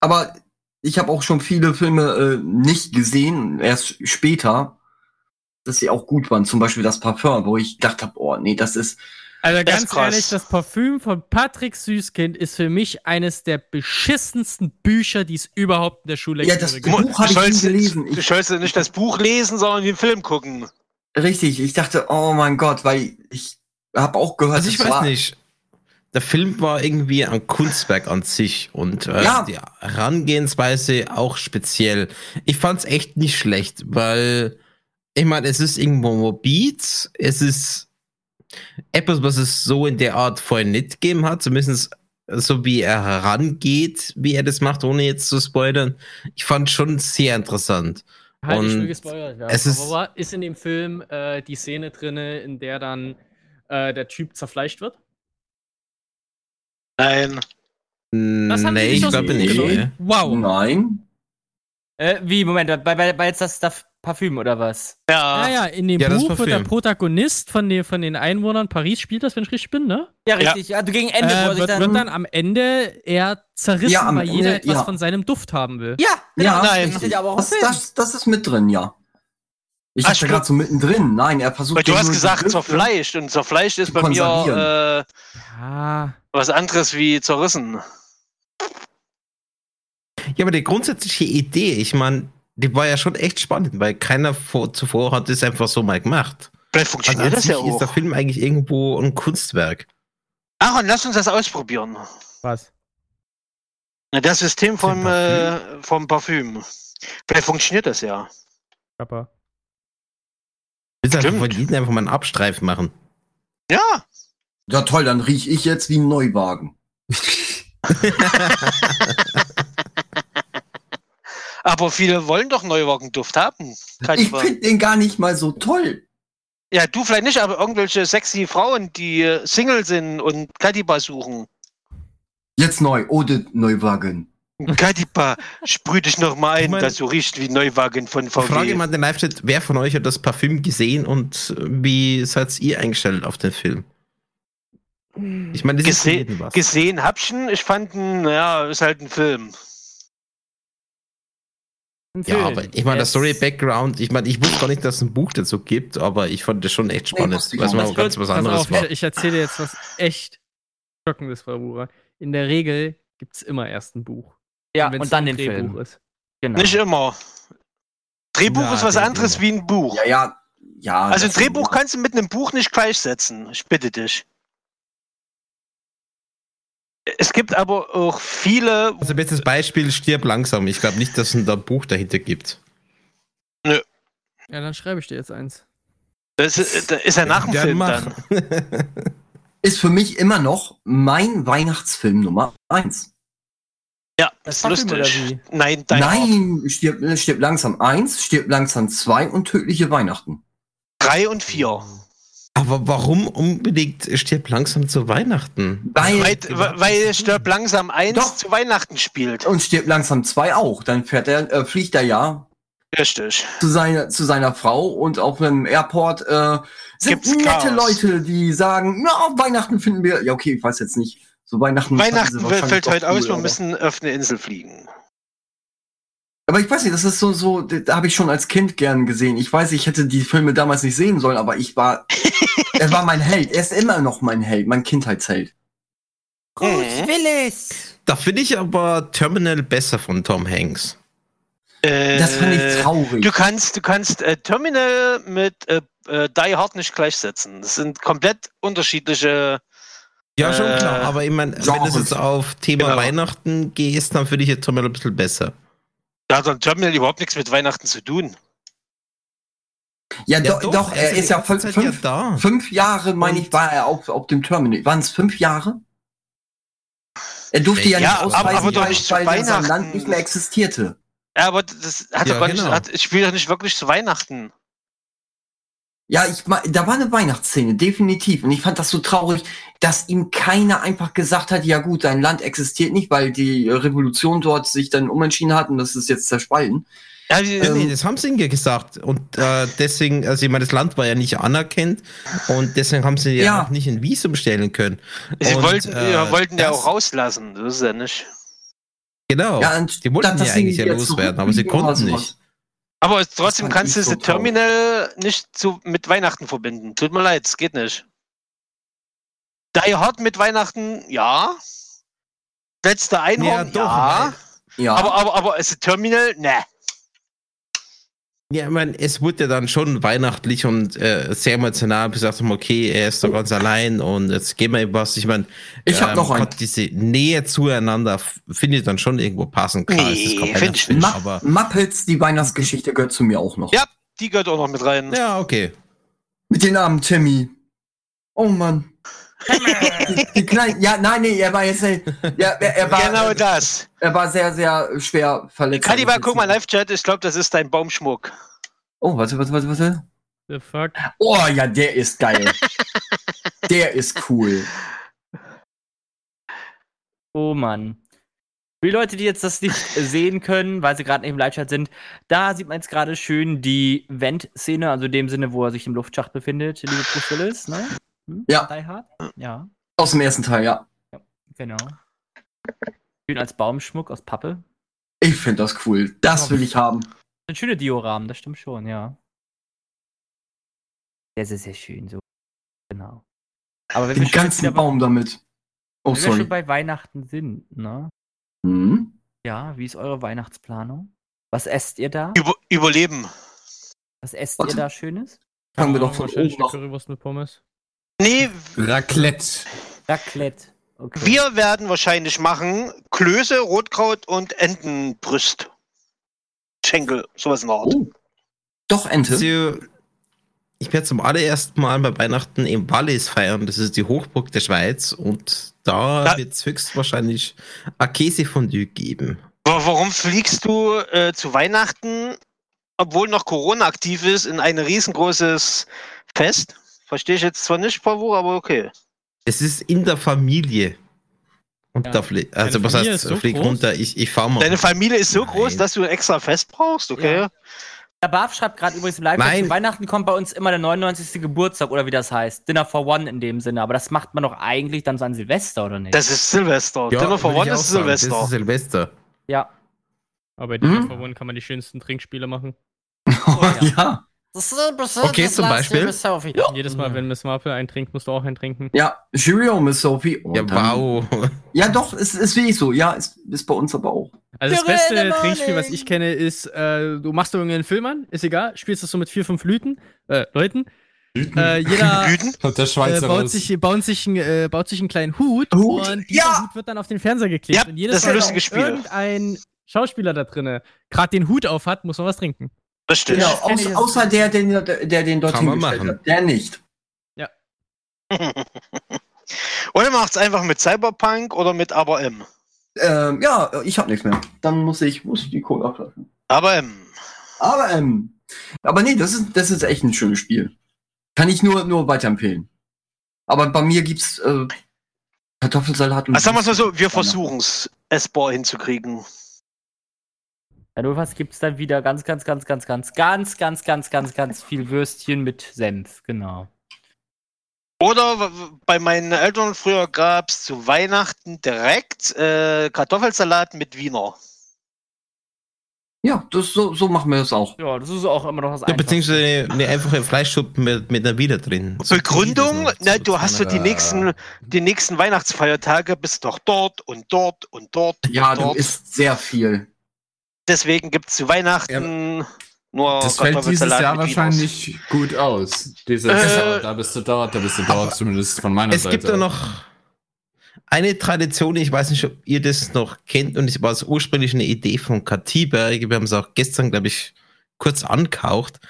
Aber ich habe auch schon viele Filme äh, nicht gesehen, erst später, dass sie auch gut waren. Zum Beispiel das Parfum, wo ich gedacht habe, oh nee, das ist. Also Das ist ganz krass. ehrlich, das Parfüm von Patrick Süßkind ist für mich eines der beschissensten Bücher, die es überhaupt in der Schule Ja, das gibt. Buch Du hab ich nie sollst- gelesen. Du Ich- sollst ja nicht das Buch lesen, sondern den Film gucken. Richtig, ich dachte, oh mein Gott, weil ich habe auch gehört, Also ich das weiß war- nicht. Der Film war irgendwie ein Kunstwerk an sich und äh, Ja. die Herangehensweise auch speziell. Ich fand's echt nicht schlecht, weil ich meine, es ist irgendwo morbid, es ist etwas, was es so in der Art vorher nicht gegeben hat, zumindest so wie er herangeht, wie er das macht, ohne jetzt zu spoilern. Ich fand schon sehr interessant. Halt, ich Und will gespoilert werden. es ist- Aber ist in dem Film äh, die Szene drinne, in der dann äh, der Typ zerfleischt wird? Nein. Das haben die nee, nicht ich glaube nicht. Wow. Nein. Äh, wie, Moment, bei, bei, bei jetzt das, das Parfüm oder was? Ja. Ja, ja, in dem Ja, Buch wird der. Protagonist von den, von den Einwohnern Paris spielt das, wenn ich richtig bin, ne? Ja, richtig. Ja. du gegen Ende, er Äh, wird, dann. wird dann am Ende eher zerrissen, Ja, weil jeder Ende, etwas ja. von seinem Duft haben will. ja, genau, Ja, nein. Das, das, das ist mit drin, ja. Ich Ach, dachte gerade so mittendrin. Nein, er versucht. Weil du hast gesagt zerfleischt und zerfleischt ist bei mir äh, Ja. was anderes wie zerrissen. Ja, aber die grundsätzliche Idee, ich meine, die war ja schon echt spannend, weil keiner vor, zuvor hat es einfach so mal gemacht. Vielleicht Also funktioniert an das ja ist der auch. Film eigentlich irgendwo ein Kunstwerk. Aaron, lass uns das ausprobieren. Was? Na, Das System vom, Parfüm? äh, vom Parfüm. Vielleicht funktioniert das ja. Kappa. Willst du von jedem einfach mal einen Abstreif machen? Ja. Ja, toll, dann riech ich jetzt wie ein Neuwagen. Aber viele wollen doch Neuwagenduft haben. Ich finde den gar nicht mal so toll. Ja, du vielleicht nicht, aber irgendwelche sexy Frauen, die äh, Single sind und Kadiba suchen. Jetzt neu, Ode Neuwagen. Kadiba, sprüh dich noch mal Ich ein, mein- dass du riechst wie Neuwagen von Ich frage VW. mal den Live-Chat, wer von euch hat das Parfüm gesehen und äh, wie seid ihr eingestellt auf den Film? Ich meine, das ist Gese was. gesehen habschen, ich fand, ihn, naja, ist halt ein Film. Ja, aber ich meine, das Story-Background, ich meine, ich wusste gar nicht, dass es ein Buch dazu gibt, aber ich fand das schon echt Nee, spannend, es auch mal ganz was anderes auf, war. ich, ich erzähle jetzt was echt Schockendes, Frau Bucher. In der Regel gibt es immer erst ein Buch. Ja, wenn's und dann ein den Drehbuch Film. Ist. Genau. Nicht immer. Drehbuch Ja, ist was anderes wie ein Buch. Ja, ja, ja. also ein Drehbuch kannst du mit einem Buch nicht gleichsetzen. Ich bitte dich. Es gibt aber auch viele. Also bestes Beispiel, stirb langsam. Ich glaube nicht, dass es da ein Buch dahinter gibt. Ja, dann schreibe ich dir jetzt eins. Das ist, das ist ja nach dem Ja, Film mach. dann. ist für mich immer noch mein Weihnachtsfilm Nummer eins. Ja, Das ist lustig. wie? Nein, dein Nein, stirbt, stirbt langsam eins, stirbt langsam zwei und tödliche Weihnachten. Drei und vier. Aber warum unbedingt stirbt langsam zu Weihnachten? Weil, Weil, weil Stirb langsam eins Doch. zu Weihnachten spielt. und stirbt langsam zwei auch. Dann fährt er, äh, fliegt er ja Richtig. zu seiner, zu seiner Frau und auf einem Airport äh, sind Gibt's nette Chaos. Leute, die sagen, na, Weihnachten finden wir. Ja, okay, ich weiß jetzt nicht. So Weihnachten. Weihnachten fällt heute aus, cool, wir aber- müssen auf eine Insel fliegen. Aber ich weiß nicht, das ist so, so, da habe ich schon als Kind gern gesehen. Ich weiß, ich hätte die Filme damals nicht sehen sollen, aber ich war, er war mein Held. Er ist immer noch mein Held, mein Kindheitsheld. Mhm. will es. Da finde ich aber Terminal besser von Tom Hanks. Äh, Das fand ich traurig. Du kannst, du kannst äh, Terminal mit äh, äh, Die Hard nicht gleichsetzen. Das sind komplett unterschiedliche. Ja, schon Äh, klar. Aber ich meine, wenn du jetzt auf Thema Genau. Weihnachten gehst, dann finde ich jetzt Terminal ein bisschen besser. Da hat dann Terminal überhaupt nichts mit Weihnachten zu tun. Ja, do, doch, er also ist ja fünf, Zeit fünf, ja da. fünf Jahre, meine ich, war er auf, auf dem Terminal. Waren es fünf Jahre? Er durfte ja, Ja, nicht aber- ausreisen, aber doch weil, nicht zu weil sein Weihnachten. Land nicht mehr existierte. Ja, aber das hat Ja, doch gar nicht, genau. hat, ich spiele doch nicht wirklich zu Weihnachten. Ja, ich da war eine Weihnachtsszene, definitiv. Und ich fand das so traurig, dass ihm keiner einfach gesagt hat, ja gut, dein Land existiert nicht, weil die Revolution dort sich dann umentschieden hat und das ist jetzt zerspalten. Ja, die, Ja, nee, Ähm, das haben sie ihnen ja gesagt. Und äh, deswegen, also ich meine, das Land war ja nicht anerkannt und deswegen haben sie ja, Ja. auch nicht ein Visum stellen können. sie und, wollten, äh, ja, wollten ja das- auch rauslassen. Das ist ja nicht. Genau. ja, und die wollten ja eigentlich ja loswerden, aber sie konnten nicht. Aber trotzdem kannst du ich so das Terminal nicht zu, mit Weihnachten verbinden. Tut mir leid, es geht nicht. Die Hard mit Weihnachten, ja. Letzte Einhorn, doch, ja. Ja, Aber, aber, aber es ist Terminal, ne. Ja, ich meine, es wurde ja dann schon weihnachtlich und äh, sehr emotional gesagt, haben, okay, er ist doch ganz allein und jetzt gehen wir ihm was. Ich meine, Ich hab noch einen. Gott, diese Nähe zueinander finde ich dann schon irgendwo passend. Klar, es ist Nee, kein find ich Ma aber Muppets, die Weihnachtsgeschichte gehört zu mir auch noch. Ja. Die gehört auch noch mit rein. ja, okay. Mit den Namen Timmy. Oh Mann. Kleinen, ja, nein, nee, er war jetzt, äh, ja, er, er war, genau das. er war sehr, sehr schwer verletzt. Kaliber, guck mal, Live-Chat, ich glaube, das ist dein Baumschmuck. Oh, warte, warte, warte, warte. The fuck? Oh ja, der ist geil. der ist cool. Oh Mann. Für die Leute, die jetzt das nicht sehen können, weil sie gerade nicht im Live-Chat sind, da sieht man jetzt gerade schön die Vent-Szene, also in dem Sinne, wo er sich im Luftschacht befindet, liebe Bruce Willis, ne? Hm? Ja. Die Hard? Ja, Aus dem ersten Teil, ja. genau. Schön als Baumschmuck aus Pappe. Ich finde das cool. Das will ich haben. Ein schöner Dioramen, das stimmt schon, ja. Der ist sehr schön, so. Genau. Aber wenn wir Den schon, ganzen bei, Baum damit. Oh, wenn wir schon sorry. bei Weihnachten sind, ne? Hm? Ja, wie ist eure Weihnachtsplanung? Was esst ihr da? Über, Überleben. Was esst Warte. ihr da Schönes? Fangen wir doch von oben nach. Currywurst mit Pommes. Nee, Raclette. Raclette. Okay. wir werden wahrscheinlich machen Klöße, Rotkraut und Entenbrüst. Schenkel, sowas in der Art. Oh. Doch, Ente. Also, ich werde zum allerersten Mal bei Weihnachten im Wallis feiern. Das ist die Hochburg der Schweiz und da Da- wird es höchstwahrscheinlich ein Käsefondue geben. Wa- Warum fliegst du äh, zu Weihnachten, obwohl noch Corona aktiv ist, in ein riesengroßes Fest? Verstehe ich jetzt zwar nicht, Pavo, aber okay. Es ist in der Familie. Und Ja. da fliegt, also Deine was Familie heißt, ist so flieg groß? runter, ich, ich fahre mal. Deine Familie ist so Nein. groß, dass du ein extra Fest brauchst, okay? Ja. Der Barf schreibt gerade übrigens im live Nein. zu Weihnachten kommt bei uns immer der 99. Geburtstag oder wie das heißt. Dinner for One in dem Sinne. Aber das macht man doch eigentlich dann so an Silvester, oder nicht? Das ist Silvester. Dinner for One ist sagen, Silvester. Das ist Silvester. ja. Aber bei Dinner Hm? for One kann man die schönsten Trinkspiele machen. ja. Das ist Okay, zum Beispiel? Jedes Mal, wenn Miss Marple einen trinkt, musst du auch einen trinken. Ja, Cheerio, Miss Sophie. Oh, Ja, wow. Ja, doch, ist, ist wirklich so. Ja, ist, ist bei uns aber auch. Also das beste Trinkspiel, was ich kenne, ist, äh, du machst irgendeinen Film an, ist egal, spielst das so mit vier, fünf Lüten, äh, Leuten. Äh, jeder? Und der äh, Schweizer baut, raus. sich, baut, sich ein, äh, baut sich einen kleinen Hut, Hut? und dieser Ja! Hut wird dann auf den Fernseher geklebt. Ja, und jedes das ist ein Mal, lustiges wenn Spiel. irgendein Schauspieler da drinne gerade den Hut auf hat, muss man was trinken. Richtig. Genau, aus, außer der, der, der den dorthin Kann man gestellt machen. hat. Der nicht. Oder macht's einfach mit Cyberpunk oder mit Aber M. Ähm, ja, ich hab nichts mehr. Dann muss ich, muss ich die Code ablassen. Aber M. Aber, ähm, aber nee, das ist, das ist echt ein schönes Spiel. Kann ich nur, nur weiterempfehlen. Aber bei mir gibt's äh, Kartoffelsalat und. Also sagen wir mal so, wir Weihnachten. versuchen's, S-Bar hinzukriegen. Ja, nur was gibt's dann wieder ganz, ganz, ganz, ganz, ganz, ganz, ganz, ganz, ganz, ganz viel Würstchen mit Senf, genau. Oder bei meinen Eltern früher gab's zu Weihnachten direkt äh, Kartoffelsalat mit Wiener. Ja, das, so, so machen wir das auch. Ja, das ist auch immer noch was Ja, beziehungsweise eine einfache Fleischsuppe mit, mit einer Wieder drin. Begründung, So- na, so du hast so die nächsten, die nächsten Weihnachtsfeiertage, bist doch dort und dort und dort Ja, und du dort. isst sehr viel. Deswegen gibt's zu Weihnachten nur Das fällt dieses Jahr wahrscheinlich gut aus. Dieses Äh, Jahr, da bist du dort, da bist du dort, zumindest von meiner Es Seite. gibt ja noch eine Tradition, ich weiß nicht, ob ihr das noch kennt, und es war ursprünglich eine Idee von Katiberg. Wir haben es auch gestern, glaube ich, kurz ankaucht.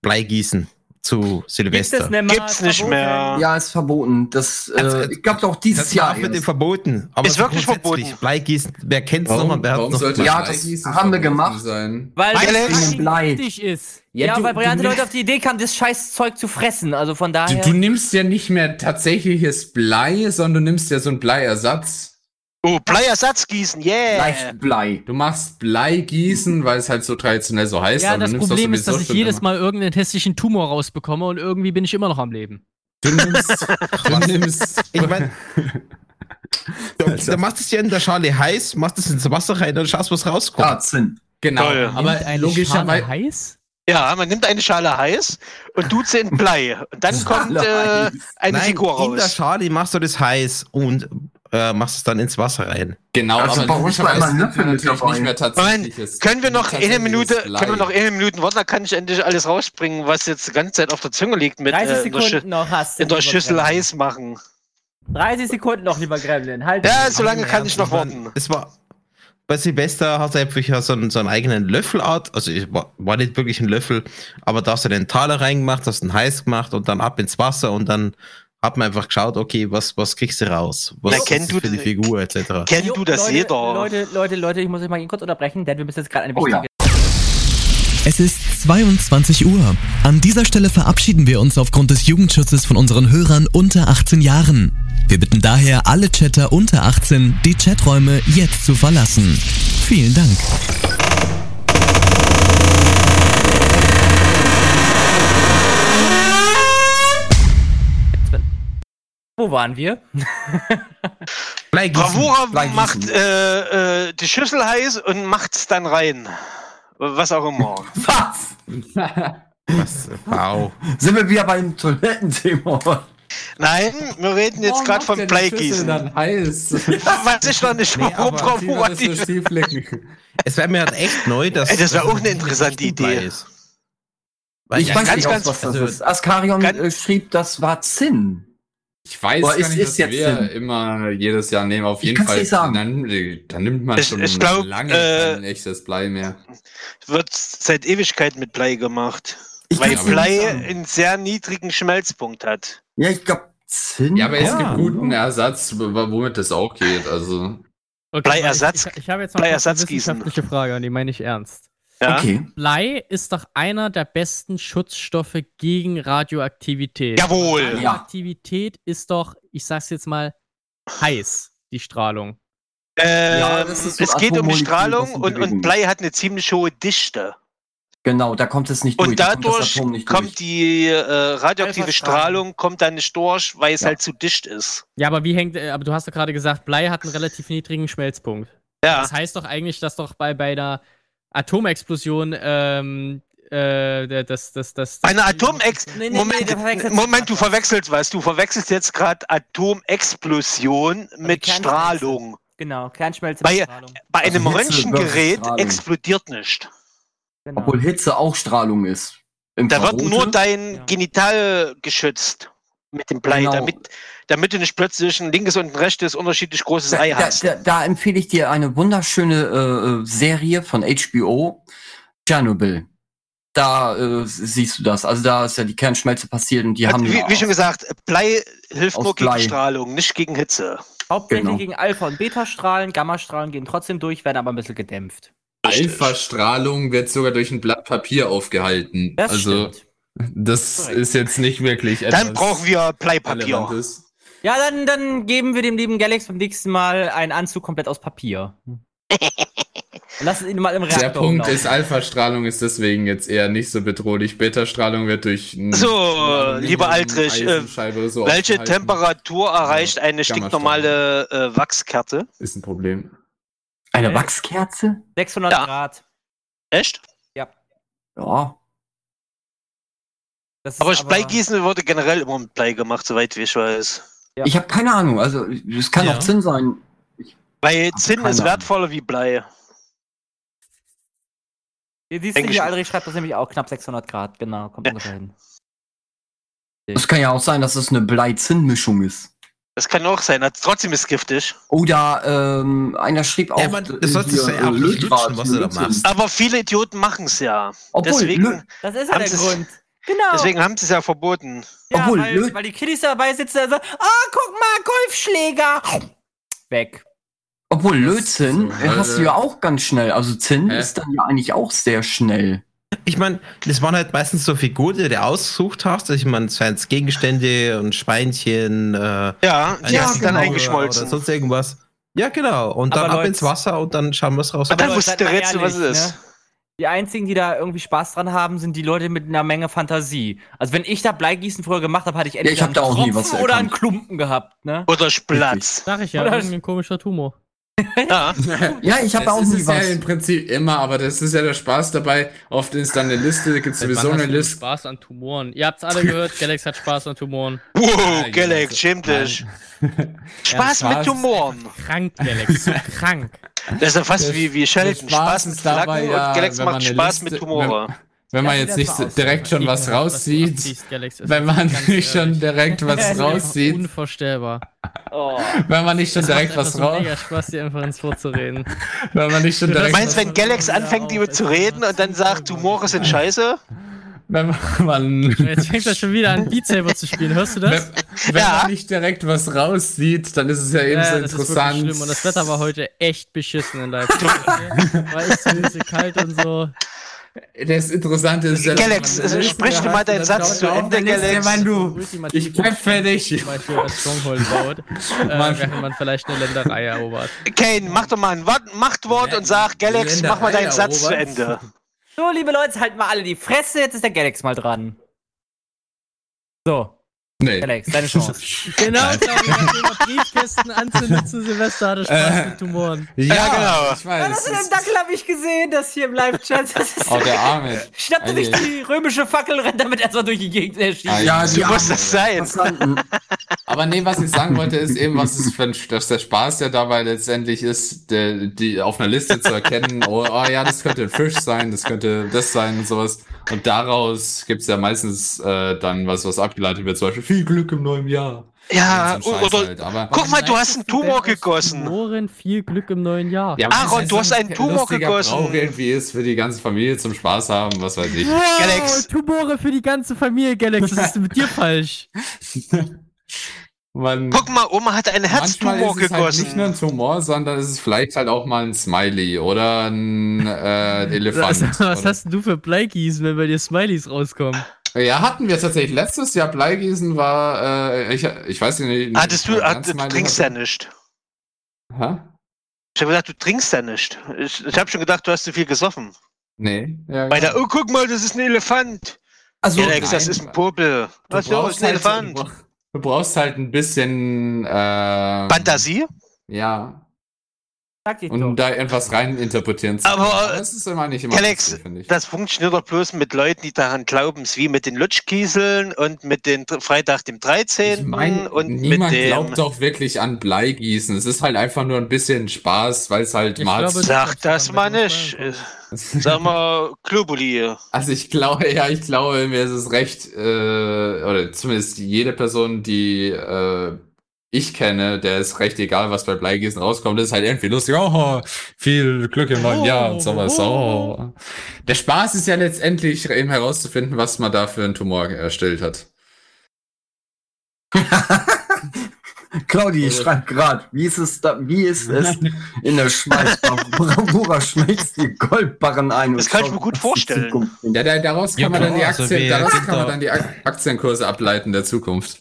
Bleigießen zu Gibt es Silvester. nicht mehr? Gibt's nicht mehr. Ja, ist verboten. Das Also, äh, gab's auch dieses Das Jahr. Jahr wird erst. verboten. Aber Ist wirklich verboten. Bleigießen, wer kennt es noch? warum, Wer warum noch sollte Ja, das haben wir gemacht. Sein? Weil Weil das es- giftig ist. Ja, Ja, du- weil du brillante Leute auf die Idee kamen, das scheiß Zeug zu fressen. Also von Du, daher. du nimmst ja nicht mehr tatsächliches Blei, sondern du nimmst ja so einen Bleiersatz. Oh, Bleiersatz gießen, yeah! Leicht Blei. Du machst Bleigießen, weil es halt so traditionell so heißt. Ja, du das Problem ist, dass ich jedes Mal irgendeinen hässlichen Tumor rausbekomme und irgendwie bin ich immer noch am Leben. Du nimmst. du nimmst. Ich meine, da, da machst du es ja in der Schale heiß, machst es ins Wasser rein und schaust, was rauskommt. Ah, Zinn. genau. Toll. Aber logischerweise. Schale heiß? Ja, man nimmt eine Schale heiß und tut sie in Blei. Und dann kommt äh, eine Nein, Figur in der raus. Schale machst du das heiß und äh, machst es dann ins Wasser rein. Genau, Also aber bei uns war immer ein Löffel mit dabei. nicht mehr tatsächliches. Moment, können wir noch eine Minute, Blei. können wir noch eine Minute warten, da kann ich endlich alles rausspringen, was jetzt die ganze Zeit auf der Zunge liegt mit 30 äh, in, der Schü Sekunden noch hast du. in der Schüssel Gremlin. heiß machen. 30 Sekunden noch, lieber Gremlin. Halt. Ja, so lange Aber kann ich noch warten. Es war bei Silvester hat er einfach ja so einen, so einen eigenen Löffelart, also war, war nicht wirklich ein Löffel, aber da hast du den Taler reingemacht, hast ihn heiß gemacht und dann ab ins Wasser und dann hat man einfach geschaut, okay, was, was kriegst du raus? Was Na, ist du für die Figur etc. Kennt Jo, du das Leute, jeder? Leute, Leute, Leute, ich muss euch mal kurz unterbrechen, denn wir müssen jetzt gerade eine Oh wichtige ja. Es ist 22 Uhr. An dieser Stelle verabschieden wir uns aufgrund des Jugendschutzes von unseren Hörern unter 18 Jahren. Wir bitten daher alle Chatter unter 18, die Chaträume jetzt zu verlassen. Vielen Dank. Wo waren wir? Bravura macht äh, äh, die Schüssel heiß und macht's dann rein. Was auch immer. Was? Was? Wow. Sind wir wieder beim Toilettenthema? Nein, wir reden jetzt gerade von Bleigießen. dann heiß. Weiß ich doch nicht, Nee, warum Bravura die. Es wäre mir halt echt neu, dass Ey, das wär dass auch eine es interessante Idee. ist. Weil Ich ja, weiß ganz, nicht, ganz- was das also- ist. Askarion Ganz- äh, schrieb, das war Zinn. Ich weiß Boah, gar ist- nicht, ist was jetzt wir denn- immer jedes Jahr nehmen. Auf Ich jeden Fall. Dann, dann nimmt man Ich- schon ich glaub, lange äh, kein echtes Blei mehr. wird seit Ewigkeit mit Blei gemacht. Ich weil Blei einen sehr niedrigen Schmelzpunkt hat. Ja, ich glaube Zinn. Ja, aber es Ja. gibt guten Ersatz, w- womit das auch geht. Also, Okay, Bleiersatz- Ich, ich, ich habe jetzt mal kurz eine wissenschaftliche Frage und die meine ich ernst. Ja? Okay. Blei ist doch einer der besten Schutzstoffe gegen Radioaktivität. Jawohl. Radioaktivität ist doch, ich sag's jetzt mal, heiß, die Strahlung. Ähm, Ja, das ist so es geht um die Strahlung und, und Blei hat eine ziemlich hohe Dichte. Genau, da kommt es nicht durch. Und kommt dadurch kommt durch. die äh, radioaktive. Strahlung kommt dann nicht durch, weil es Ja. halt zu dicht ist. Ja, aber wie hängt, äh, aber du hast doch gerade gesagt, Blei hat einen relativ niedrigen Schmelzpunkt. Ja. Das heißt doch eigentlich, dass doch bei, bei einer Atomexplosion ähm, äh, das, das, das, Bei einer Atomex Nee, nee, nee, Moment, du verwechselst Moment, du was. verwechselst was. Du verwechselst jetzt gerade Atomexplosion mit. Strahlung. Genau, Kernschmelze. Bei- Strahlung. Bei Also einem versus Röntgengerät explodiert nicht. Genau. Obwohl Hitze auch Strahlung ist. Da wird Infrarote. nur dein Ja. Genital geschützt mit dem Blei, Genau. damit, damit du nicht plötzlich ein linkes und ein rechtes unterschiedlich großes Ei Da, hast. da, da empfehle ich dir eine wunderschöne äh, äh, Serie von HBO, Chernobyl. da äh, siehst du das. Also da ist ja die Kernschmelze passiert und die Also, haben wie, wie schon gesagt, Blei hilft nur gegen Blei. Strahlung, nicht gegen Hitze. Hauptsächlich Genau. gegen Alpha- und Beta-Strahlen. Gammastrahlen gehen trotzdem durch, werden aber ein bisschen gedämpft. Alpha-Strahlung wird sogar durch ein Blatt Papier aufgehalten. Das also, stimmt. das Korrekt. ist jetzt nicht wirklich Dann brauchen wir Bleipapier. Relevantes. Ja, dann, dann geben wir dem lieben Galax beim nächsten Mal einen Anzug komplett aus Papier. Und lassen ihn mal im Reaktor Der Punkt umlaufen. ist, Alpha-Strahlung ist deswegen jetzt eher nicht so bedrohlich. Beta-Strahlung wird durch So, eine lieber Altrich, äh, so Welche. Temperatur erreicht eine Gammastrahlung. stinknormale äh, Wachskerte? Ist ein Problem. eine Äh. Wachskerze. 600 Ja. Grad. Echt? Ja. Das ist Aber Bleigießen wurde generell immer mit Blei gemacht, soweit ich weiß. Ja. Ich habe keine Ahnung. Also es kann Ja. auch Zinn sein. Weil Hab Zinn ist Ahnung. wertvoller wie Blei. Hier siehst du Denk ich- hier, Aldrich schreibt das nämlich auch knapp 600 Grad. Genau, kommt Ja. ungefähr hin. Es kann ja auch sein, dass es eine Blei-Zinn-Mischung ist. Das kann auch sein, trotzdem ist es giftig. Oder ähm, einer schrieb auch. Ja, man, äh, das solltest du hier, ja auch äh, was du da machst. Aber viele Idioten machen es ja. Obwohl, Deswegen, Das ist ja der Grund. Genau. deswegen haben sie es ja verboten. ja, obwohl, weil, Lö- weil die Kiddies dabei sitzen und sagen, ah, guck mal, Golfschläger. Weg. obwohl Lötzinn so, hast du ja auch ganz schnell. Also Zinn Hä? ist dann ja eigentlich auch sehr schnell. Ich meine, das waren halt meistens so Figuren, die du ausgesucht hast. Ich meine, es waren Gegenstände und Schweinchen, äh, Ja, die Ja, haben dann genau, eingeschmolzen. Oder sonst irgendwas. Ja, genau. Und dann Aber ab Leute- ins Wasser und dann schauen wir es raus. Aber dann du mal rätseln, was es ist. ne? Die einzigen, die da irgendwie Spaß dran haben, sind die Leute mit einer Menge Fantasie. Also wenn ich da Bleigießen früher gemacht habe, hatte ich entweder ich hab da auch nie einen was Tropfen oder einen. Klumpen gehabt, ne? Oder Splatz. Sag ich ja, Oder- irgendein komischer Tumor. Ja. Ja, ich habe Das auch ist nie es was. ja im Prinzip immer, aber das ist ja der Spaß dabei. Oft ist dann eine Liste, gibt es sowieso eine Liste. Spaß an Tumoren. Ihr habt's alle gehört, Galax hat Spaß an Tumoren. Wow, Ja, Galax, schäm dich. Spaß mit. Tumoren. Krank, Galax, so krank. Das ist ja fast Der- wie, wie Sheldon. Spaß Spaß mit ist dabei Flaggen ja, und Galax macht Spaß Liste- mit Tumore. Wenn man Ja, jetzt nicht direkt schon was abziehst, Galax. Es wenn ist man nicht schon direkt was raussieht, Unvorstellbar. Oh. wenn man nicht schon direkt was raus, mega Spaß, dir einfach ins Wort zu reden. wenn man nicht schon Du direkt Meinst du, was, wenn Galax anfängt, die zu ist reden und dann sagt, Tumore sind scheiße? wenn man, Jetzt fängt er schon wieder an, Beat Saber zu spielen. Hörst du wenn, das? wenn Ja. man nicht direkt was raussieht, dann ist es ja eben Ja, so das ist wirklich interessant. schlimm. Und das Wetter war heute echt beschissen in Leipzig. Okay? War echt so kalt und so. Das Interessante ist ja, dass Galax, Liste sprich mal deinen Satz zu Ende, Galax. Mann, du, ich kämpfe dich. Stronghold baut, äh, während man vielleicht eine Länderei erobert. Kane, mach doch mal ein Wort- Machtwort und sag, Galax, mach mal deinen Satz zu. Ende. So, liebe Leute, halten mal alle die Fresse. Jetzt ist der Galax mal dran. So, Nee. Galax, deine Chance. Genau, Claudia, nachdem er Briefkästen anzündet zu Silvester, hatte Spaß Äh. mit Tumoren. Ja, genau. Ich Ja, weiß. das es mit dem Dackel habe ich gesehen, das hier im Live-Chat. Das Oh, der Arme. Schnappte sich die römische Fackel, rennt damit erstmal durch die Gegend. Er schießt. Alter. Ja, So die muss das sein. Aber nee, was ich sagen wollte, ist eben, was ist für ein, dass der Spaß ja dabei letztendlich ist, der, die auf einer Liste zu erkennen, oh, oh ja, das könnte ein Fisch sein, das könnte das sein und sowas. Und daraus gibt's ja meistens äh, dann was, was abgeleitet wird, zum Beispiel viel Glück im neuen Jahr. Ja, oder halt. Aber guck mal, du hast einen Tumor gegossen. Tumoren viel Glück im neuen Jahr. Ja, Aaron, du hast einen Tumor gegossen. Brauch irgendwie ist für die ganze Familie zum Spaß haben, was weiß ich. Galax. Tumore für die ganze Familie, Galax. Was ist denn mit dir falsch? Man, Guck mal, Oma hat einen manchmal Herztumor ist es halt nicht nur gegossen. ein Tumor, sondern es ist vielleicht halt auch mal ein Smiley oder ein äh, Elefant. Was, was oder- hast denn du für Bleigießen, wenn bei dir Smileys rauskommen? Ja, hatten wir tatsächlich. Letztes Jahr Bleigießen war, äh, ich, ich weiß nicht. Hattest du, ganz du trinkst ja nicht. Hä? Ich habe gedacht, du trinkst ja nicht. Ich, ich habe schon gedacht, du hast zu viel gesoffen. Nee. Ja, Bei der, genau. oh, guck mal, das ist ein Elefant. Also, Galax, das ist ein Popel. Du Was so, brauchst ist ein halt- Elefant. Du brauch- du brauchst halt ein bisschen äh, Fantasie? Ja. Sag ich Und doch. da etwas rein interpretieren zu Aber, können. das ist immer nicht immer Alex, ich. Das funktioniert doch bloß mit Leuten, die daran glauben, es wie mit den Lutschkieseln und mit den Dr- Freitag dem 13. Ich meine, und mit niemand dem. glaubt doch wirklich an Bleigießen. Es ist halt einfach nur ein bisschen Spaß, weil es halt Ich mal. Sag Das mal man nicht. sagen. Sag mal, Globuli. Also ich glaube, ja, ich glaube, mir ist es recht, äh, oder zumindest jede Person, die äh, ich kenne, der ist recht egal, was bei Bleigießen rauskommt. Das ist halt irgendwie lustig. Oh, viel Glück im neuen Jahr und sowas. Oh. Der Spaß ist ja letztendlich eben herauszufinden, was man da für einen Tumor erstellt hat. Claudi schreibt gerade, wie ist es da, wie ist es in der Schweiz? Bravura schmilzt die Goldbarren ein. Das und kann ich mir gut vorstellen. Ja, da, daraus kann man dann die also Aktien, daraus kann man da- dann die Ak- Aktienkurse ableiten der Zukunft.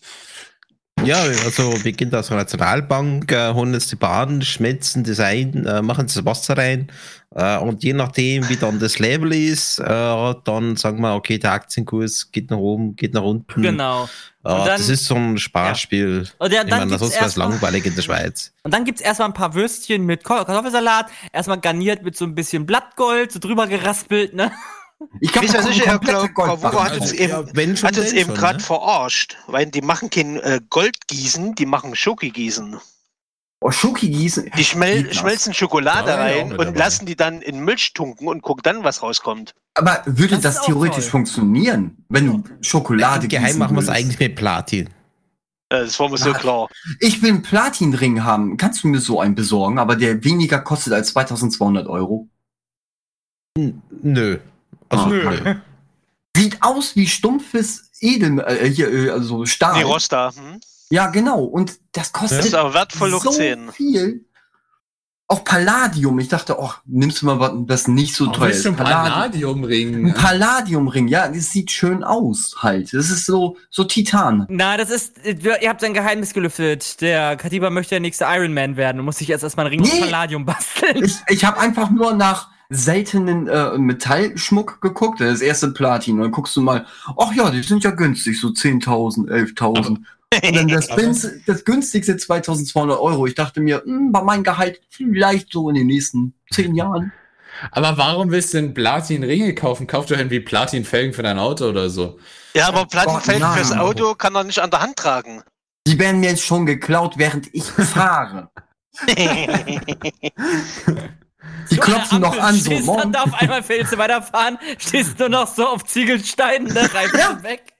Ja, also beginnt aus der Nationalbank, äh, holen jetzt die Bahn, schmelzen das ein, äh, machen das Wasser rein äh, und je nachdem, wie dann das Label ist, äh, dann sagen wir, okay, der Aktienkurs geht nach oben, geht nach unten. Genau. Äh, Und dann- das ist so ein Sparspiel. Und ja, ich dann meine, gibt's sonst wäre es langweilig in der Schweiz. Und dann gibt's erstmal ein paar Würstchen mit Kartoffelsalat, erstmal garniert mit so ein bisschen Blattgold, so drüber geraspelt, ne? Ich glaube, sicher, Herr Klau- Bravura hat uns eben, ja, hat uns eben gerade ne? verarscht, weil die machen kein äh, Goldgießen, die machen Schokigießen. Oh, Schoki gießen. Die schmel das. schmelzen Schokolade rein und dabei. lassen die dann in Milch tunken und gucken dann, was rauskommt. Aber würde Das das, ist theoretisch toll. funktionieren, wenn du Schokolade Geheim gießen machen wir es eigentlich mit Platin. Äh, Das war mir so klar. Ich will einen Platinring haben. Kannst du mir so einen besorgen, aber der weniger kostet als 2200 Euro? Nö. Also, Ah, nö. Sieht aus wie stumpfes Edel, äh, hier, äh, also Stahl. Die Rosta. Hm? Ja, genau. Und das kostet Das ist aber wertvoll so 10. viel. Auch Palladium. Ich dachte, oh, nimmst du mal was, das nicht so teuer ist. Palladiumring. Ein Palladiumring, ja, das sieht schön aus halt. Das ist so, so Titan. Na, das ist, ihr habt ein Geheimnis gelüftet. Der Katiba möchte der nächste Iron Man werden und muss sich jetzt erstmal einen Ring aus Nee. Palladium basteln. Ich, ich habe einfach nur nach seltenen äh, Metallschmuck geguckt. Das erste Platin. Und dann guckst du mal, ach ja, die sind ja günstig, so 10.000, 11.000. Und dann das, Günst, das günstigste 2.200 Euro. Ich dachte mir, hm, bei meinem Gehalt vielleicht so in den nächsten zehn Jahren. Aber warum willst du denn Platin-Ringe kaufen? Kauf doch irgendwie Platin-Felgen für dein Auto oder so. Ja, aber Plattenfelgen nein. fürs Auto kann er nicht an der Hand tragen. Die werden mir jetzt schon geklaut, während ich fahre. Die So, klopfen noch an, so morgen. Dann da auf einmal willst du weiterfahren, stehst nur noch so auf Ziegelsteinen, ne, Reifen sind weg.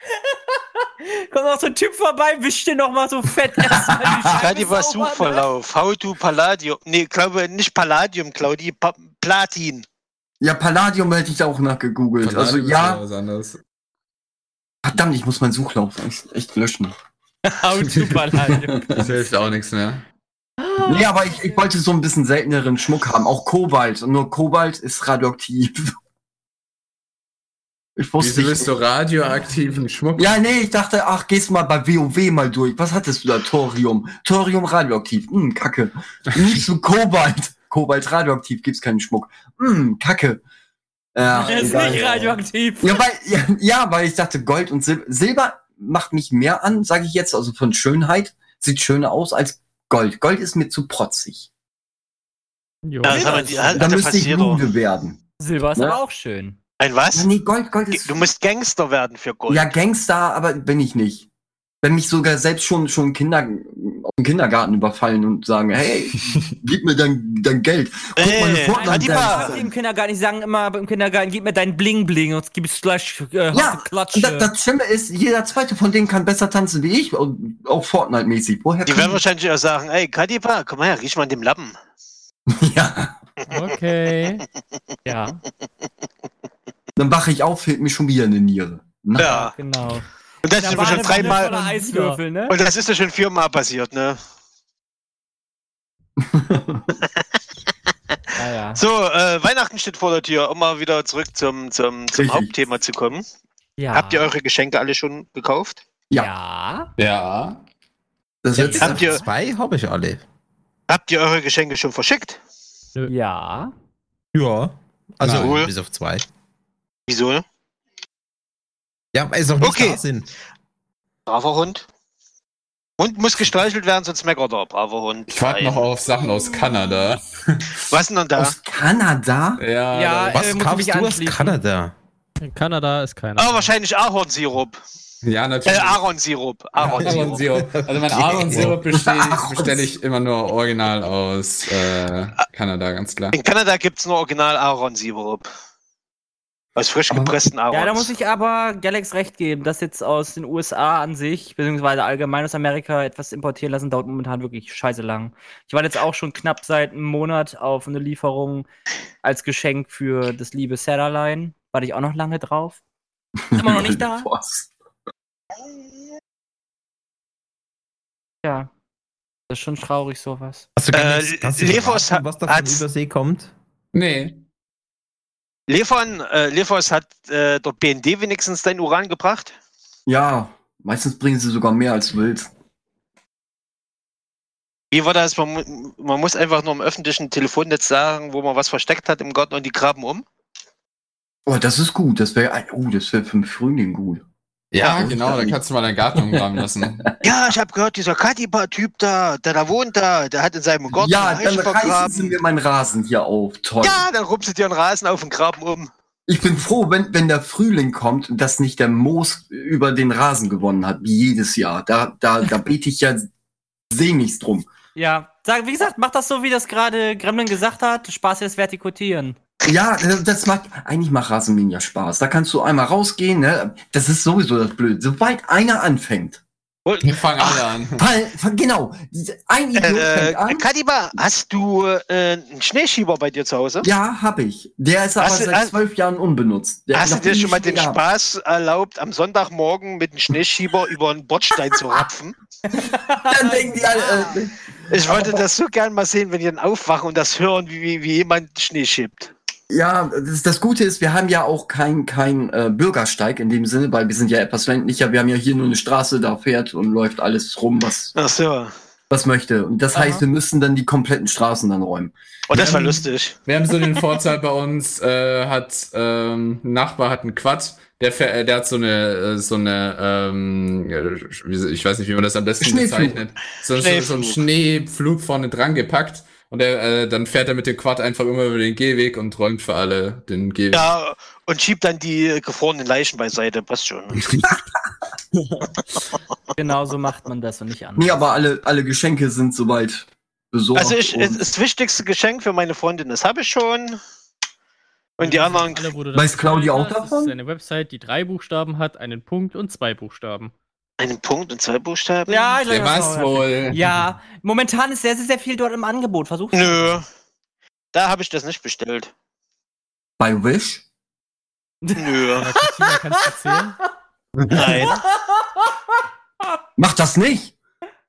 Kommt noch so ein Typ vorbei, wischt dir noch mal so fett erstmal die Scheibe ne? Suchverlauf. How to Palladium. Nee, glaube nicht Palladium, Claudi, pa Platin. Ja, Palladium hätte ich auch nachgegoogelt. Also Palladium ja, Was anderes. verdammt, ich muss meinen Suchlauf echt, echt löschen. How to Palladium. Das hilft auch nichts mehr. Nee, aber ich, ich wollte so ein bisschen selteneren Schmuck haben. Auch Kobalt. Und nur Kobalt ist radioaktiv. Ich wusste Wieso willst du radioaktiven Schmuck? Ja, nee, ich dachte, ach, gehst mal bei WoW mal durch. Was hattest du da? Thorium. Thorium radioaktiv. Hm, kacke. Nicht so Kobalt. Kobalt radioaktiv gibt's keinen Schmuck. Hm, kacke. Ja, Er ist egal. nicht radioaktiv. Ja, weil, ja, ja, weil ich dachte, Gold und Silber, Silber macht mich mehr an, sage ich jetzt, also von Schönheit, sieht schöner aus als Gold. Gold ist mir zu protzig. Jo. Ja, das die, hat, Da müsste ich müde werden. Silber ist Ne? aber auch schön. Ein Ja, was? nee, Gold, Gold ist. Du musst Gangster werden für Gold. ja, Gangster, aber bin ich nicht. Wenn mich sogar selbst schon, schon Kinder aus dem Kindergarten überfallen und sagen, hey, gib mir dein, dein Geld. Guck Ey, mal, Kadiba. Fortnite Ja, Im Kindergarten, die sagen immer im Kindergarten, gib mir dein Bling Bling und gib es gleich äh, Ja, Klatsche. Und das, Schlimme ist, jeder zweite von denen kann besser tanzen wie ich, und auch Fortnite-mäßig. Woher Die werden wahrscheinlich auch sagen, ey, Kadiba, komm her, riech mal an dem Lappen. Ja, Okay. ja, dann wache ich auf, fehlt mir schon wieder eine Niere. Na, Ja. genau. Und das Da ist schon dreimal. Eiswürfel, ne? Und das ist ja schon viermal passiert, ne? Ja, ja. So, äh, Weihnachten steht vor der Tür, um mal wieder zurück zum, zum, zum. Hauptthema zu kommen. ja. Habt ihr eure Geschenke alle schon gekauft? Ja. Ja. Das Jetzt jetzt, Habt ihr- zwei habe ich alle. Habt ihr eure Geschenke schon verschickt? Ja. Ja. Also Cool. bis auf zwei. Wieso? Ja, sie noch nicht Okay. da sind. Braver Hund. Hund muss gestreichelt werden, sonst meckert er. Braver Hund. Ich warte noch auf Sachen aus Kanada. Was denn dann da? aus Kanada? Ja. Ja, da- Was äh, mich du aus. Kanada? In Kanada ist keiner. Ah, wahrscheinlich Ahornsirup. ja Äh, natürlich. Ahornsirup. Ahornsirup. Ahornsirup. Also mein Ahornsirup beste- bestelle ich immer nur original aus äh, Kanada, ganz klar. In Kanada gibt's nur Original Ahornsirup. Aus frisch gepressten Ahorns. Ja, da muss ich aber Galax recht geben, dass jetzt aus den USA an sich, beziehungsweise allgemein aus Amerika etwas importieren lassen, dauert momentan wirklich scheiße lang. Ich war jetzt auch schon knapp seit einem Monat auf eine Lieferung als Geschenk für das liebe Sarahline. Warte ich auch noch lange drauf. Immer noch nicht da? Ja. Das ist schon traurig, sowas. Hast du gar Äh, hat- was da von Übersee kommt? Nee. Lefon, äh, Lefos hat äh, der BND wenigstens dein Uran gebracht? Ja, meistens bringen sie sogar mehr als willst. Wie war das? Man, man muss einfach nur im öffentlichen Telefonnetz sagen, wo man was versteckt hat im Garten und die graben um. Oh, das ist gut. Das wäre, oh, das wäre für den Frühling gut. Ja, Ja, genau, da kannst du mal deinen Garten umgraben lassen. Ja, ich habe gehört, dieser Katiba-Typ da, der da wohnt da, der hat in seinem Garten ja, dann Eichen reißen sie mir meinen Rasen hier auf. Toll. Ja, dann rupst du dir einen Rasen auf und graben um. Ich bin froh, wenn, wenn der Frühling kommt und dass nicht der Moos über den Rasen gewonnen hat, wie jedes Jahr. Da, da, da bete ich ja sehnlichst drum. Ja, sag, wie gesagt, mach das so, wie das gerade Gremlin gesagt hat. Spaß ist Vertikutieren. Ja, das das macht, eigentlich macht Rasenmähen ja Spaß. Da kannst du einmal rausgehen, ne? Das ist sowieso das Blöde. Sobald einer anfängt, Wir fangen alle an. fall, genau, ein Idiot Äh, fängt an. Katiba, hast du äh, einen Schneeschieber bei dir zu Hause? Ja, hab ich. Der ist aber Hast du- seit zwölf Jahren unbenutzt. Der Hast du dir schon mal den gehabt. Spaß erlaubt, am Sonntagmorgen mit einem Schneeschieber über einen Bordstein zu rapfen? Dann denken die alle, äh, Ich wollte das so gern mal sehen, wenn die dann aufwachen und das hören, wie, wie, wie jemand Schnee schiebt. Ja, das, das Gute ist, wir haben ja auch kein, kein äh, Bürgersteig in dem Sinne, weil wir sind ja etwas ländlicher. Wir haben ja hier nur eine Straße, da fährt und läuft alles rum, was, Ach so. was möchte. Und das Aha. heißt, wir müssen dann die kompletten Straßen dann räumen. Und das war Ähm, lustig. Wir haben so den Vorteil bei uns, äh, hat ähm, ein Nachbar hat einen Quad, der, fähr- äh, der hat so eine, äh, so eine, ähm, ich weiß nicht, wie man das am besten bezeichnet, so, so, so einen Schneeflug. Schneeflug vorne dran gepackt und der, äh, dann fährt er mit dem Quad einfach immer über den Gehweg und räumt für alle den Gehweg. Ja, und schiebt dann die gefrorenen Leichen beiseite. Passt schon. Genau so macht man das und nicht anders. Nee, aber alle, alle Geschenke sind soweit besorgt. Also ich, das wichtigste Geschenk für meine Freundin, das habe ich schon. Und die anderen, Alle, Weiß das Claudia auch davon? Das ist eine Website, die drei Buchstaben hat, einen Punkt und zwei Buchstaben. Einen Punkt und zwei Buchstaben? Ja, ich das was wohl? Ja, momentan ist sehr, sehr, sehr viel dort im Angebot. Versuch Nö. Da habe ich das nicht bestellt. bei Wish? Nö. Ja? Nein. Mach das nicht!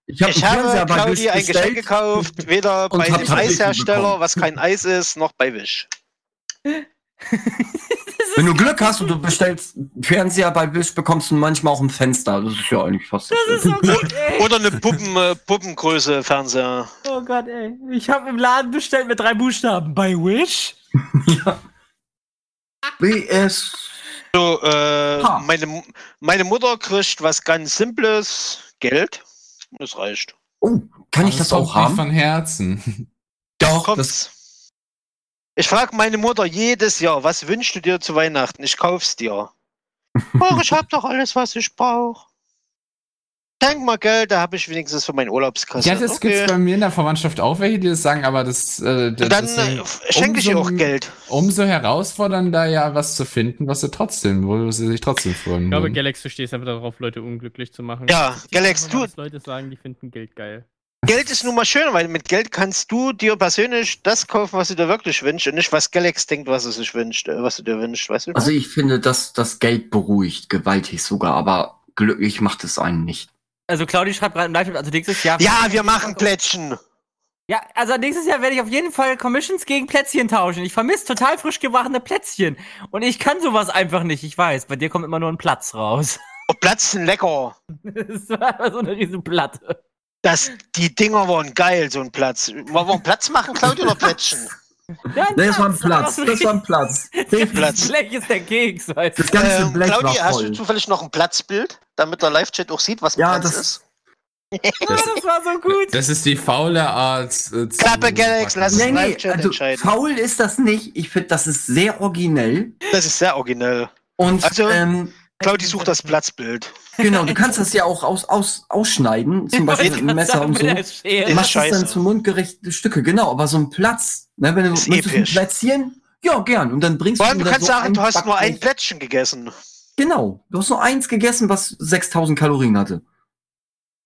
Ich, hab Ich habe bei Claudi Wish ein Geschenk gekauft, weder bei dem Eishersteller, bekommen. was kein Eis ist, noch bei Wish. Wenn du Glück hast und du bestellst Fernseher bei Wish, bekommst du manchmal auch ein Fenster. Das ist ja eigentlich fast das. Das ist so gut, ey. Oder eine Puppen, äh, Puppengröße Fernseher. Oh Gott, ey. Ich habe im Laden bestellt mit drei Buchstaben. Bei Wish? WS. So, äh, Ha. meine, meine Mutter kriegt was ganz Simples, Geld. Das reicht. Oh, kann ich das auch haben? Von Herzen. Doch, das, Kommt's. Ich frage meine Mutter jedes Jahr, was wünschst du dir zu Weihnachten? Ich kauf's dir. Ach, ich hab doch alles, was ich brauche. Schenk mal Geld, da habe ich wenigstens für meine Urlaubskasse. Ja, das gibt's bei mir in der Verwandtschaft auch welche, die das sagen, aber das, äh, das dann deswegen äh, schenke ich ihr auch umso- Geld. Umso herausfordernder ja was zu finden, was sie trotzdem, wo sie sich trotzdem freuen. Ich glaube. Galax versteht einfach darauf, Leute unglücklich zu machen. Ja, Ich Galax, du- dass Leute sagen, die finden Geld geil. Geld ist nun mal schön, weil mit Geld kannst du dir persönlich das kaufen, was du dir wirklich wünschst und nicht, was Galax denkt, was er sich wünscht, äh, was du dir wünschst, weißt du? also ich finde, dass das Geld beruhigt, gewaltig sogar, aber glücklich macht es einen nicht. Also Claudi schreibt gerade im Live, also nächstes Jahr. ja, wir machen Plättchen. Ja, also nächstes Jahr werde ich auf jeden Fall Commissions gegen Plätzchen tauschen. Ich vermisse total frisch gebackene Plätzchen. Und ich kann sowas einfach nicht, ich weiß. Bei dir kommt immer nur ein Platz raus. Oh, Platzen lecker. Das war einfach so eine riesen Platte. Das, die Dinger waren geil, so ein Platz. Wollen wir einen Platz machen, Claudia, oder Plättchen? Ja, Nee, das war ein Platz, das war ein Platz. Platz. Blech ist der Keks, weißt du. Das ganze Ähm, Blech Claudia, war hast du zufällig noch ein Platzbild, damit der Live-Chat auch sieht, was ein Ja, Platz das- ist? Das, das war so gut. Das ist die faule Art. Äh, Klappe, Galax, lass- Nee, nee, Live-Chat also entscheiden. faul ist das nicht. Ich finde, das ist sehr originell. Das ist sehr originell. Und Also- ähm, Claudi sucht das Platzbild. genau, du kannst das ja auch aus, aus, ausschneiden, zum Beispiel mit einem Messer und so. Du machst das dann zu mundgerechte Stücke, genau, aber so ein Platz, ne, wenn du Ist möchtest ein episch. Plätzchen, Ja, gern. Und dann bringst Vor allem, du da kannst so sagen, du hast nur ein. Plättchen gegessen. Genau. Du hast nur eins gegessen, was 6000 Kalorien hatte.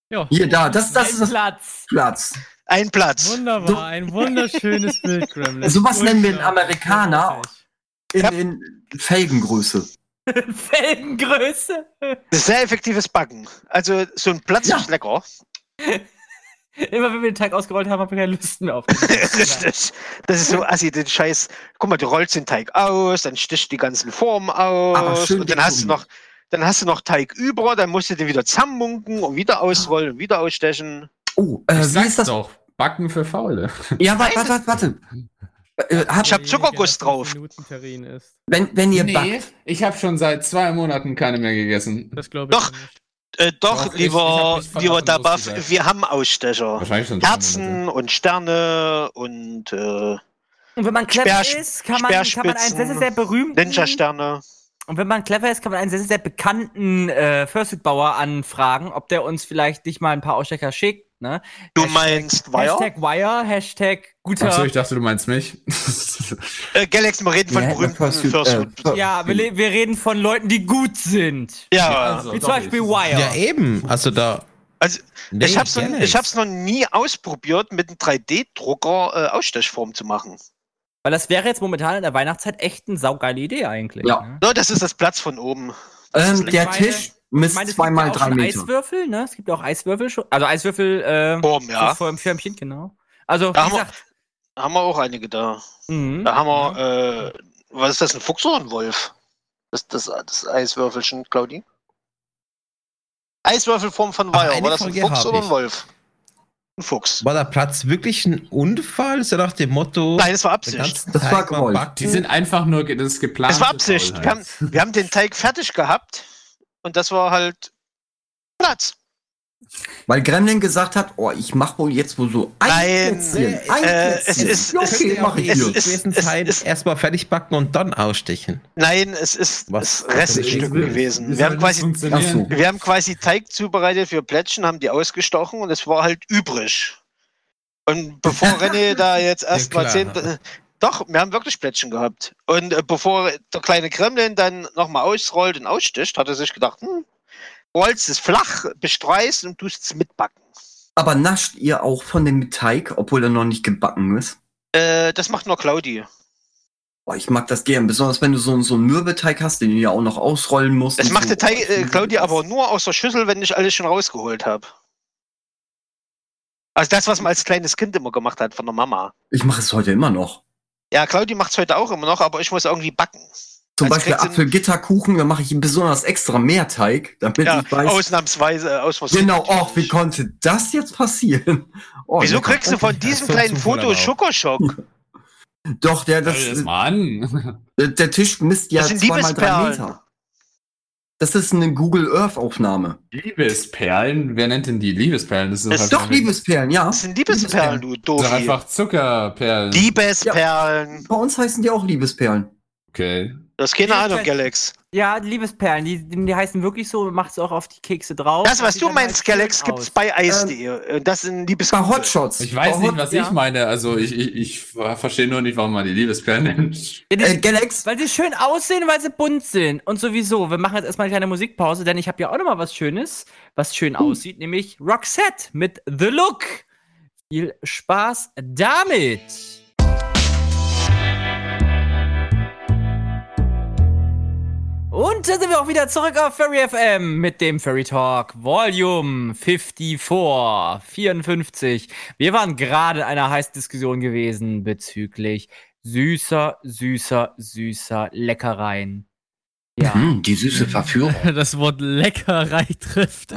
Ja. Hier, da, das, das Ein ist das Platz. Platz. Ein Platz. Wunderbar, So- ein wunderschönes Bild, Gremlin. Sowas nennen wir einen. Amerikaner. In, in Felgengröße. Felgengröße. Das ist sehr effektives Backen. Also so ein Platz Ja. ist lecker. Immer wenn wir den Teig ausgerollt haben, haben wir keine Lust mehr auf. Richtig. Das ist so assi, den Scheiß. Guck mal, du rollst den Teig aus, dann stichst die ganzen Formen Aber aus schön und dann hast du noch, dann hast du noch Teig über, dann musst du den wieder zusammenmunken und wieder ausrollen und wieder ausstechen. Oh, äh, wie ist das? doch. Backen für Faule. Ja, warte, warte, warte. Äh, hab, Ich hab Zuckerguss drauf. Wenn, wenn ihr backt, ich habe schon seit zwei Monaten keine mehr gegessen. Das glaube ich Doch. nicht. Äh, doch, Doch, ich- ich lieber, lieber Dabaf, wir haben Ausstecher. Herzen und Sterne und äh, Und wenn man clever Speer- ist, kann man, kann man einen sehr, sehr, sehr berühmten. Ninja-Sterne. Und wenn man clever ist, kann man einen sehr, sehr, sehr bekannten äh, Fursuit-Bauer anfragen, ob der uns vielleicht nicht mal ein paar Ausstecher schickt. Ne? Du Hashtag- meinst Wire? Hashtag Wire, Hashtag guter. Achso, ich dachte, du meinst mich. Äh, Galaxy, wir reden von Ja, berühmten Fursuit. äh, ja, wir, wir reden von Leuten, die gut sind. ja, also. Wie zum Beispiel. Wire. Ja, eben. Also da. also Nee, ich hab's, noch, ich hab's noch nie ausprobiert, mit einem 3D-Drucker äh, Ausstechform zu machen. Weil das wäre jetzt momentan in der Weihnachtszeit echt eine saugeile Idee eigentlich. Ja. Ne? No, das ist das Platz von oben. ähm, der meine- Tisch misst meine, es zwei gibt mal ja auch drei Meter. Eiswürfel, ne? Es gibt auch Eiswürfel schon. Also Eiswürfel, äh, Form, ja. vor dem Schirmchen, genau. Also, Da gesagt, haben wir auch einige da. mhm. Da haben wir, äh, was ist das, ein Fuchs oder ein Wolf? Das, das, das Eiswürfelchen, Claudi? Eiswürfelform von eine War das ein Frage Fuchs oder ein ich. Wolf? Ein Fuchs. War der Platz wirklich ein Unfall? So nach dem Motto. Nein, es war Absicht. Das war Tag mal gewollt. backen? Die sind einfach nur das ist geplant. Es war Absicht. Wir haben, wir haben den Teig fertig gehabt und das war halt Platz. Weil Gremlin gesagt hat, oh, ich mach wohl jetzt wohl so ein Nein, Plätzchen. Ein äh, Plätzchen. es ist- ja, es- okay, mach ich es ist- es ist- erstmal fertig backen und dann ausstechen. Nein, es ist Was? das Reststück gewesen. Wir haben, quasi, so. wir haben quasi Teig zubereitet für Plätzchen, haben die ausgestochen und es war halt übrig. Und bevor René da jetzt erstmal klar. zehn. Doch, wir haben wirklich Plätzchen gehabt. Und äh, bevor der kleine Kremlin dann nochmal ausrollt und aussticht, hat er sich gedacht, hm, rollst es flach, bestreust und tust es mitbacken. Aber nascht ihr auch von dem Teig, obwohl er noch nicht gebacken ist? Äh, das macht nur Claudi. Boah, ich mag das gern, besonders wenn du so, so einen Mürbeteig hast, den du ja auch noch ausrollen musst. Das macht so. der Teig, äh, Claudi aber nur aus der Schüssel, wenn ich alles schon rausgeholt habe. Also das, was man als kleines Kind immer gemacht hat von der Mama. Ich mache es heute immer noch. Ja, Claudi macht es heute auch immer noch, aber ich muss irgendwie backen. Zum Als Beispiel Apfelgitterkuchen, da mache ich besonders extra mehr Teig, damit Ja, ich weiß. ausnahmsweise, äh, aus genau, natürlich. ach, wie konnte das jetzt passieren? Oh, Wieso kriegst du von diesem kleinen Foto auch. Schokoschock? Doch, der, Das, das, mal an. der, Tisch misst ja zweimal drei. Meter. Das ist eine Google Earth Aufnahme. Liebesperlen? Wer nennt denn die Liebesperlen? Das ist Das doch ist Doch, Liebesperlen, ja. Das sind Liebesperlen, du Das sind einfach Zuckerperlen. Liebesperlen. Bei uns heißen die auch Liebesperlen. Okay. Das ist keine Ahnung. Galax. Ja, die Liebesperlen, die, die heißen wirklich so, macht's auch auf die Kekse drauf. Das, was du meinst, halt Galax, gibt's aus. bei Eis.de. Und Das sind Bei Liebesperlen. Hotshots. Ich weiß Bei nicht, Hot- was ja. ich meine. Also ich, ich, ich verstehe nur nicht, warum man die Liebesperlen nennt. Ja, die, Äh, Galax, weil sie schön aussehen, weil sie bunt sind. Und sowieso, wir machen jetzt erstmal eine kleine Musikpause, denn ich habe ja auch noch mal was Schönes, was schön aussieht, nämlich Roxette mit The Look. Viel Spaß damit. Und da sind wir auch wieder zurück auf Furry FM mit dem Furry Talk Volume 54, 54. Wir waren gerade in einer heißen Diskussion gewesen bezüglich süßer, süßer, süßer Leckereien. Ja. Hm, die süße Verführung. Das Wort Leckerei trifft.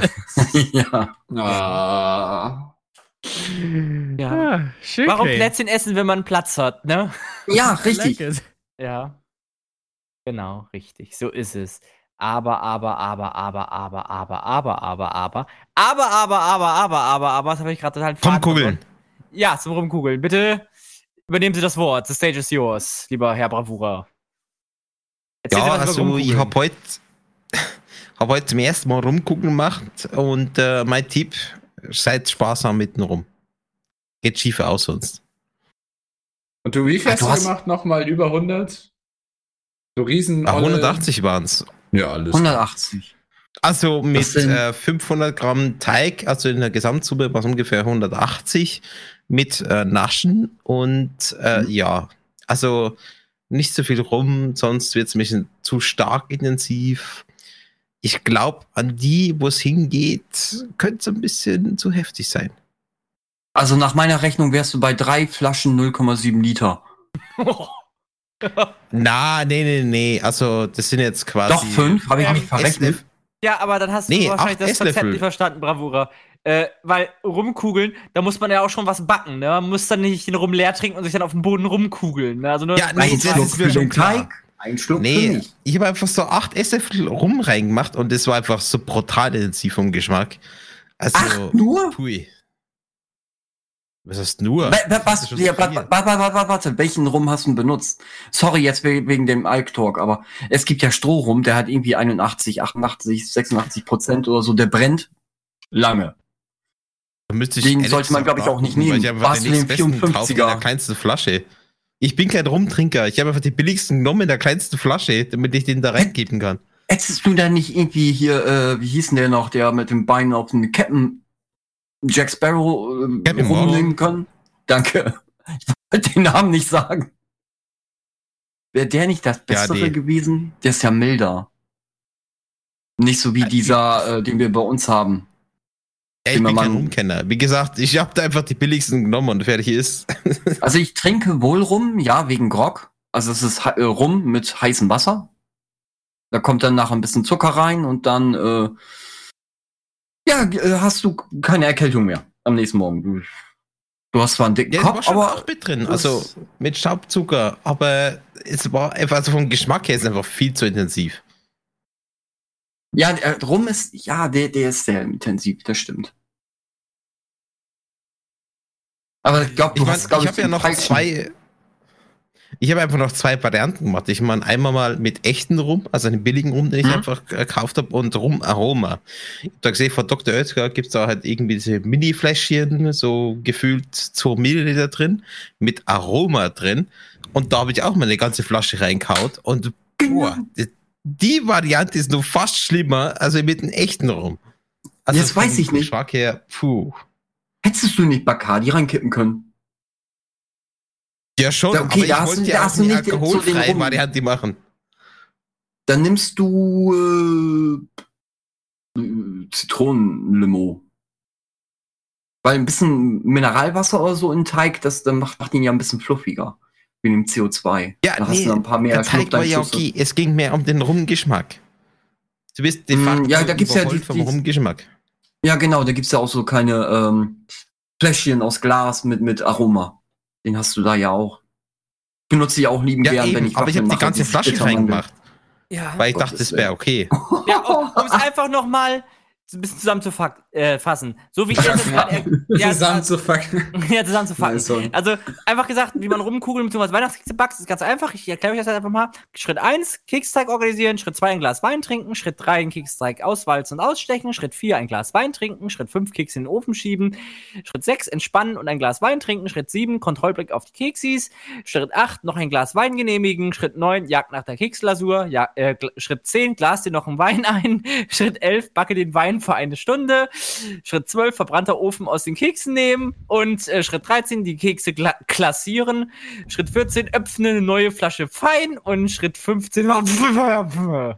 ja. Ah. ja. Ah, schön. Warum. Plätzchen essen, wenn man Platz hat, ne? ja, richtig. Ja. Genau, richtig. So ist es. Aber, aber, aber, aber, aber, aber, aber, aber, aber, aber, aber, aber, aber, aber, aber, das habe ich gerade total Rumkugeln. verloren. Ja, zum Rumkugeln. Bitte übernehmen Sie das Wort. The stage is yours, lieber Herr Bravura. Erzählen Sie Ja, also ich habe heute hab heut zum ersten Mal rumgucken gemacht und äh, mein Tipp, seid sparsam mitten rum. Geht schief aus sonst. Und du, wie viel hast du gemacht? Nochmal über 100? So riesen. Ah, 180. So riesen. Ah, olle- 180 waren es. Ja, alles. 180. Also mit äh, 500 Gramm Teig, also in der Gesamtsuppe war es ungefähr 180 mit äh, Naschen und äh, Mhm. ja, also nicht so viel rum, sonst wird es ein bisschen zu stark intensiv. Ich glaube, an die, wo es hingeht, könnte es ein bisschen zu heftig sein. Also nach meiner Rechnung wärst du bei drei Flaschen 0,7 Liter. Na, nee, nee, nee, also das sind jetzt quasi. Doch fünf, habe ich Ähm, mich verrechnet. Ja, aber dann hast du Nee, wahrscheinlich acht das Konzept nicht verstanden, Bravura. Äh, weil rumkugeln, da muss man ja auch schon was backen, ne? Man muss dann nicht den Rum leer trinken und sich dann auf dem Boden rumkugeln. Ne? Also nur Ja, nee, Ein das ist für den klar. Teig, ein Schluck Nee, mich. ich habe einfach so acht Esslöffel rum reingemacht und das war einfach so brutal intensiv vom Geschmack. Also, Ach, nur? Pui. Was heißt nur? Was, ja, so wa- viel. wa- wa- wa- wa- warte, welchen Rum hast du benutzt? Sorry, jetzt we- wegen dem Alk-Talk, aber es gibt ja Strohrum, der hat irgendwie 81, 88, 86 Prozent oder so, der brennt lange. Den sollte man, gesagt glaub ich, auch nicht nehmen. Ich Was den für den nächstbesten kaufe in 54er? der kleinsten Flasche. Ich bin kein Rumtrinker. Ich habe einfach die billigsten genommen in der kleinsten Flasche, damit ich den da reingeben kann. Hättest du da nicht irgendwie hier, äh, wie hieß denn der noch, der mit dem Bein auf den Captain Jack Sparrow äh, rumnehmen können? Danke. Ich wollte den Namen nicht sagen. Wäre der nicht das Ja, Bessere nee. gewesen? Der ist ja milder. Nicht so wie Ja, dieser, äh, den wir bei uns haben. Ja, ich bin kein Rumkenner. Wie gesagt, ich habe da einfach die billigsten genommen und fertig ist. Also ich trinke wohl rum, ja, wegen Grog. Also es ist äh, Rum mit heißem Wasser. Da kommt dann nachher ein bisschen Zucker rein und dann äh, ja, äh, hast du keine Erkältung mehr am nächsten Morgen. Du, du hast zwar einen dicken Ja, Kopf, schon aber auch mit drin. Also mit Staubzucker. Aber es war einfach, also vom Geschmack her ist einfach viel zu intensiv. ja, der Rum ist, ja, der, der ist sehr intensiv, das stimmt. Aber ich glaube, Ich du meine, hast, glaub ich habe ja noch falschen- zwei. Ich habe einfach noch zwei Varianten gemacht. Ich meine, einmal mal mit echten Rum, also einen billigen Rum, den ich Mhm. einfach gekauft habe, und Rum Aroma. Ich habe da gesehen, von Dr. Oetker gibt es da halt irgendwie diese Mini-Fläschchen, so gefühlt 2 Milliliter drin, mit Aroma drin. Und da habe ich auch mal eine ganze Flasche reinkaut. Und boah, die, die Variante ist noch fast schlimmer, also mit einem echten Rum. Also Jetzt weiß ich nicht. Geschmack her, puh. Hättest du nicht Bacardi reinkippen können? Ja, schon, okay, aber ich da hast wollte du- ja da hast du nicht den alkoholfreie Rum. Variante machen. Dann nimmst du äh, Zitronenlimo. Weil ein bisschen Mineralwasser oder so in Teig, das dann macht, macht ihn ja ein bisschen fluffiger. Wie dem CO2. Ja, da hast nee, du dann ein paar mehr Teig war ja okay. Es ging mehr um den Rumgeschmack. Du bist de Mm, facto ja, da gibt's ja die- vom die- Rumgeschmack. Ja, genau, da gibt's ja auch so keine ähm, Fläschchen aus Glas mit, mit Aroma. Den hast du da ja auch. Benutze ich auch lieben Ja, gern, wenn eben, ich aber ich habe die ganze Flasche reingemacht, Ja, weil ich Gottes dachte, das wäre okay. ja um es einfach noch mal ein bisschen zusammenzufassen. Äh, so wie ich jetzt gerade er- ja, Zusammenzufacken. ja. Nice one. Also einfach gesagt, wie man rumkugeln bzw. Weihnachtskekse backt, ist ganz einfach. Ich erkläre euch das einfach mal. Schritt 1, Keksteig organisieren. Schritt 2, ein Glas Wein trinken. Schritt 3, den Keksteig auswalzen und ausstechen. Schritt 4, ein Glas Wein trinken. Schritt 5, Kekse in den Ofen schieben. Schritt 6, entspannen und ein Glas Wein trinken. Schritt 7, Kontrollblick auf die Keksis. Schritt 8, noch ein Glas Wein genehmigen. Schritt 9, Jagd nach der Kekslasur. Ja, äh, Schritt 10, Glas dir noch einen Wein ein. Schritt 11, backe den Wein für eine Stunde. Schritt 12, verbrannter Ofen aus den Keksen nehmen. Und äh, Schritt 13, die Kekse klassieren. Schritt 14, öffne eine neue Flasche Fein. Und Schritt 15,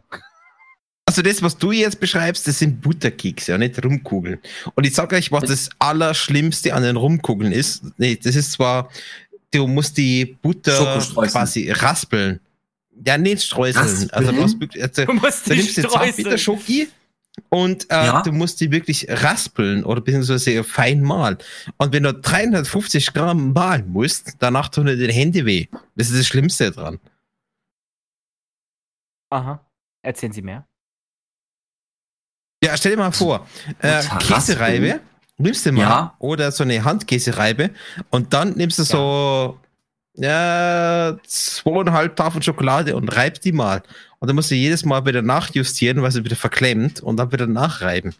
Also das, was du jetzt beschreibst, das sind Butterkekse, ja nicht Rumkugeln. Und ich sage euch, was das Allerschlimmste an den Rumkugeln ist. Nee, das ist zwar, du musst die Butter quasi raspeln. Ja, nicht streuseln. Raspeln? Also, du, hast also, du musst du die nimmst die Zartbitter Streusel. Schoki und äh, Ja. du musst die wirklich raspeln oder beziehungsweise fein mahlen. Und wenn du 350 Gramm mahlen musst, danach tun dir die Hände weh. Das ist das Schlimmste dran. Aha. Erzählen Sie mehr. Ja, stell dir mal vor, äh, Käsereibe, nimmst du mal Ja. oder so eine Handkäsereibe und dann nimmst du so ja, zweieinhalb Tafeln Schokolade und reibst die mal. Und dann musst du jedes Mal wieder nachjustieren, weil sie wieder verklemmt und dann wieder nachreiben.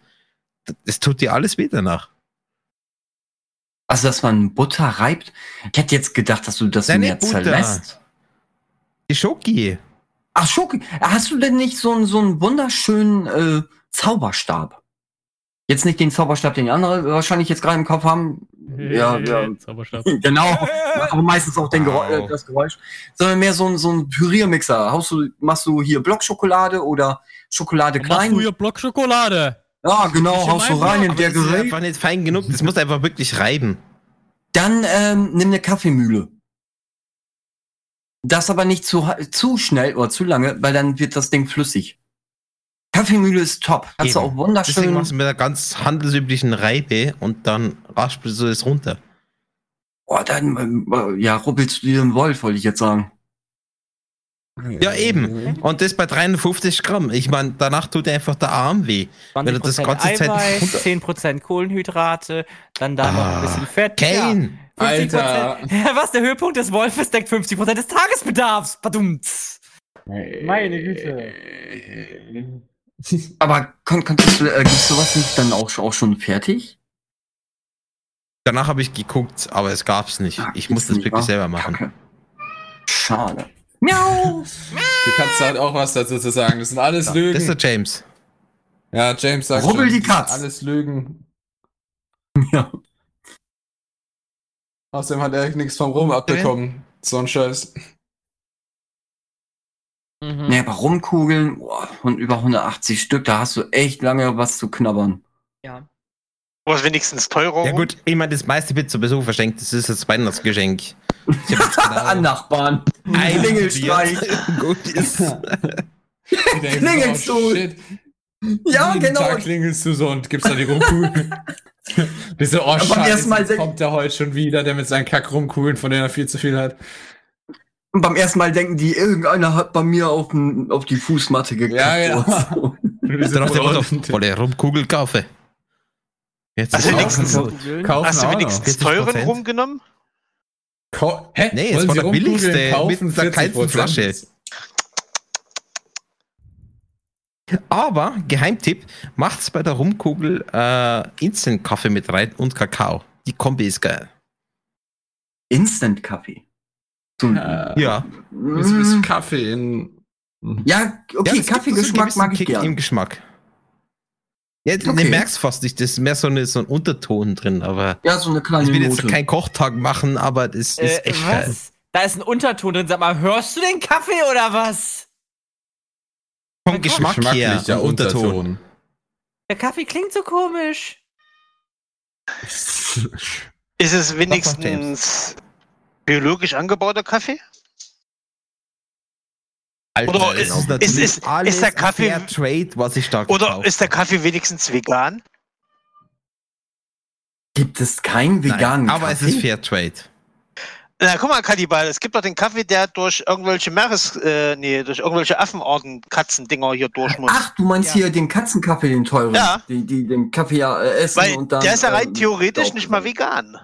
Das, tut dir alles weh danach. Also, dass man Butter reibt? Ich hätte jetzt gedacht, dass du das Nein, mehr Butter. zerlässt. Die Schoki. Ach, Schoki. Hast du denn nicht so, einen- so einen wunderschönen äh, Zauberstab? Jetzt nicht den Zauberstab, den die andere wahrscheinlich jetzt gerade im Kopf haben. Ja, ja. Zauberstab. Genau. Aber meistens auch den Geräusch, Wow. äh, das Geräusch. Sondern mehr so ein, so ein Püriermixer. Haust du, machst du hier Blockschokolade oder Schokolade Machst klein? du hier Blockschokolade? Ja, genau, Ich haust du rein in der das ist Gerät. einfach nicht fein genug. Das muss einfach wirklich reiben. Dann ähm, nimm eine Kaffeemühle. Das aber nicht zu, zu schnell oder zu lange, weil dann wird das Ding flüssig. Kaffeemühle ist top. Kannst du Eben. auch Deswegen wunderschön. machst du mit einer ganz handelsüblichen Reibe und dann raspelst du es runter. Oh, dann, ja, rubbelst du dir einen Wolf, wollte ich jetzt sagen. Ja, eben. Und das bei 350 Gramm. Ich meine, danach tut dir einfach der Arm weh. Wenn du das 20% ganze Zeit Eiweiß, runter- 10% Kohlenhydrate, dann da noch ein Ah, bisschen Fett. Kane! Ja, 50%. Alter. Ja, was, der Höhepunkt des Wolfes deckt 50% des Tagesbedarfs. Badumts. Meine Güte. Aber kon konntest du, äh, gibt's sowas nicht dann auch, auch schon fertig? Danach habe ich geguckt, aber es gab's nicht. Ah, Ich muss das wirklich selber machen. Kacke. Schade. Miau! Du kannst halt auch was dazu zu sagen. Das sind alles Das ist Lügen. der James. Ja, James sagt Rubbel schon, die Katz. Alles Lügen. Ja. Außerdem hat er nichts vom Rum abbekommen. So ein Scheiß. Mhm. Nee, aber Rumkugeln, boah, und über 180 Stück, da hast du echt lange was zu knabbern. Ja. Was wenigstens teurer. Ja gut, ich meine, das meiste wird sowieso verschenkt. Das ist das Weihnachtsgeschenk. Ich hab jetzt genau An Nachbarn. ein Klingelstreich. Gut ist. Klingelst oh, du? Ja, Jeden genau. Tag klingelst du so und gibst da die Rumkugeln. Diese oh beim Scheiße, ersten Mal denk- kommt der heute schon wieder, der mit seinen Kack-Rumkugeln, von denen er viel zu viel hat. Und beim ersten Mal denken die, irgendeiner hat bei mir auf, den, auf die Fußmatte gekackt. Ja, genau. oder so. Diese Dann auf Brunnen. volle Rumkugel kaufe. Jetzt Also ist auch wenigstens- Hast du wenigstens 40%? teuren rumgenommen? Kau Hä? Nee, es Wollen war der billigste kaufen? mit der kleinsten 40%? Flasche. Aber, Geheimtipp, macht's bei der Rumkugel äh, Instant-Kaffee mit rein und Kakao. Die Kombi ist geil. Instant-Kaffee. Äh, Ja. Ist, ist Kaffee in. ja, okay, ja, so Kaffeegeschmack mag ich Kick gern. Im Geschmack. Ja, du Okay. den merkst fast nicht, das ist mehr so, eine, so ein Unterton drin, aber Ja, so eine kleine ich will jetzt Note. keinen Kochtag machen, aber das ist Äh, echt geil. was? Da ist ein Unterton drin. Sag mal, hörst du den Kaffee oder was? Vom Geschmack her, ein Unterton. Unterton. Der Kaffee klingt so komisch. Ist es wenigstens biologisch angebauter Kaffee? Alter, Oder es ist- ist, natürlich ist- ist alles der Kaffee- Fair Trade, was ich da Oder gekauft ist der. Kaffee wenigstens vegan? Gibt es keinen veganen Nein, aber Kaffee? es ist Fair Trade. Na, guck mal, Kannibal, es gibt doch den Kaffee, der durch irgendwelche Meeres, äh, nee, durch irgendwelche Affenarten, Katzendinger hier durch muss. Ach, du meinst Ja. hier den Katzenkaffee, den teuren. Ja. Die, die den Kaffee ja äh, essen Weil und dann. der ist ja rein ähm, theoretisch nicht mal vegan.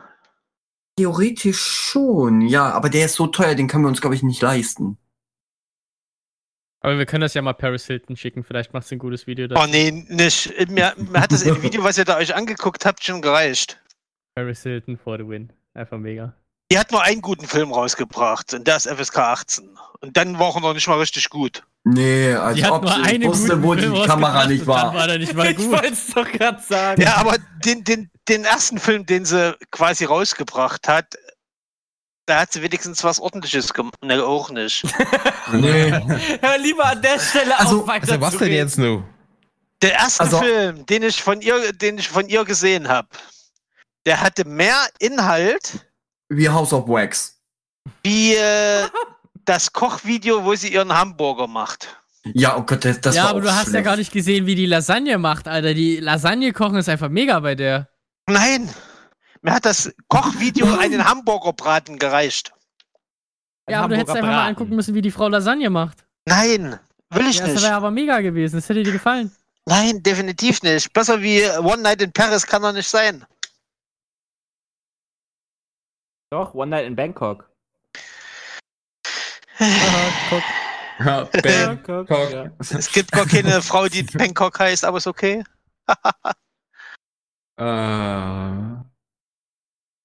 Theoretisch schon, ja, aber der ist so teuer, den können wir uns, glaube ich, nicht leisten. Aber wir können das ja mal Paris Hilton schicken. Vielleicht macht sie ein gutes Video Oh dazu. nee, nicht. Mir, mir hat das Video, was ihr da euch angeguckt habt, schon gereicht. Paris Hilton for the win. Einfach mega. Die hat nur einen guten Film rausgebracht und der ist FSK 18. Und dann war er noch nicht mal richtig gut. Nee, als Die hat ob nur sie einen wusste, guten wo Film die Kamera nicht war. war der nicht mal Ich gut. wollte es doch gerade sagen. Ja, aber den, den, den ersten Film, den sie quasi rausgebracht hat, da hat sie wenigstens was ordentliches gemacht. Ne, auch nicht. Nee. Hör lieber an der Stelle Also- auf, weiter Also was zu denn jetzt nur? Der erste Also- Film, den ich von ihr, den ich von ihr gesehen habe, der hatte mehr Inhalt Wie House of Wax. wie äh, das Kochvideo, wo sie ihren Hamburger macht. Ja, oh Gott, das, das ja, war aber auch du hast ja schlecht. gar nicht gesehen, wie die Lasagne macht, Alter. Die Lasagne kochen ist einfach mega bei der. Nein, mir hat das Kochvideo einen Hamburgerbraten gereicht. Ein Ja, aber du hättest Hamburger einfach mal Braten. angucken müssen, wie die Frau Lasagne macht. Nein, will ich Ja, das nicht. wäre aber mega gewesen. Das hätte dir gefallen. Nein, definitiv nicht. Besser wie One Night in Paris kann er nicht sein. Doch, One Night in Bangkok. Guck. Ja, Bangkok. Ja. Es gibt gar keine Frau, die Bangkok heißt, aber ist okay. Äh,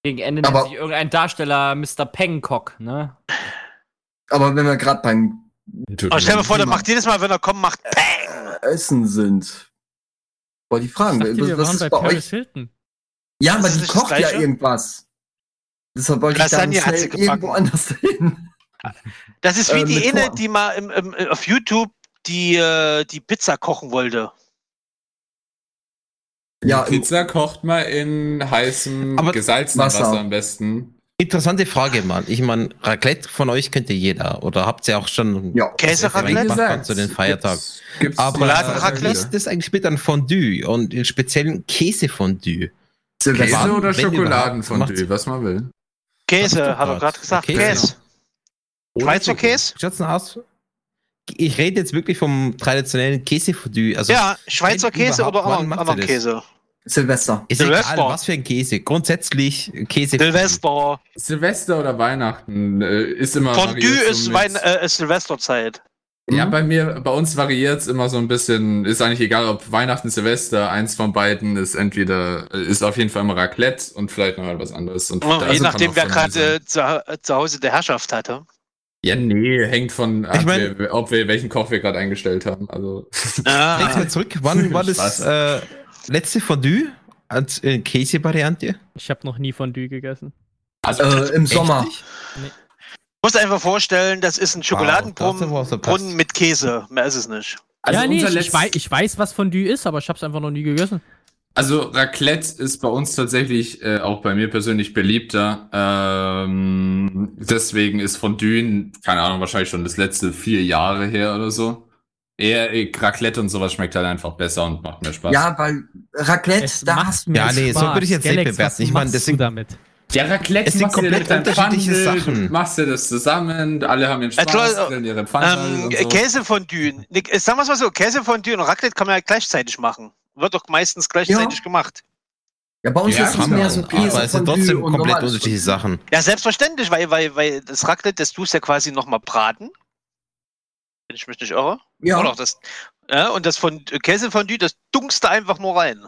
Gegen Ende Aber- nennt sich irgendein Darsteller Mr. Pengcock, ne? Aber wenn wir gerade beim Aber stell dir vor, der macht jedes Mal, wenn er kommt, macht Peng! Essen sind, wollte ich fragen, dachte, wir was ist bei bei Paris euch? Hilton. Ja, aber die kocht ja irgendwas. Deshalb wollte ich dann schnell irgendwo anders hin. Das ist wie Äh, die eine, die mal im, im, auf YouTube die, äh, die Pizza kochen wollte. Ja, Pizza kocht man in heißem, Aber- gesalzenem Wasser. Wasser. am besten. Interessante Frage, Mann. Ich meine, Raclette von euch könnte jeder. Oder habt ihr auch schon Ja. Käse-Raclette? zu den Feiertagen? Gibt's, gibt's Aber wie ist das eigentlich mit einem Fondue und im speziellen Käsefondue? Käse oder Wenn Schokoladenfondue, was man will. Käse, hat er gerade gesagt. Käse. Käse. Schweizer Käse? Schaut's denn aus? Ich rede jetzt wirklich vom traditionellen Käsefondue. Also Ja, Schweizer Käse oder anderen? Käse. Silvester. ist Silvester. egal, was für ein Käse. Grundsätzlich Käse. Silvester. Silvester oder Weihnachten äh, ist immer. Fondue ist, Wein äh, ist Silvesterzeit. Ja, Mhm. bei mir, bei uns variiert es immer so ein bisschen. Ist eigentlich egal, ob Weihnachten, Silvester, eins von beiden ist entweder, ist auf jeden Fall immer Raclette und vielleicht noch mal was anderes. Und Oh, je nachdem, wer gerade äh, zu, zu Hause der Herrschaft hatte. Ja, nee, hängt von ab, Ich mein- wer- ob wir welchen Koch wir gerade eingestellt haben. Also Ah, mal zurück. Wann war das äh, letzte Fondue als äh, Käsevariante? Ich habe noch nie Fondue gegessen. Also, Äh, Im Sommer. Nicht? muss einfach vorstellen, das ist ein Schokoladenbrunnen mit Käse. Mehr ist es nicht. also ja, nee, ich, ich, weiß, ich weiß, was Fondue ist, aber ich habe es einfach noch nie gegessen. Also Raclette ist bei uns tatsächlich äh, auch bei mir persönlich beliebter. Ähm, deswegen ist Fondue, keine Ahnung, wahrscheinlich schon das letzte vier Jahre her oder so. Eher äh, Raclette und sowas schmeckt halt einfach besser und macht mehr Spaß. Ja, weil Raclette, Es da macht hast mir Ja, nee, so Spaß. würde ich jetzt nicht Galax, bewerten. was Ich meine, deswegen- du damit. Der Raclette Es sind du komplett mit deinem unterschiedliche Pfandel, Sachen. du Machst du das zusammen, alle haben ihren Spaß, Also, grillen ihre Pfandel Ähm, und so. Käsefondue. Nick, äh, Sagen wir es mal so, Käsefondue und Raclette kann man ja gleichzeitig machen. Wird doch meistens gleichzeitig gemacht. Ja, bei uns Ja, ist es mehr so aber Käse. Aber es sind trotzdem komplett unterschiedliche. Sachen. Ja, selbstverständlich, weil, weil, weil das Raclette, das tust du ja quasi nochmal braten. Wenn ich mich nicht irre. Ja, Oder das, ja, und das von Käsefondue, das dunkst du einfach nur rein.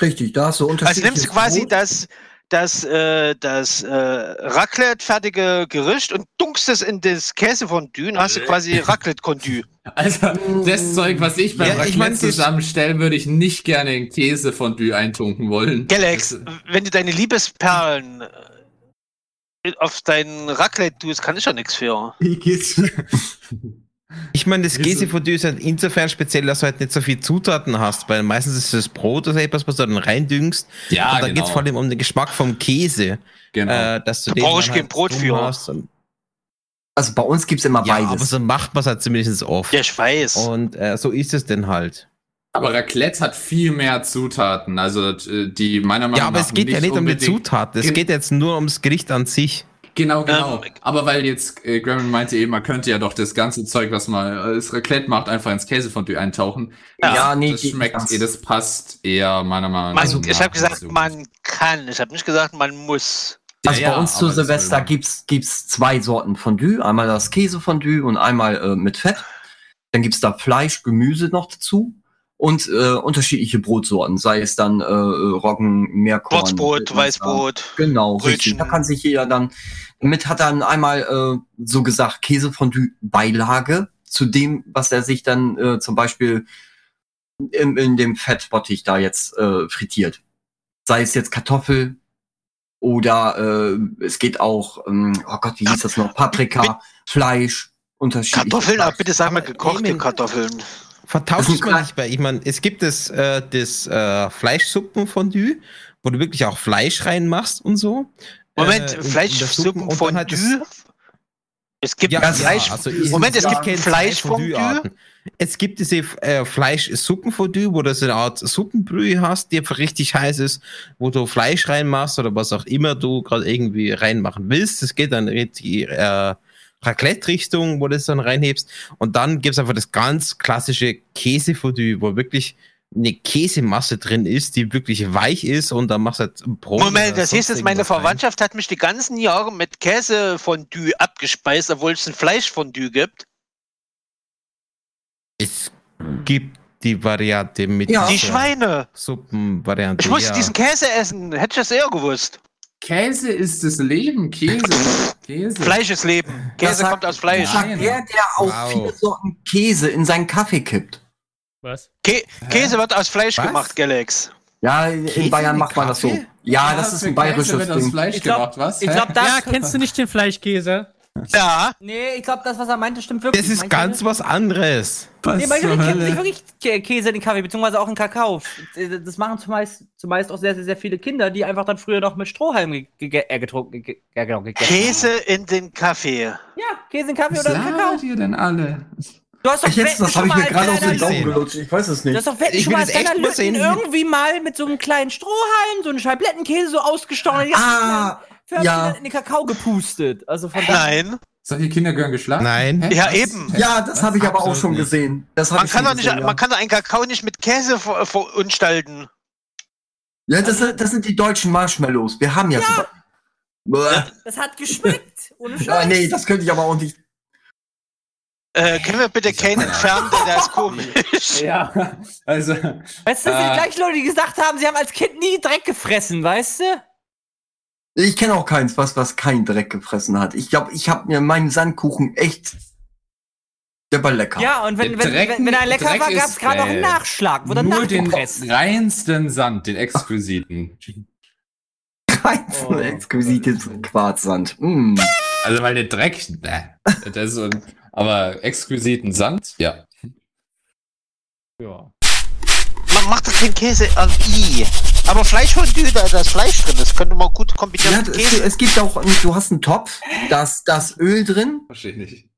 richtig, da hast du Also unterschiedliche nimmst du quasi das, das, äh, das äh, Raclette-fertige Gericht und dunkst es in das Käsefondue und hast du quasi Raclette-Fondue. Also, das Zeug, was ich beim Ja, ich Raclette mein, das- zusammenstellen, würde ich nicht gerne in Käsefondue eintunken wollen. Galax, wenn du deine Liebesperlen äh, auf dein Raclette tust, kann ich ja nichts für. Ich meine, das Wieso? Käsefondue ist halt insofern speziell, dass du halt nicht so viel Zutaten hast, weil meistens ist es Brot oder etwas, was du dann reindüngst. Ja, und dann genau. geht's vor allem um den Geschmack vom Käse. genau. Äh, dass du Da den brauch dann ich kein halt Brot für. Also bei uns gibt's immer Ja, aber beides. so macht man es halt zumindest oft. Ja, ich weiß. Und äh, so ist es denn halt. Aber Raclette hat viel mehr Zutaten, also äh, die meiner Meinung nach Ja, aber es geht ja nicht um die Zutaten. Es geht jetzt nur ums Gericht an sich. Genau, genau. Ähm, aber weil jetzt äh, Graham meinte eben, man könnte ja doch das ganze Zeug, was man äh, das Raclette macht, einfach ins Käsefondue eintauchen. Ja, Ja, nee, das schmeckt, nicht eh, das passt eher meiner Meinung nach. ich habe gesagt, so man kann. Ich habe nicht gesagt, man muss. Also Ja, bei uns ja, zu das Silvester gibt's gibt's zwei Sorten Fondue. Einmal das Käsefondue und einmal äh, mit Fett. Dann gibt's da Fleisch, Gemüse noch dazu und äh, unterschiedliche Brotsorten. Sei es dann äh, Roggen, Meerkorn. Kurzbrot. Weißbrot. Genau, Brötchen. richtig. Da kann sich jeder dann, damit hat dann einmal äh, so gesagt Käsefondue-Beilage zu dem, was er sich dann äh, zum Beispiel in, in dem Fettbottich da jetzt äh, frittiert. Sei es jetzt Kartoffel oder äh, es geht auch, ähm, oh Gott, wie hieß das noch? Paprika, Fleisch, unterschiedliche. Kartoffeln, aber bitte sag mal gekochte Kartoffeln. Vertauscht Das es ist mal nicht bei. Ich meine, es gibt das, äh, das äh, Fleischsuppenfondue, wo du wirklich auch Fleisch reinmachst und so. Moment, Äh, in- in der Suppen und dann halt? Es gibt Ja, Fleisch. ja, also Moment, es gibt Fleischfondue. Es gibt diese äh, Fleisch-Suppenfondue, wo du so eine Art Suppenbrühe hast, die einfach richtig heiß ist, wo du Fleisch reinmachst oder was auch immer du gerade irgendwie reinmachen willst. Es geht dann in die äh, Raclette-Richtung, wo du es dann reinhebst. Und dann gibt's einfach das ganz klassische Käsefondue, wo wirklich eine Käsemasse drin ist, die wirklich weich ist und dann machst du halt Brot. Moment, das hieß jetzt, meine irgendwas rein. Verwandtschaft hat mich die ganzen Jahre mit Käsefondue abgespeist, obwohl es ein Fleischfondue gibt. Es gibt die Variante mit Ja. Die Schweine. Suppenvariante. Ich musste ja. diesen Käse essen. Hätte ich das eher gewusst. Käse ist das Leben. Käse. Käse. Fleisch ist Leben. Käse sagt- kommt aus Fleisch. Nein. der, der auch Wow. viele Sorten Käse in seinen Kaffee kippt. Was? Kä Käse wird aus Fleisch Was? gemacht, Galax. Ja, in Käse Bayern macht man das so. Kaffee? Ja, das ist ein Käse bayerisches aus Ding. Fleisch Ich glaub- gemacht, was? Ich Hä? glaube, das. Ja, kennst du nicht den Fleischkäse? Ja. Nee, ich glaube, das, was er meinte, stimmt wirklich. Das ist Manche- ganz was anderes. Was Nee, manche kippen sich wirklich Kä- Käse in den Kaffee, beziehungsweise auch in Kakao. Das machen zumeist, zumeist auch sehr, sehr, sehr viele Kinder, die einfach dann früher noch mit Strohhalm ge ge äh, getrunken, ge ja, genau, gegessen Käse in den Kaffee. Ja, Käse in Kaffee Was oder in Kakao. labert ihr denn alle? Du hast doch Ich jetzt, Wetten das habe ich mir gerade aus den Daumen sehen. Gelutscht. Ich weiß es Du nicht. hast doch Wetten Ich schon will mal das als echt sehen, Lütten wie- irgendwie mal mit so einem kleinen Strohhalm, so einen Scheiblettenkäse so ausgestochen. Ah, ganzen ja. in den Kakao gepustet. Also von. Nein. Solche Kinder gehören geschlafen? Nein. Hä? Ja, Was? eben. Ja, das Was? habe ich aber auch schon nicht. gesehen. Das hab Man ich kann, schon doch nicht, gesehen, ja. man kann doch einen Kakao nicht mit Käse ver verunstalten. Ja, das, sind- das sind die deutschen Marshmallows. Wir haben ja, sowas. Bäh. Das hat geschmeckt. Ohne Scheiß. nee, das könnte ich aber auch nicht. Äh, können wir bitte Kane entfernen, der, der ist komisch. Ja, also. Weißt du, das sind Äh. die gleichen Leute, die gesagt haben, sie haben als Kind nie Dreck gefressen, weißt du? Ich kenne auch keins, was, was kein Dreck gefressen hat. Ich glaube, ich habe mir meinen Sandkuchen echt. Der war lecker. Ja, und wenn, Der wenn, Dreck- wenn, wenn er lecker Dreck war, gab es gerade noch einen Nachschlag. Wurde Nur den reinsten Sand, den exquisiten. Kein Oh. exquisites Quarzsand. Mm. Also, weil der Dreck, ne, das ist so ein, aber exquisiten Sand, ja. Ja. Man macht doch keinen Käse an I. Aber Fleischfondue, da da ist Fleisch drin, das könnte man gut kombinieren Ja, mit es, Käse. es gibt auch, du hast einen Topf, da ist das Öl drin Verstehe ich nicht.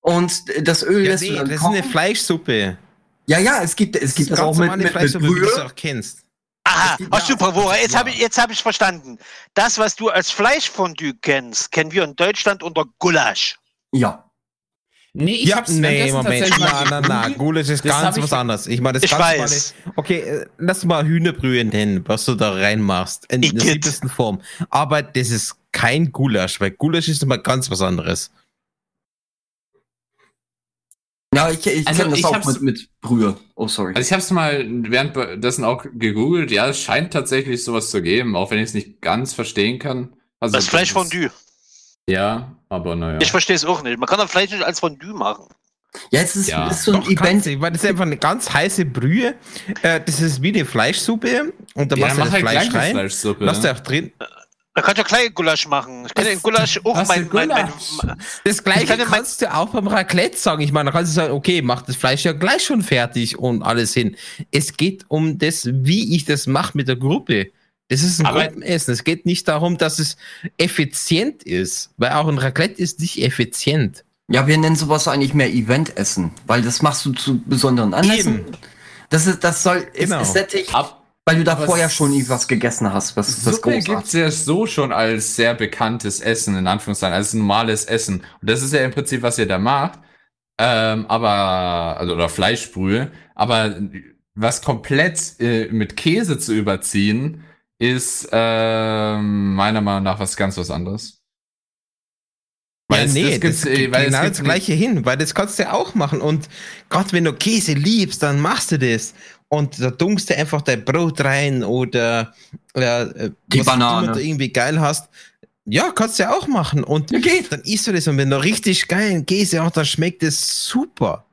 und das Öl Ja, lässt nee, du dann das ist eine kochen. Fleischsuppe. Ja, ja, es gibt, es gibt das auch mit, mit, mit Fleischsuppe, wie du es Brühe. auch kennst. Aha, Es oh, super, Wora, jetzt ja. habe ich jetzt hab ich verstanden. Das, was du als Fleischfondue kennst, kennen wir in Deutschland unter Gulasch. Ja. Nee, ich ja, hab's nee, Moment. tatsächlich Na, mal na, na. Gulasch ist Das ganz ich- was anderes. Ich meine, das Ich ganz weiß. normale- Okay, äh, lass mal Hühnerbrühe nennen, was du da reinmachst. In der Igitt. simpelsten Form. Aber das ist kein Gulasch, weil Gulasch ist immer ganz was anderes. Ja, ich, ich Also, kenne das ich auch hab's- mit, mit Brühe. Oh, sorry. Also ich habe es mal währenddessen auch gegoogelt. Ja, es scheint tatsächlich sowas zu geben, auch wenn ich es nicht ganz verstehen kann. Also Das Fleischfondue. Ja, aber naja. Ich verstehe es auch nicht. Man kann doch Fleisch nicht als Fondue machen. Ja, es ist, Ja. ist so ein Doch, Event. du, weil das ist einfach eine ganz heiße Brühe. Äh, das ist wie eine Fleischsuppe. Und da ja, machst du das halt Fleisch rein. Fleischsuppe. Lass da auch drin. Da kannst du ja gleich Gulasch machen. Ich kann den Gulasch auch mein, für mein, mein, Gulasch? Das gleiche Ich kann ja mein- kannst du auch beim Raclette sagen. Ich meine, da kannst du sagen, okay, mach das Fleisch ja gleich schon fertig und alles hin. Es geht um das, wie ich das mache mit der Gruppe. Das ist ein Gruppenessen. Es geht nicht darum, dass es effizient ist, weil auch ein Raclette ist nicht effizient. Ja, wir nennen sowas eigentlich mehr Eventessen, weil das machst du zu besonderen Anlässen. Eben. Das ist, das soll, Genau. ist sättig, Ab weil du da vorher schon irgendwas gegessen hast, was, was Suppe groß gibt's ja so schon als sehr bekanntes Essen, in Anführungszeichen, als normales Essen. Und das ist ja im Prinzip, was ihr da macht. Ähm, aber, also, oder Fleischbrühe. Aber was komplett äh, mit Käse zu überziehen, ist ähm, meiner Meinung nach was ganz was anderes. Ja, es- nee, das, gibt's, äh, weil genau das gleiche hin, weil das kannst du ja auch machen. Und Gott, wenn du Käse liebst, dann machst du das. Und da dunkst du einfach dein Brot rein oder äh, Die was Banane. du irgendwie geil hast. Ja, kannst du ja auch machen. Und geht. dann isst du das. Und wenn du richtig geilen Käse hast, dann schmeckt es super.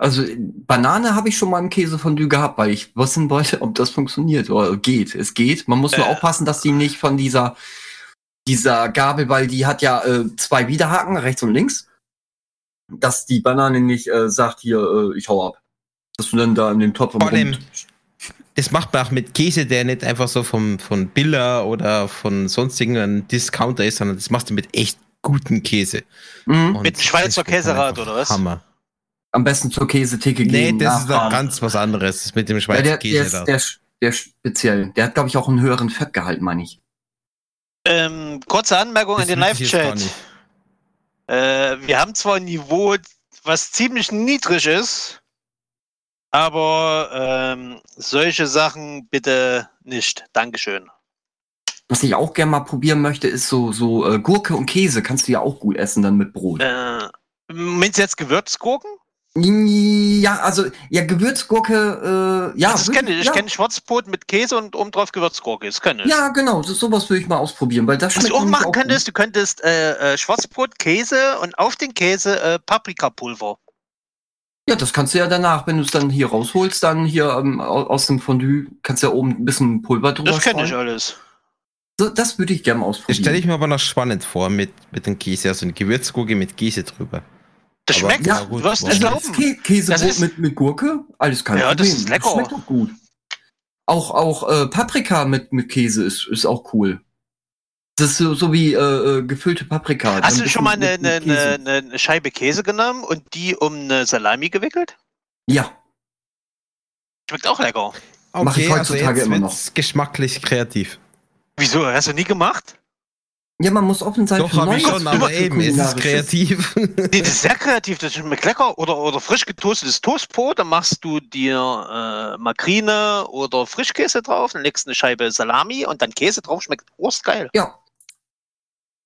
Also Banane habe ich schon mal im Käsefondue gehabt, weil ich wissen wollte, ob das funktioniert oder geht. Es geht. Man muss nur Äh. aufpassen, dass die nicht von dieser dieser Gabel, weil die hat ja äh, zwei Widerhaken, rechts und links, dass die Banane nicht äh, sagt hier, äh, ich hau ab. Dass du dann da in den Topf Vor allem- Das macht man auch mit Käse, der nicht einfach so vom, von Billa oder von sonst irgendeinem Discounter ist, sondern das machst du mit echt guten Käse. Mhm. Mit dem Schweizer Käserad, oder was? Hammer. Am besten zur Käsetheke Nee, gehen. das ist doch nachfahren. ganz was anderes das mit dem ja, Schweizer der, der, Käse ist, da. der, der ist speziell. Der hat, glaube ich, auch einen höheren Fettgehalt, meine ich. Ähm, kurze Anmerkung Das an den Live-Chat. Äh, wir haben zwar ein Niveau, was ziemlich niedrig ist, aber ähm, solche Sachen bitte nicht. Dankeschön. Was ich auch gerne mal probieren möchte, ist so, so äh, Gurke und Käse. Kannst du ja auch gut essen dann mit Brot. Äh, meinst du jetzt Gewürzgurken? Ja, also, ja, Gewürzgurke, äh, ja. das kenne ich. Ich ja. kenne Schwarzbrot mit Käse und obendrauf Gewürzgurke. Das kenne ich. Ja, genau, so, sowas würde ich mal ausprobieren, weil das Was du auch machen könntest, du könntest äh, äh, Schwarzbrot, Käse und auf den Käse äh, Paprikapulver. gut. Ja, das kannst du ja danach, wenn du es dann hier rausholst, dann hier ähm, au- aus dem Fondue, kannst du ja oben ein bisschen Pulver drüber Das kenne ich alles. So, das würde ich gerne mal Das ausprobieren. stelle ich mir aber noch spannend vor mit, mit dem Käse. Also eine Gewürzgurke mit Käse drüber. Das Aber- schmeckt. ja, du gut, wirst warum es? Das glauben. Kä Käsebrot Das ist- mit, mit Gurke, alles kein Ja, das ist lecker. schmeckt auch gut. Auch, auch äh, Paprika mit, mit Käse ist, ist auch cool. Das ist so, so wie äh, äh, gefüllte Paprika. Hast du schon mal eine, eine, Käse. eine, eine Scheibe Käse genommen und die um eine Salami gewickelt? Ja, Schmeckt auch lecker. Mach ich heutzutage immer noch. geschmacklich kreativ. Wieso? Hast du nie gemacht? Ja, man muss offen sein Doch, für habe ich Neues, schon, aber eben, es ist Kulinarisches. kreativ. Nee, das ist sehr kreativ, das schmeckt lecker. Oder, oder frisch getoastetes Toastbrot, dann machst du dir äh, Makrine oder Frischkäse drauf, dann legst eine Scheibe Salami und dann Käse drauf, schmeckt geil. Ja,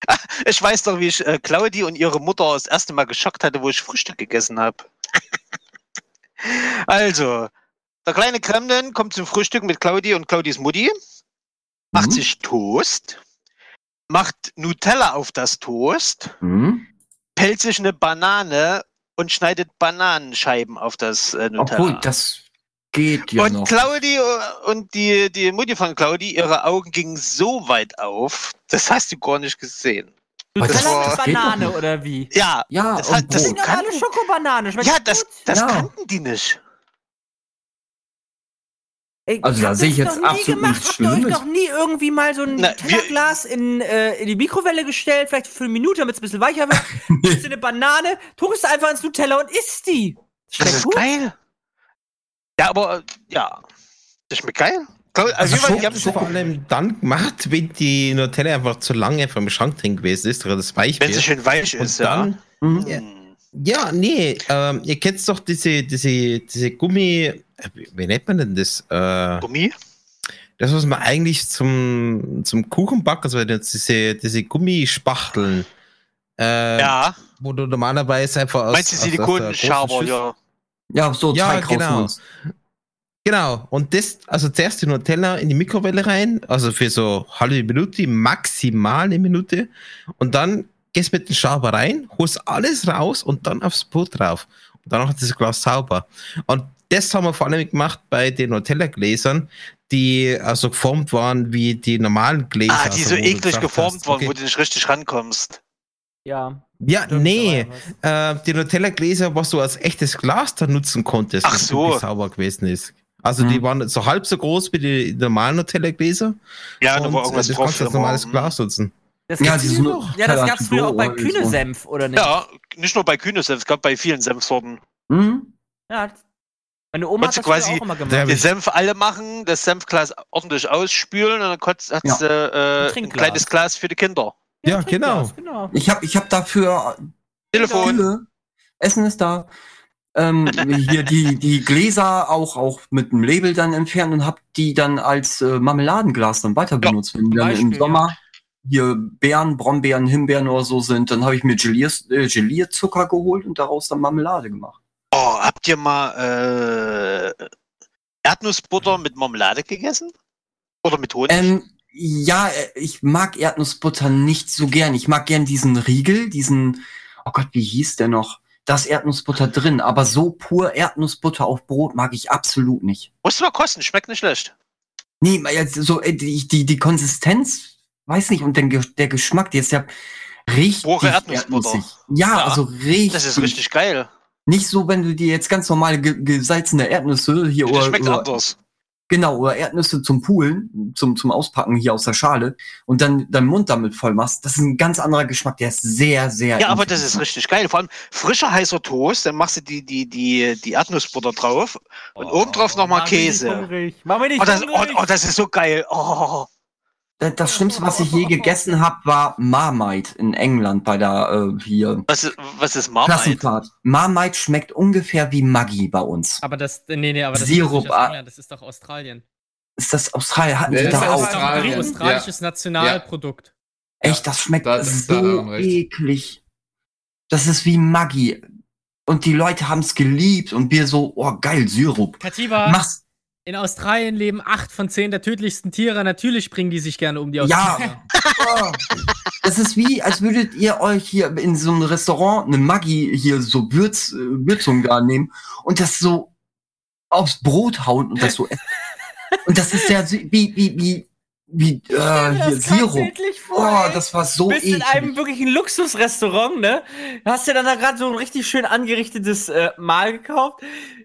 Ich weiß doch, wie ich äh, Claudi und ihre Mutter das erste Mal geschockt hatte, wo ich Frühstück gegessen habe. also, der kleine Kremlin kommt zum Frühstück mit Claudi und Claudis Mutti, macht Mhm. sich Toast, macht Nutella auf das Toast, hm. pellt sich eine Banane und schneidet Bananenscheiben auf das äh, Nutella. obwohl, das geht ja und noch. Claudi äh, und die, die Mutti von Claudi, ihre Augen gingen so weit auf, das hast du gar nicht gesehen. Das- Nutella das mit Banane oder wie? Ja, Ja, das hat- das Das Brot. ist normale Schokobanane. Schmeckt ja, das, das Ja. kannten die nicht. Ey, Also da habt sehe ich ihr das jetzt noch nie absolut gemacht? nichts Habt ihr euch Schlimmes. noch nie irgendwie mal so ein Na, Tellerglas in, äh, in die Mikrowelle gestellt, vielleicht für eine Minute, damit es ein bisschen weicher wird? Nimmst du eine Banane, tust du einfach ins Nutella und isst die. Das Schmeckt ist gut. geil. Ja, aber äh, ja, das schmeckt geil. Also Also, ich hab ist vor allem dann gemacht, wenn die Nutella einfach zu lange vom Schrank drin gewesen ist, oder das weich wenn sie schön weich Und ist, ja. dann, Mhm. Ja. Ja, nee, ähm, ihr kennt doch diese, diese, diese Gummi, äh, wie, nennt man denn das? Äh, Gummi? das, was man eigentlich zum, zum Kuchenbacken, also diese, diese Gummispachteln, äh, Ja. wo du normalerweise einfach aus, Meinst du Silikonschaber, ja. Ja, so Ja, Teig genau. Genau, und das, also zuerst die Nutella in die Mikrowelle rein, also für so halbe Minute, maximal eine Minute, und dann gehst mit dem Schaber rein, holst alles raus und dann aufs Brot drauf. Und dann noch das Glas sauber. Und das haben wir vor allem gemacht bei den Nutella-Gläsern, die also geformt waren wie die normalen Gläser. Ah, die also so du eklig geformt hast, waren, okay. wo du nicht richtig rankommst. Ja. Ja, nee, da war äh, die Nutella-Gläser, was du als echtes Glas dann nutzen konntest, Ach so. sauber gewesen ist. Also die Hm. waren so halb so groß wie die normalen Nutella-Gläser. Ja, da und war äh, irgendwas das drauf. kannst du als normales Glas nutzen. Das Ja, gibt's noch. ja, das Nutella gab's früher auch bei. Kühnesenf, oder nicht? Ja, nicht nur bei Kühnesenf, es gab bei vielen Senfsorten. Mhm. Ja. Meine Oma hat das quasi- auch immer gemacht. Den Senf alle machen, das Senfglas ordentlich ausspülen und dann konntest- hast Ja. du äh, ein Trinkglas. kleines Glas für die Kinder. Ja, genau. Trinkglas, genau. Ich habe ich hab dafür Telefon. Kühle. Essen ist da. Ähm, hier die, die Gläser auch, auch mit dem Label dann entfernt und hab die dann als äh, Marmeladenglas dann weiter Ja, benutzt. Wenn zum dann im Beispiel, Sommer hier Beeren, Brombeeren, Himbeeren oder so sind, dann habe ich mir Geliers, äh, Gelierzucker geholt und daraus dann Marmelade gemacht. Oh, habt ihr mal äh, Erdnussbutter mit Marmelade gegessen? Oder mit Honig? Ähm, ja, äh, ich mag Erdnussbutter nicht so gern. Ich mag gern diesen Riegel, diesen, oh Gott, wie hieß der noch? Da ist Erdnussbutter drin, aber so pur Erdnussbutter auf Brot mag ich absolut nicht. Musst du mal kosten, schmeckt nicht schlecht. Nee, mal jetzt so äh, die, die, die Konsistenz, weiß nicht, und den, Ge- der Geschmack, der ist ja richtig Pure Erdnussbutter. erdnussig. Ja, Ja, also richtig. Das ist richtig geil. Nicht so, wenn du dir jetzt ganz normale ge gesalzene Erdnüsse hier Das oder, schmeckt oder anders. Genau, oder Erdnüsse zum Poolen, zum, zum Auspacken hier aus der Schale und dann deinen Mund damit voll machst. Das ist ein ganz anderer Geschmack, der ist sehr, sehr. Ja, aber das ist richtig geil. Vor allem frischer heißer Toast, dann machst du die, die, die, die Erdnussbutter drauf und obendrauf nochmal Käse. Mach mich nicht Oh das, oh, oh, das ist so geil. Oh. Das, das Schlimmste, was ich je gegessen habe, war Marmite in England bei der äh, hier Was ist, was ist Marmite? Klassenfahrt. Marmite schmeckt ungefähr wie Maggi bei uns. Aber das, nee, nee, aber das Sirup, ist, nicht aus. England, das ist doch Australien. Ist das Australien? Hatten Nee, die ist da auch? Australien. Ein australisches Nationalprodukt. Echt, das schmeckt Da- da so recht. eklig. Das ist wie Maggi. und die Leute haben es geliebt und wir so, oh geil, Syrup. Katiba, Mach's, in Australien leben acht von zehn der tödlichsten Tiere. Natürlich bringen die sich gerne um die Ja. Australier. oh. Das ist wie, als würdet ihr euch hier in so einem Restaurant eine Maggi hier so Würz, äh, Würzung da nehmen und das so aufs Brot hauen und das so essen. Und das ist ja wie, wie, wie, wie, äh, hier Sirup. vor, Oh, das war so bist in einem eklig. wirklichen Luxusrestaurant, ne? Hast dir dann da gerade so ein richtig schön angerichtetes äh, Mahl gekauft.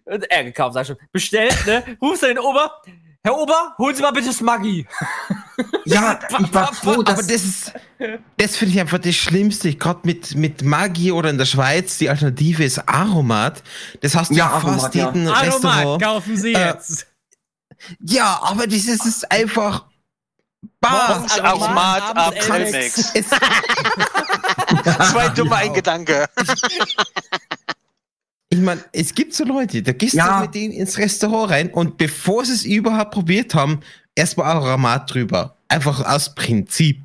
Äh, äh, gekauft, sag ich schon. Bestellt, ne? Rufst du den Ober. Herr Ober, holen Sie mal bitte das Maggi. Ja, ich war froh, Aber dass das ist, das finde ich einfach das Schlimmste. Gerade mit, mit Maggi oder in der Schweiz, die Alternative ist Aromat. Das hast du Ja, ja, fast Aromat, ja. jeden Aromat, Restaurant. kaufen Sie Äh, jetzt. Ja, aber das ist, ist einfach. Bah, Morgens Aromat. Elmex. es, Zwei dumme ein Gedanke. Ich meine, es gibt so Leute, da gehst Ja. du mit denen ins Restaurant rein und bevor sie es überhaupt probiert haben, erstmal Aromat drüber. Einfach aus Prinzip.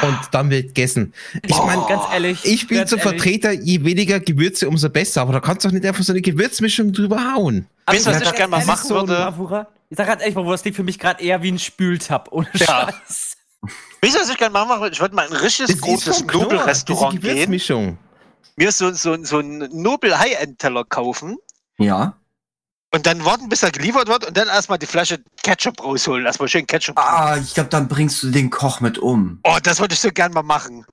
Und dann wird gegessen. Ich meine, Ganz ehrlich. ich bin so. Vertreter, je weniger Gewürze, umso besser. Aber da kannst du doch nicht einfach so eine Gewürzmischung drüber hauen. Weißt du, was Aber ich gerne mal machen würde? Bravura, Ich sag ganz ehrlich, Bravura, das klingt für mich gerade eher wie ein Spültab. Ohne Ja. Scheiß. Weißt du, was ich gerne mal machen würde? Ich würde mal in ein richtiges Knorr, Nobel-Restaurant diese gehen, Gewürzmischung. Mir so, so, so einen Nobel-High-End-Teller kaufen ja. und dann warten, bis er geliefert wird und dann erstmal die Flasche Ketchup rausholen. Erstmal schön Ketchup. Ah, ich glaube, dann bringst du den Koch mit um. Oh, das würde ich so gern mal machen.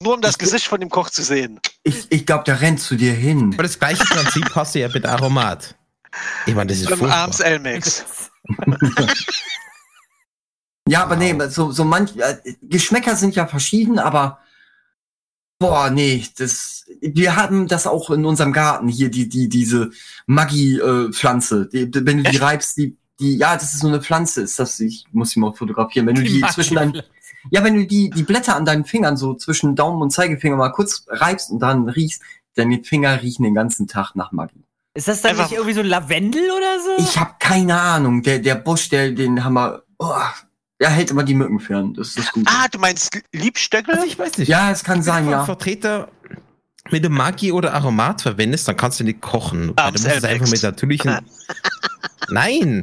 Nur um das Ich- Gesicht von dem Koch zu sehen. Ich, ich glaube, der rennt zu dir hin. Aber das gleiche Prinzip hast du ja mit Aromat. Ich meine, das ist furchtbar. abends Elmex. Ja, aber nee, so, so manch, äh, Geschmäcker sind ja verschieden, aber boah, nee, das, wir haben das auch in unserem Garten hier, die, die, diese Maggi-Pflanze. die, die, wenn du die reibst, die, die, ja, das ist so eine Pflanze, ist das, ich muss sie mal fotografieren. Wenn du die, zwischen deinen, ja, wenn du die, die Blätter an deinen Fingern so zwischen Daumen und Zeigefinger mal kurz reibst und dann riechst, deine Finger riechen den ganzen Tag nach Maggi. Ist das dann Einfach- nicht irgendwie so ein Lavendel oder so? Ich habe keine Ahnung. Der, der Busch, der, den haben wir. Oh, der hält immer die Mücken fern. Das ist gut. Ah, du meinst Liebstöckel? Also ich weiß nicht. ja, es kann sein, Wenn du ja. Vertreter mit dem Maggi oder Aromat verwendest, dann kannst du nicht kochen. Weil Abends du musst es einfach mit natürlichen. Nein!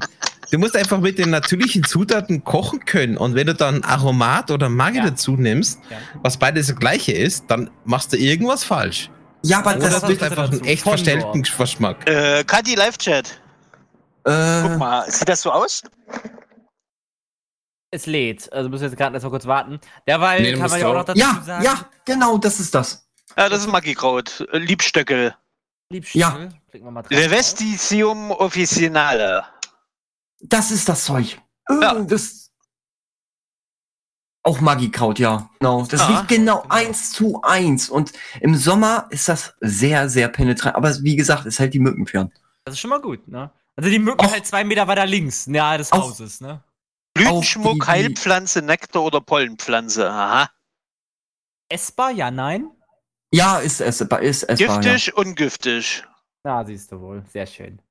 Du musst einfach mit den natürlichen Zutaten kochen können. Und wenn du dann Aromat oder Maggi Ja. dazu nimmst, Ja. was beides das gleiche ist, dann machst du irgendwas falsch. Ja, aber Oder das du einfach einen echt verstellten Geschmack. Äh, Kati, Live-Chat. Guck äh, mal, sieht das so aus? Es lädt. Also müssen wir jetzt gerade erstmal kurz warten. Derweil Nee, kann man ja auch noch dazu ja, sagen. ja, genau, das ist das. Ja, das ist Maggi-Kraut. Äh, Liebstöckel. Liebstöckel. Ja. Klicken wir mal drauf. Revesticium officinale. Das ist das Zeug. Äh, Ja. Das auch Magikraut, ja. Genau. Das Ja, riecht genau genau. eins zu eins. Und im Sommer ist das sehr, sehr penetrant. Aber wie gesagt, es hält die Mücken fern. Das ist schon mal gut, ne? Also die Mücken Auch- halt zwei Meter weiter links, nahe des Auch- Hauses, ne? Blütenschmuck, Heilpflanze, Nektar oder Pollenpflanze. Aha. Essbar, ja, nein? Ja, ist essbar, ist essbar. Ja. Giftig, ungiftig. Na, siehst du wohl. Sehr schön.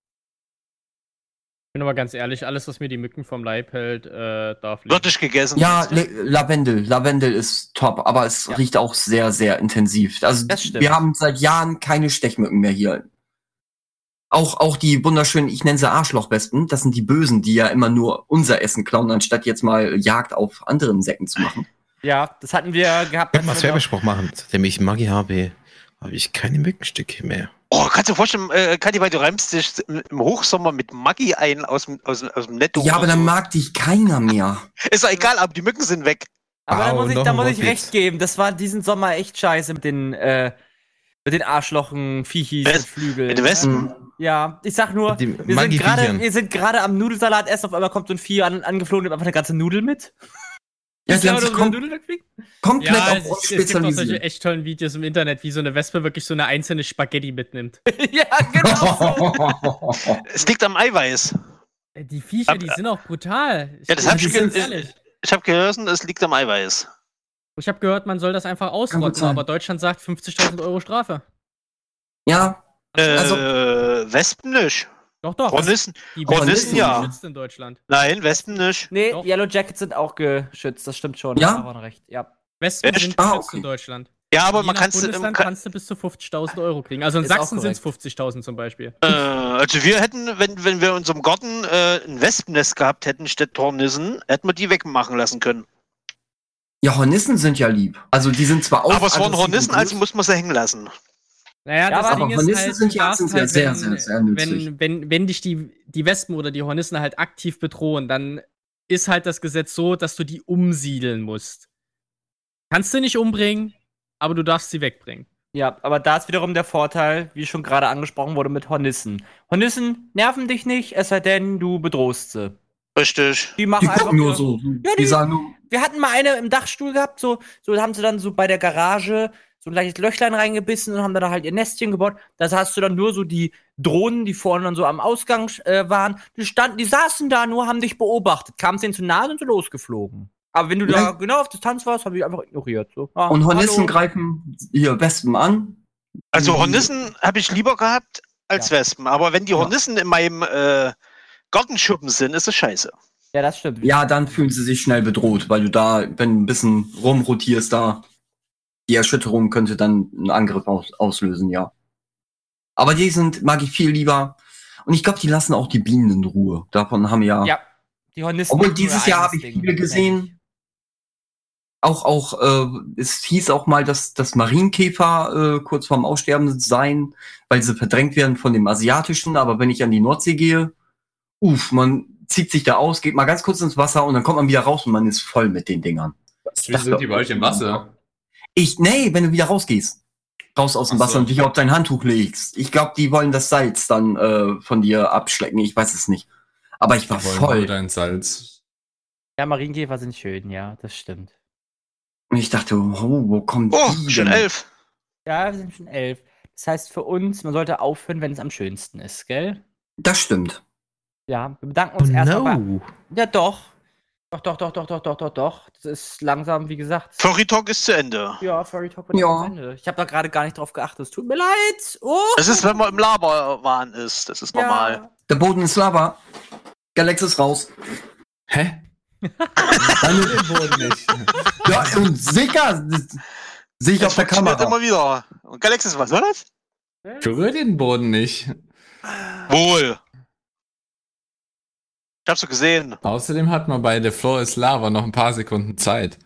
Ich bin aber ganz ehrlich, alles, was mir die Mücken vom Leib hält, äh, darf Wird nicht gegessen. Ja, Le Lavendel. Lavendel ist top, aber es Ja. riecht auch sehr, sehr intensiv. Also wir haben seit Jahren keine Stechmücken mehr hier. Auch, auch die wunderschönen, ich nenne sie Arschlochwespen, das sind die Bösen, die ja immer nur unser Essen klauen, anstatt jetzt mal Jagd auf anderen Insekten zu machen. Ja, das hatten wir gehabt. Ich noch- Werbespruch machen. Seitdem ich Maggi habe, habe ich keine Mückenstücke mehr. Oh, kannst du dir vorstellen, äh, Kathi, weil du reimst dich im Hochsommer mit Maggi ein aus dem, aus, dem- aus dem Netto. ja, aber dann so. mag dich keiner mehr. Ist doch egal, aber die Mücken sind weg. Aber da Au, muss ich, da muss ich recht geben. Das war diesen Sommer echt scheiße mit den, äh, mit den Arschlochen, Viechis Wes- und Flügeln. Mit den Wespen. Hm. Ja, ich sag nur, wir sind gerade, wir sind gerade am Nudelsalat essen, auf einmal kommt so ein Vieh an, angeflogen, nimmt einfach eine ganze Nudel mit. Ja, Ist die haben sich kom komplett Ja, auf es, uns es gibt auch solche spezialisiert. echt tollen Videos im Internet, wie so eine Wespe wirklich so eine einzelne Spaghetti mitnimmt. ja, genau so. Es liegt am Eiweiß. Die Viecher, die sind auch brutal. Ich Ja, das hab ich ehrlich. Ich habe gehört, es liegt am Eiweiß. Ich habe gehört, man soll das einfach Kann ausrotten, aber Deutschland sagt 50.000 Euro Strafe. ja, Also- äh, Wespen nicht. Doch, doch. Hornissen. die Hornissen, ja. geschützt in Deutschland. Nein, Wespen nicht. Nee, Doch. Yellow Jackets sind auch geschützt, das stimmt schon. Ja? Noch recht. Ja. Wespen Echt? sind Ah, geschützt okay. in Deutschland. Ja, aber Je man nach kann's, ähm, Bundesland kann, kannst du bis zu 50.000 Euro kriegen. Also in Sachsen sind es korrekt. 50.000 zum Beispiel. äh, also wir hätten, wenn, wenn wir in unserem Garten äh, ein Wespennest gehabt hätten statt Hornissen, hätten wir die wegmachen lassen können. Ja, Hornissen sind ja lieb. Also die sind zwar auch. aber es waren Hornissen, also muss man sie hängen lassen. Naja, Ja, das aber Ding ist Hornissen halt, sind ja- sind halt, sehr, wenn, sehr, sehr nützlich. wenn, wenn, wenn dich die, die Wespen oder die Hornissen halt aktiv bedrohen, dann ist halt das Gesetz so, dass du die umsiedeln musst. Kannst du nicht umbringen, aber du darfst sie wegbringen. Ja, aber da ist wiederum der Vorteil, wie schon gerade angesprochen wurde, mit Hornissen. Hornissen nerven dich nicht, es sei denn, du bedrohst sie. Richtig. Die machen Die einfach nur so. Ja, die die- sagen nur, Wir hatten mal eine im Dachstuhl gehabt, so, so haben sie dann so bei der Garage so ein gleiches Löchlein reingebissen und haben dann halt ihr Nestchen gebaut. Da hast du dann nur so die Drohnen, die vorne dann so am Ausgang äh, waren. Die standen, die saßen da nur, haben dich beobachtet. Kamst denen zu nahe und sind losgeflogen. Aber wenn du da Ja. genau auf Distanz warst, habe ich einfach ignoriert. So, ah, und Hornissen hallo. greifen hier Wespen an. Also Hornissen habe ich lieber gehabt als Ja. Wespen. Aber wenn die Ja. Hornissen in meinem äh, Gartenschuppen sind, ist es scheiße. Ja, das stimmt. Ja, dann fühlen sie sich schnell bedroht, weil du da, wenn du ein bisschen rumrotierst, da die Erschütterung könnte dann einen Angriff aus, auslösen, ja. Aber die sind, mag ich viel lieber. Und ich glaube, die lassen auch die Bienen in Ruhe. Davon haben ja, Ja, die Hornissen. Obwohl dieses Jahr habe ich Ding, viele gesehen. auch, auch, äh, es hieß auch mal, dass, dass Marienkäfer äh, kurz vorm Aussterben seien, weil sie verdrängt werden von dem Asiatischen. Aber wenn ich an die Nordsee gehe, uff, man zieht sich da aus, geht mal ganz kurz ins Wasser und dann kommt man wieder raus und man ist voll mit den Dingern. Wie sind die bei euch im Wasser? Ich, nee, wenn du wieder rausgehst. Raus aus dem Ach so. Wasser und dich auf dein Handtuch legst. Ich glaube, die wollen das Salz dann äh, von dir abschlecken. Ich weiß es nicht. Aber ich war Die voll. dein Salz. Ja, Marienkäfer sind schön, ja, das stimmt. Und ich dachte, oh, wo kommt Oh, die schon denn? elf. Ja, wir sind schon elf. Das heißt für uns, man sollte aufhören, wenn es am schönsten ist, gell? Das stimmt. Ja, wir bedanken Oh uns erstmal bei. no. Ja, doch. Doch, doch, doch, doch, doch, doch, doch, doch. Das ist langsam, wie gesagt. Furry Talk ist zu Ende. Ja, Furry Talk wird Ja. am Ende. Ich habe da gerade gar nicht drauf geachtet. Es tut mir leid. Oh. Das ist, wenn man im Laberwahn ist. Das ist normal. Ja. Der Boden ist Lava. Galaxis raus. Hä? Deine, Den Boden nicht. ja, und sicher. Sehe ich Das auf der Kamera. immer wieder. Und Galaxis, was war das? Ich berühre den Boden nicht. Wohl. Ich hab's so gesehen. Außerdem hat man bei The Floor is Lava noch ein paar Sekunden Zeit.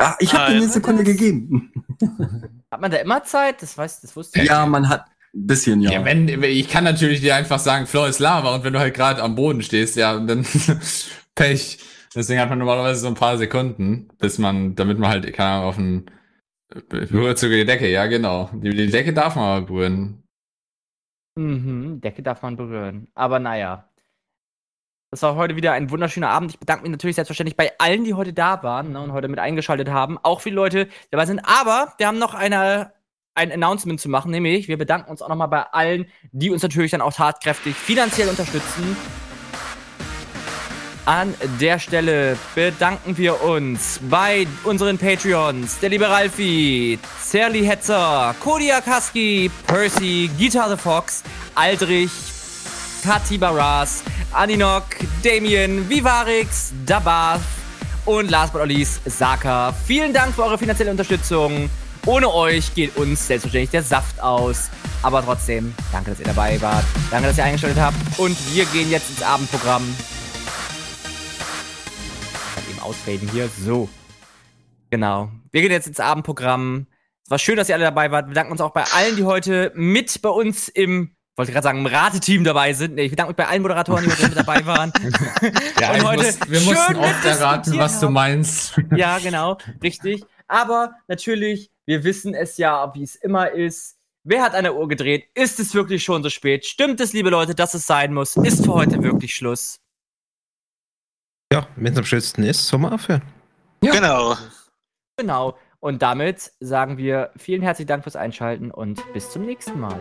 Ja, ich habe dir eine. Sekunde gegeben. Hat man da immer Zeit? Das weiß, das wusste ich. Ja, man hat ein bisschen, ja. Ja, wenn, ich kann natürlich dir einfach sagen, Floor is Lava und wenn du halt gerade am Boden stehst, ja, dann Pech. Deswegen hat man normalerweise so ein paar Sekunden, bis man, damit man halt, keine Ahnung, auf ein berührt sogar die Decke, ja genau. Die, die Decke darf man aber berühren. Mhm, Decke darf man berühren. Aber naja. Das war heute wieder ein wunderschöner Abend. Ich bedanke mich natürlich selbstverständlich bei allen, die heute da waren ne, und heute mit eingeschaltet haben. Auch viele Leute, dabei sind. Aber wir haben noch eine, ein Announcement zu machen, nämlich wir bedanken uns auch nochmal bei allen, die uns natürlich dann auch tatkräftig finanziell unterstützen. An der Stelle bedanken wir uns bei unseren Patreons, der liebe Ralfi, Zerli Hetzer, Cody Akaski, Percy, Guitar the Fox, Aldrich, Kati Baras, Aninok, Damien, Vivarix, Dabath und last but not least Saka. Vielen Dank für eure finanzielle Unterstützung. Ohne euch geht uns selbstverständlich der Saft aus. Aber trotzdem, danke, dass ihr dabei wart. Danke, dass ihr eingeschaltet habt. Und wir gehen jetzt ins Abendprogramm. Ich kann eben ausfaden hier. So. Genau. Wir gehen jetzt ins Abendprogramm. Es war schön, dass ihr alle dabei wart. Wir bedanken uns auch bei allen, die heute mit bei uns im, wollte gerade sagen, im Rateteam dabei sind. Ich bedanke mich bei allen Moderatoren, die heute mit dabei waren. Ja, Und heute muss, wir mussten oft erraten, was du meinst. ja, genau, richtig. Aber natürlich, wir wissen es ja, wie es immer ist. Wer hat eine Uhr gedreht? Ist es wirklich schon so spät? Stimmt es, liebe Leute, dass es sein muss? Ist für heute wirklich Schluss? Ja, wenn es am schönsten ist, soll man aufhören. Genau. Genau. Und damit sagen wir vielen herzlichen Dank fürs Einschalten und bis zum nächsten Mal.